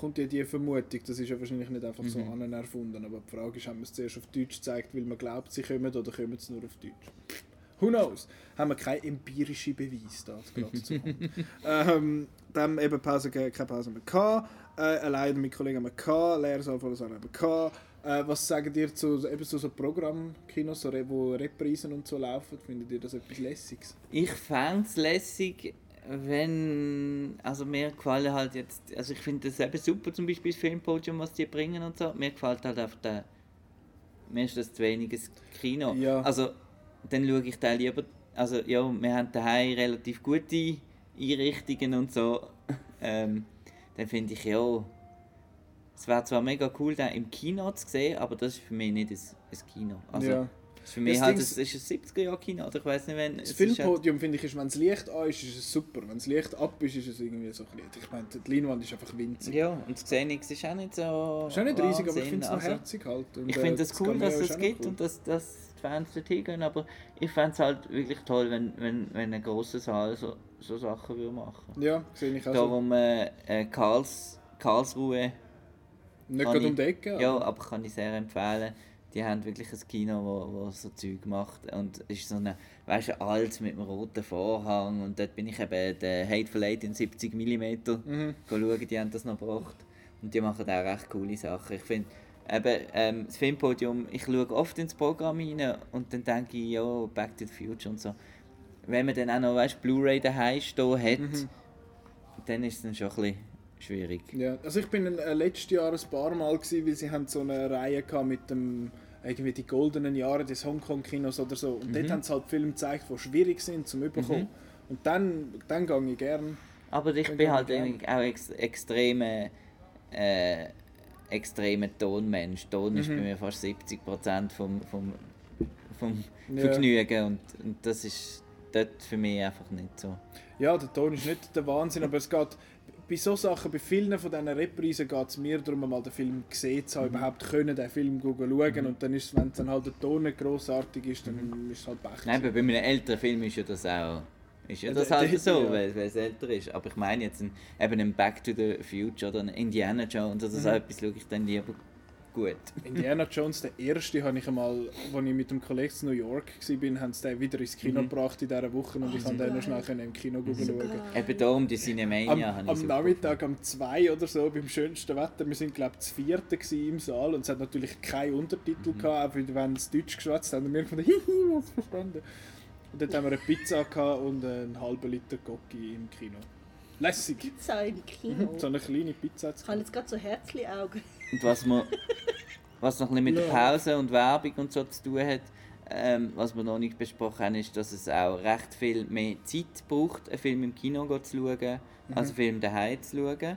kommt ja die Vermutung, das ist ja wahrscheinlich nicht einfach so Mhm. an erfunden, aber die Frage ist, haben wir es zuerst auf Deutsch gezeigt, weil man glaubt, sie kommen oder kommen sie nur auf Deutsch? Who knows? Haben wir keinen empirischen Beweis da gerade zu haben. ähm, dann eben Pause, keine Pause mehr gehabt, äh, allein mit Kollegen haben wir gehabt, Lehrsaal von haben wir gehabt. Äh, was sagen ihr zu eben so, so Programmkinos, so, wo Reprisen und so laufen? Findet ihr das etwas Lässiges? Ich fände es lässig, wenn. Also mir gefallen halt jetzt. Also ich finde das eben super, zum Beispiel das Filmpodium, was die bringen und so. Mir gefällt halt einfach der. Mir ist das zu weniges Kino. Ja. Also dann schaue ich da lieber. Also ja, wir haben daheim relativ gute Einrichtungen und so. ähm, dann finde ich ja. Es wäre zwar mega cool, den im Kino zu sehen, aber das ist für mich nicht ein, ein Kino. Also, ja. Für mich Das halt, das ist ein 70er-Jahr-Kino, oder ich weiß nicht, wenn... Das es ist halt- Filmpodium finde ich, ist, wenn das Licht an ist, ist es super. Wenn das Licht ab ist, ist es irgendwie so ein bisschen... Ich meine, die Leinwand ist einfach winzig. Ja, und das Xenix ist auch nicht so... Ist auch nicht riesig, aber ich finde es noch also- herzig halt. Und, Ich äh, finde es cool, Cameo dass es noch gibt cool. und dass, dass die Fans dort hingehen, aber ich fände es halt wirklich toll, wenn, wenn, wenn ein grosser Saal so, so Sachen würde machen Ja, sehe ich auch so. Darum äh, äh, Karls, Karlsruhe, Nicht gerade ich- um die Ecke. ja, aber- aber kann ich sehr empfehlen. Die haben wirklich ein Kino, wo, wo so Zeug macht und es ist so eine, weißt du, alt mit einem roten Vorhang und dort bin ich eben den Hateful Eight in 70 mm Mhm. schauen, die haben das noch gebracht und die machen auch recht coole Sachen. Ich finde, eben, ähm, das Filmpodium, ich schaue oft ins Programm rein und dann denke ich, ja, Back to the Future und so. Wenn man dann auch noch, weißt, Blu-ray daheim stehen hat, Mhm. dann ist es dann schon ein bisschen schwierig. Ja, also ich bin äh, letztes Jahr ein paar Mal gewesen, weil sie haben so eine Reihe gehabt mit dem irgendwie die goldenen Jahre des Hongkong-Kinos oder so. Und Mhm. dort haben sie halt Filme gezeigt, die schwierig sind zum überkommen. Und dann, dann gehe ich gern. Aber ich bin halt auch ex extreme, äh, extremer Tonmensch. Ton ist bei Mhm. mir fast 70% vom, vom, vom Ja. Vergnügen und, und das ist dort für mich einfach nicht so. Ja, der Ton ist nicht der Wahnsinn, aber es geht bei so Sachen, bei vielen von diesen Reprisen geht es mir darum, mal den Film gesehen zu haben, überhaupt können den Film schauen und dann ist wenn dann halt der Ton nicht grossartig ist, dann ist es halt Pech. Nein, bei einem älteren Film ist ja das auch. Ist ja das halt so, ja. weil, weil es älter ist. Aber ich meine jetzt ein, eben ein Back to the Future oder ein Indiana Jones oder so Mhm. etwas schaue ich dann lieber gut. Indiana Jones, der erste, habe ich einmal, als ich mit dem Kollegen in New York war, haben sie den wieder ins Kino Mhm. gebracht in dieser Woche und ich so konnte den noch schnell im Kino Mhm. schauen. geil. Eben darum die Cinemania Am, habe ich am Nachmittag um zwei oder so, beim schönsten Wetter, wir sind glaube ich das vierte im Saal und es hat natürlich keine Untertitel Mhm. gehabt, auch wenn es Deutsch geschwätzt haben und wir gefunden, hihi, was verstanden. Und dort haben wir eine Pizza gehabt und einen halben Liter Gocki im Kino. Lässig. Pizza im Kino. So eine kleine Pizza. Ich habe jetzt gerade so Herzli-Augen. Und was, man, was noch ein bisschen mit der. Pause und Werbung und so zu tun hat, ähm, was wir noch nicht besprochen haben, ist, dass es auch recht viel mehr Zeit braucht, einen Film im Kino zu schauen, als einen Film daheim zu schauen.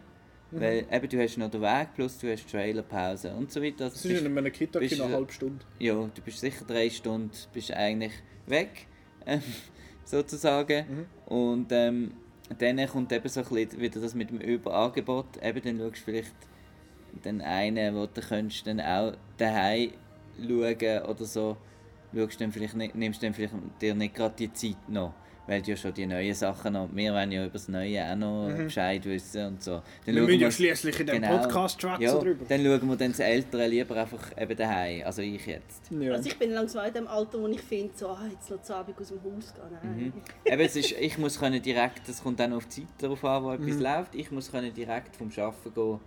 Weil eben, du hast noch den Weg, plus du hast Trailerpause und so weiter. Also Das ist in einem Kita-Kino bist eine halbe Stunde. ja, du bist sicher drei Stunden bist eigentlich weg, ähm, sozusagen. Mhm. Und ähm, dann kommt eben so ein bisschen wieder das mit dem Überangebot. Eben, dann schaust du vielleicht den einen, wo du könntest dann auch daheim schauen oder so. Schaust dann vielleicht nicht, nimmst dann vielleicht dir nicht gerade die Zeit noch, weil du ja schon die neuen Sachen noch, wir wollen ja über das Neue auch noch Bescheid wissen und so. Dann Wir müssen ja schließlich in dem Genau. Podcast schwätzen ja, drüber. dann schauen wir dann das Ältere lieber einfach eben daheim, also ich jetzt. Ja. Also ich bin langsam in dem Alter, wo ich finde, so, ah, jetzt noch zu Abend aus dem Haus gehen. Mhm. Eben, es ist, ich muss können direkt, das kommt dann auf die Zeit darauf an, wo etwas Mhm. läuft, ich muss können direkt vom Arbeiten gehen,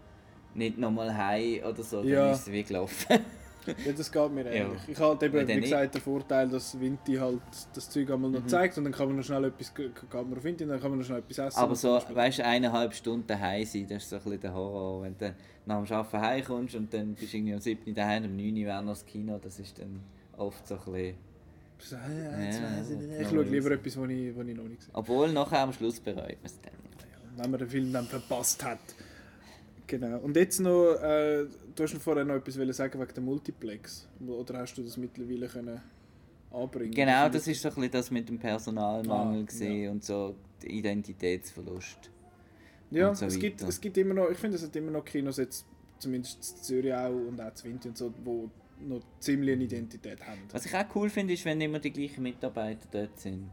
nicht nochmal heim oder so, Ja. dann ist es wie gelaufen. Ja, das geht mir Ja. ähnlich. Ich habe eben, wie gesagt, den Vorteil, dass Vinti halt das Zeug einmal noch Mhm. zeigt und dann kann man noch schnell etwas, geht man auf Vinti und dann kann man noch schnell etwas essen. Aber und so, weißt du, eineinhalb Stunden daheim sein, das ist so ein bisschen der Horror, wenn du nach dem Arbeiten heimkommst und dann bist du irgendwie um 7 Uhr daheim, um 9 Uhr wäre noch das Kino, das ist dann oft so ein bisschen... So, ja, Ja, ich ja, ja, schaue ja. lieber etwas, was ich, was ich noch nicht gesehen Obwohl, nachher am Schluss bereut man es dann. habe. Wenn man den Film dann verpasst hat. Genau. Und jetzt noch, äh, du hast vorher noch etwas sagen wegen dem Multiplex. Oder hast du das mittlerweile können anbringen Genau, das ist so ein bisschen das mit dem Personalmangel Ah, gesehen und so der Identitätsverlust. Ja, so es, gibt, es gibt immer noch, ich finde, es hat immer noch Kinos, jetzt, zumindest in Zürich auch und auch in Winter und so, wo noch ziemlich eine Identität haben. Was ich auch cool finde, ist, wenn immer die gleichen Mitarbeiter dort sind.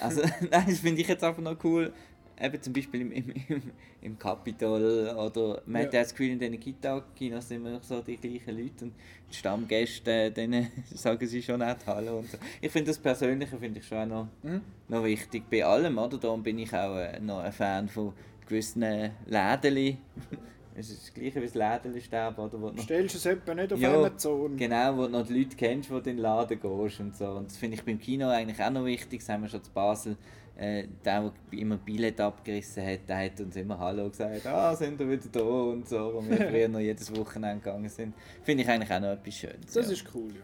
Also, nein, das finde ich jetzt einfach noch cool. Eben zum Beispiel im, im, im, im Capitol oder man hat Ja. ja das Gefühl, in diesen Kita-Kinos sind immer so die gleichen Leute und die Stammgäste, denen sagen sie schon nicht Hallo und so. Ich finde das Persönliche finde ich schon auch noch, Mhm. noch wichtig bei allem, oder? Darum bin ich auch äh, noch ein Fan von gewissen Lädeli. Es ist das gleiche wie das Lädeli-Sterben, oder? Wo du Stellst du es etwa nicht auf Ja, Amazon? Genau, wo du noch die Leute kennst, die in den Laden gehst und so. Und das finde ich beim Kino eigentlich auch noch wichtig. Das haben wir schon zu Basel. Äh, der, der immer Billett abgerissen hat, der hat uns immer Hallo gesagt. Ah, sind wir wieder da und so. Wo wir früher noch jedes Wochenende gegangen sind. Finde ich eigentlich auch noch etwas Schönes. Das ja. ist cool, ja.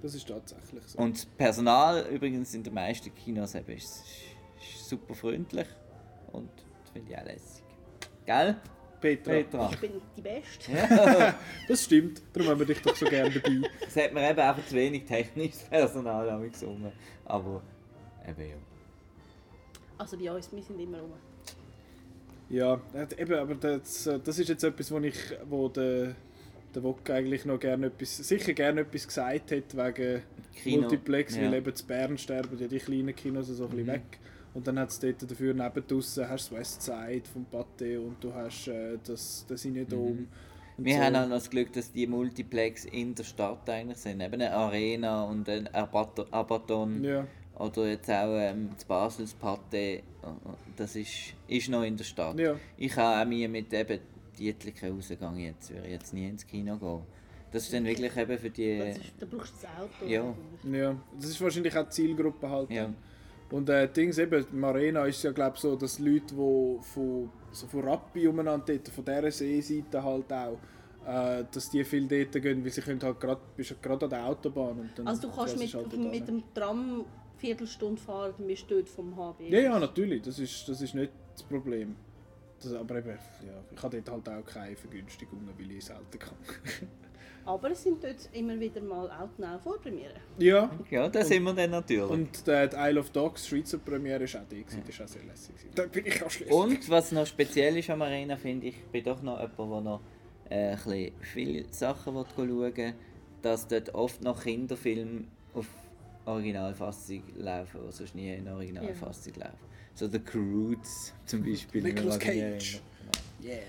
Das ist tatsächlich so. Und das Personal übrigens in den meisten Kinos eben, ist, ist super freundlich. Und das finde ich auch lässig. Gell? Petra. Petra. Ich bin die Beste. Das stimmt, darum haben wir dich doch so gerne dabei. Es hat mir eben einfach zu wenig technisches Personal gesungen. Aber eben ja. Also bei uns, wir sind immer rum. Ja, äh, eben, aber das, äh, das ist jetzt etwas, wo ich, wo der, der Wok eigentlich noch gerne etwas, sicher gerne etwas gesagt hat wegen Kino, Multiplex, ja. weil eben zu Bern sterben ja die kleinen Kinos so ein bisschen Mhm. weg. Und dann hat es dort dafür neben draussen hast du Westside vom Pathé und du hast äh, das, das Cinedom. Mhm. Wir so. haben auch noch das Glück, dass die Multiplex in der Stadt eigentlich sind. Eben eine Arena und ein Abaton. Abaton. Ja, Oder jetzt auch ähm, das Basels Pathé. Das ist, ist noch in der Stadt. ja. Ich habe auch mir mit eben Dietliken rausgegangen jetzt. Würde ich jetzt nie ins Kino gehen. Das ist dann wirklich eben für die... Das ist, da brauchst du das Auto. Ja. Ja, das ist wahrscheinlich auch die Zielgruppe halt. Ja. Und äh, Dings eben, im Arena ist ja glaube so, dass Leute, die von, so von Rappi umeinander dort, von dieser Seeseite halt auch, äh, dass die viel dort gehen, weil sie können halt gerade, bist ja gerade an der Autobahn und dann Also du kannst mit, halt mit dem Tram Viertelstunde fahren, dann bist du dort vom HB. Ja, ja, natürlich, das ist, das ist nicht das Problem. Das, aber eben, ja, ich habe dort halt auch keine Vergünstigungen, weil ich selten kann. Aber es sind dort immer wieder mal Outnow Vorpremieren. ja, Ja, da sind wir dann natürlich. und äh, die Isle of Dogs Schweizer Premiere ist auch die, gewesen, das war auch sehr lässig. Da bin ich auch schlecht. Und was noch speziell ist am Arena, finde ich, bin doch noch jemand, der noch äh, ein bisschen viele Sachen schauen will, dass dort oft noch Kinderfilme auf Originalfassung laufen, die sonst nie in Originalfassung laufen. So The Croods zum Beispiel. Nicolas Cage. erinnert. Yeah.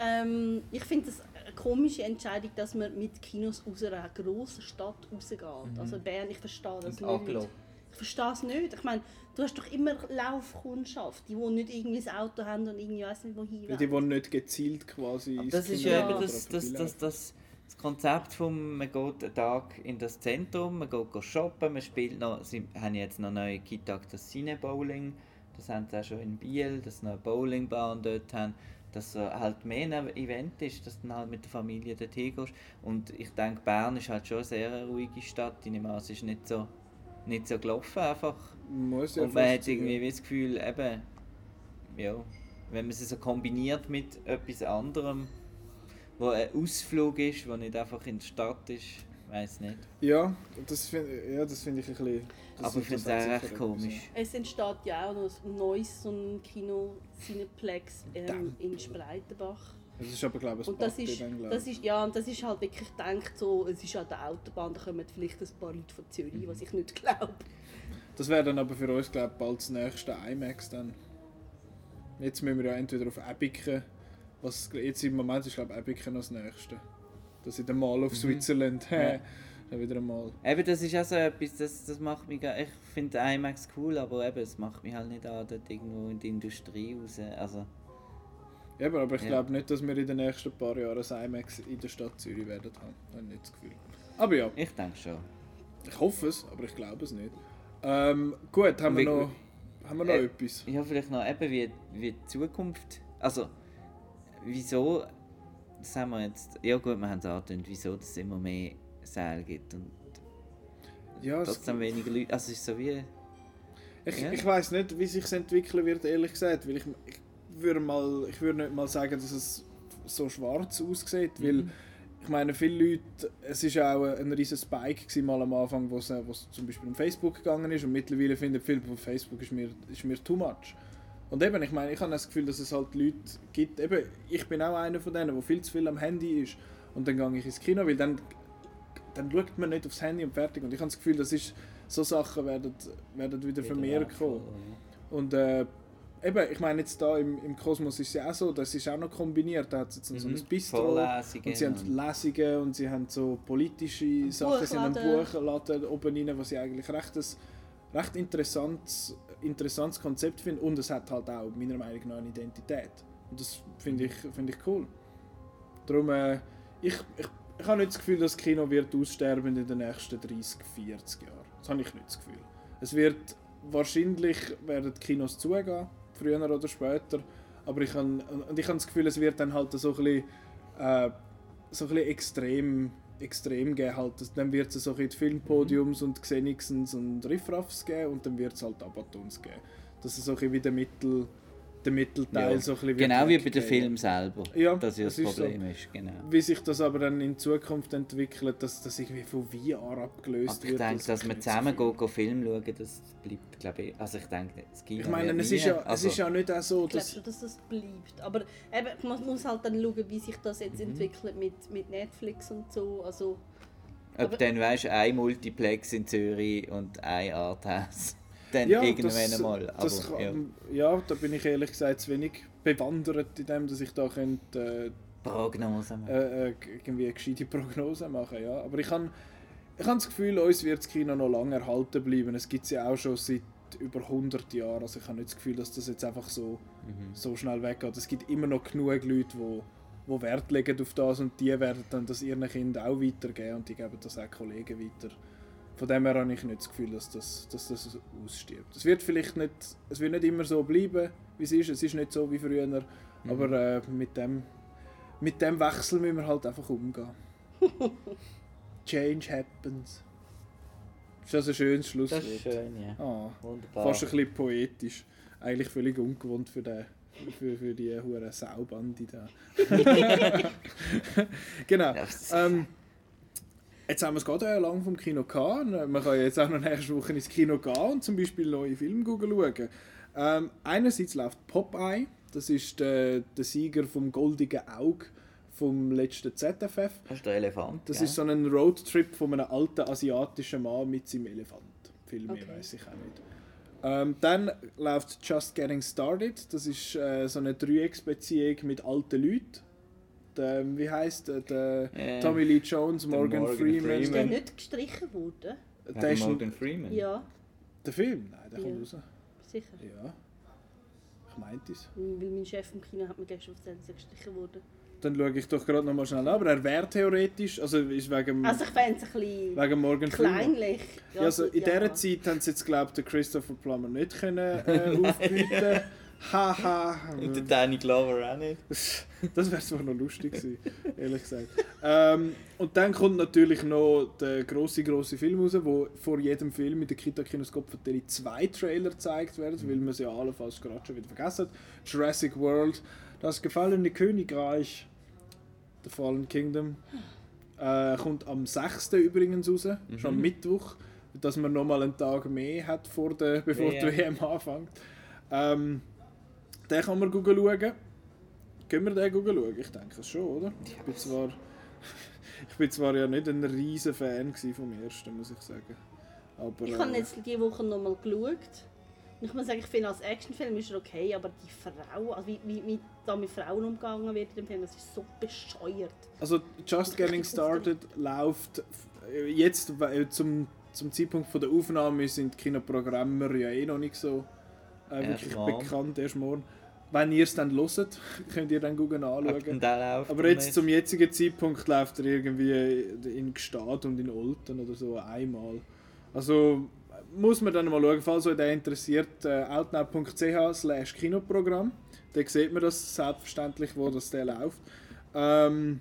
Ähm, ich finde es eine komische Entscheidung, dass man mit Kinos aus einer grossen Stadt rausgeht. Also Bern, ich verstehe das Und nicht. Ich verstehe es nicht. Ich meine, du hast doch immer Laufkundschaft, die, die nicht irgendwie ein Auto haben und irgendwie weiss nicht wohin die, die nicht gezielt quasi Aber das ist ja das, das, die das, das, das Konzept vom man geht einen Tag in das Zentrum, man geht shoppen, man spielt noch, sie haben jetzt noch neue Kitag das Cine Bowling, das haben sie auch schon in Biel, dass sie noch eine Bowlingbahn dort haben, dass halt mehr ein Event ist, dass du dann halt mit der Familie dorthin gehst. Und ich denke, Bern ist halt schon eine sehr ruhige Stadt, ich nehme an, es ist nicht so, nicht so gelaufen einfach. Muss ja Und man hat irgendwie ja. das Gefühl, eben, ja, wenn man es so kombiniert mit etwas anderem, wo ein Ausflug ist, wo nicht einfach in der Stadt ist, weiß nicht. Ja, das finde ja, das find ich ein bisschen... das Aber ich finde es auch recht komisch. Es entsteht ja auch noch ein neues so ein Kino Cineplex ähm, in Spreitenbach. Das ist aber glaube ich ein Und das ist, dann, das ist, ja, und das ist halt wirklich gedacht so, es ist an der Autobahn, da kommen vielleicht ein paar Leute von Zürich, was ich nicht glaube. Das wäre dann aber für uns glaube ich bald das nächste IMAX dann. Jetzt müssen wir ja entweder auf Ebiken, was jetzt im Moment ist glaube ich Ebiken noch das nächste. Das in der Mall Mhm. of Switzerland. Ja. Dann wieder einmal. Eben, das ist auch so etwas, das, das macht mich, gar- ich finde IMAX cool, aber eben, es macht mich halt nicht an, dort irgendwo in die Industrie raus, also, Ja, aber ich Ja. glaube nicht, dass wir in den nächsten paar Jahren ein IMAX in der Stadt Zürich werden haben. Habe ich nicht das Gefühl. Aber ja, ich denke schon. ich hoffe es, aber ich glaube es nicht. Ähm, gut, haben wir noch, haben wir noch Äh, etwas? Ja, vielleicht noch eben wie, wie die Zukunft. Also, wieso. Das haben wir jetzt. Ja, gut, wir haben es angetönt, wieso es immer mehr Säle gibt und Ja, es, trotzdem weniger Leute. Also, es ist so wie. ich, ja. ich weiß nicht, wie sich entwickeln wird, ehrlich gesagt. Weil ich, ich, würde mal, ich würde nicht mal sagen, dass es so schwarz aussieht, weil Mhm. ich meine, viele Leute, es ist auch ein riesen Spike gewesen, mal am Anfang, wo es, zum Beispiel um Facebook gegangen ist und mittlerweile finden viele Facebook ist mir, ist mir too much. Und eben, ich meine, ich habe das Gefühl, dass es halt Leute gibt, eben, ich bin auch einer von denen, der viel zu viel am Handy ist und dann gehe ich ins Kino, weil dann, dann schaut man nicht aufs Handy und fertig. Und ich habe das Gefühl, das ist, so Sachen werden, werden wieder vermehrt kommen. Und äh, eben, ich meine jetzt da im, im Kosmos ist es ja auch so, das ist auch noch kombiniert, da hat es jetzt so ein Mhm. Bistro und sie haben Lesungen und sie haben so politische Sachen, sie haben einen Buchladen. Oben rein, was ich eigentlich recht, ein, recht interessantes, interessantes Konzept finde und es hat halt auch meiner Meinung nach eine Identität und das finde ich, finde ich cool. Darum, äh, ich, ich, ich habe nicht das Gefühl, das Kino wird aussterben in den nächsten 30, 40 Jahren. Das habe ich nicht das Gefühl. Es wird wahrscheinlich werden die Kinos zugehen, früher oder später. Aber ich habe, und ich habe das Gefühl, es wird dann halt so ein bisschen, äh, so ein bisschen extrem, extrem geben. Halt. Dann wird es ein bisschen die Filmpodiums und Xenixens und Riffraffs geben und dann wird es halt Abatons geben. Das ist wie der Mittel, der Mittelteil Ja. so ein bisschen Genau wie bei dem. Film selber. Ja, das ja das, das ist so. Problem ist. Genau. Wie sich das aber dann in Zukunft entwickelt, dass das irgendwie von VR abgelöst Aber ich wird. denke, das dass wir ich zusammen gehen, gehen Film schauen, das bleibt, glaube ich. Also ich denke, es gibt Ich meine, es ist, ja, es ist ja nicht auch so, Ich glaube dass... schon, dass das bleibt. Aber eben, man muss halt dann schauen, wie sich das jetzt entwickelt mit, mit Netflix und so. Also, Ob aber- dann, weißt du, ein Multiplex in Zürich und ein Arthouse. Dann Ja, irgendwann das, einmal. Aber, das ja. kann, ja. da bin ich ehrlich gesagt zu wenig bewandert in dem, dass ich da könnte, Prognose machen. äh, äh, irgendwie eine gescheite Prognose machen ja. Aber ich habe ich hab das Gefühl, uns wird das Kino noch lange erhalten bleiben. Es gibt es ja auch schon seit über 100 Jahren. Also ich habe nicht das Gefühl, dass das jetzt einfach so, Mhm. so schnell weggeht. Es gibt immer noch genug Leute, die wo Wert legen auf das und die werden dann das ihren Kindern auch weitergeben und die geben das auch Kollegen weiter. Von dem her habe ich nicht das Gefühl, dass das, dass das ausstirbt. Es wird vielleicht nicht, es wird nicht immer so bleiben, wie es ist. Es ist nicht so wie früher, Mhm. aber äh, mit, dem, mit dem Wechsel müssen wir halt einfach umgehen. Change happens. Ist das ein schönes Schlusswort? Das ist schön, ja. Ah, Wunderbar. fast ein bisschen poetisch. Eigentlich völlig ungewohnt für, den, für, für die hure Saubande da. genau. Ähm, jetzt haben wir es gerade lang vom Kino gehabt. Man kann jetzt auch noch nächste Woche ins Kino gehen und zum Beispiel neue Filme schauen. Ähm, einerseits läuft Popeye. Das ist der, der Sieger vom Goldigen Auge vom letzten ZFF. Das ist der Elefant. Das gell? ist so ein Roadtrip von einem alten asiatischen Mann mit seinem Elefant. Viel mehr Okay. weiß ich auch nicht. Ähm, dann läuft Just Getting Started. Das ist äh, so eine Dreiecksbeziehung mit alten Leuten. Der, wie heißt der? der Äh, Tommy Lee Jones, Morgan, Morgan Freeman. ist der Freeman. nicht gestrichen worden? Der ist ein- Morgan Freeman. Ja, Der Film? Nein, der kommt Ja. raus. sicher. Ja. Ich meinte es. Weil mein Chef im Kino hat mir gestern erzählt, dass er gestrichen wurde. Dann schaue ich doch gerade noch mal schnell an. Aber er wäre theoretisch, also ist wegen, Also ich fände es ein bisschen wegen Morgan Freeman. kleinlich. Ja, also in ja. dieser Zeit haben sie jetzt, glaube ich, den Christopher Plummer nicht können, äh, aufbieten Haha. Und der Danny Glover auch nicht. Das wäre zwar noch lustig gewesen, ehrlich gesagt. Ähm, und dann kommt natürlich noch der grosse, grosse Film raus, wo vor jedem Film in der Kita Kinoskop Verteilt zwei Trailer gezeigt werden, weil man sie ja alle fast gerade schon wieder vergessen hat. Jurassic World, das gefallene Königreich, The Fallen Kingdom, äh, kommt am 6. übrigens raus, schon am Mittwoch, dass man nochmal einen Tag mehr hat, vor der, bevor die WM. WM anfängt. Ähm, den kann man schauen. Können wir den schauen? Ich denke es schon, oder? Ich bin zwar, ich bin zwar ja nicht ein riesen Fan vom ersten, muss ich sagen. Aber, Ich habe äh, jetzt diese Woche nochmal geschaut. Und ich muss sagen, ich finde, als Actionfilm ist er okay, aber die Frau, also wie, wie, wie da mit Frauen umgegangen wird in dem Film, das ist so bescheuert. Also Just Getting Started läuft äh, jetzt äh, zum, zum Zeitpunkt von der Aufnahme sind die Kinoprogramme ja eh noch nicht so äh, Erst wirklich morgen. bekannt, erst morgen. Wenn ihr es dann hört, könnt ihr dann googeln Ob anschauen. Aber jetzt zum jetzigen Zeitpunkt läuft er irgendwie in Gstaad und in Olten oder so einmal. Also muss man dann mal schauen, falls euch der interessiert, äh, outnow.ch slash Kinoprogramm. Da sieht man das selbstverständlich, wo das der läuft. Ähm,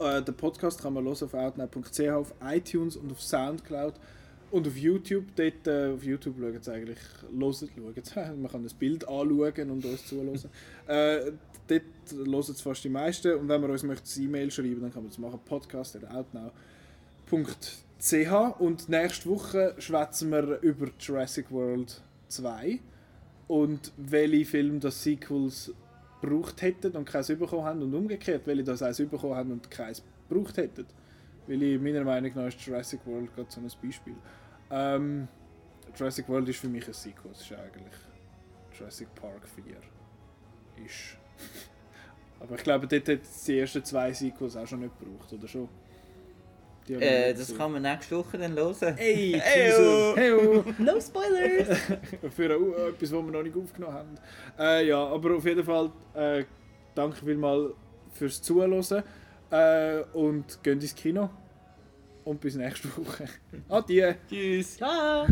äh, den Podcast kann man hören auf outnow.ch, auf iTunes und auf Soundcloud und auf YouTube. Dort, äh, auf YouTube schauen sie eigentlich, hören, schauen, man kann das Bild anschauen und uns zuhören. äh, dort hören es fast die meisten und wenn man uns möchte ein E-Mail schreiben, dann kann man das machen, podcast.outnow.ch und nächste Woche schwätzen wir über Jurassic World 2 und welche Filme das Sequels gebraucht hätten und keins bekommen haben und umgekehrt, welche das eins bekommen haben und keins gebraucht hätten. Weil ich, meiner Meinung nach ist Jurassic World gerade so ein Beispiel. Ähm, Jurassic World ist für mich ein Sequel, es ist eigentlich Jurassic Park 4. Ist. Aber ich glaube, dort hat es die ersten zwei Sequels auch schon nicht gebraucht, oder schon? Äh, das kann man nächste Woche dann hören. Ey, Heyo. Teaser! Heyo! No Spoilers! Für äh, etwas, was wir noch nicht aufgenommen haben. Äh, ja, aber auf jeden Fall äh, danke vielmals fürs Zuhören äh, und geht ins Kino. Und bis nächste Woche. Adieu! Tschüss. Ciao!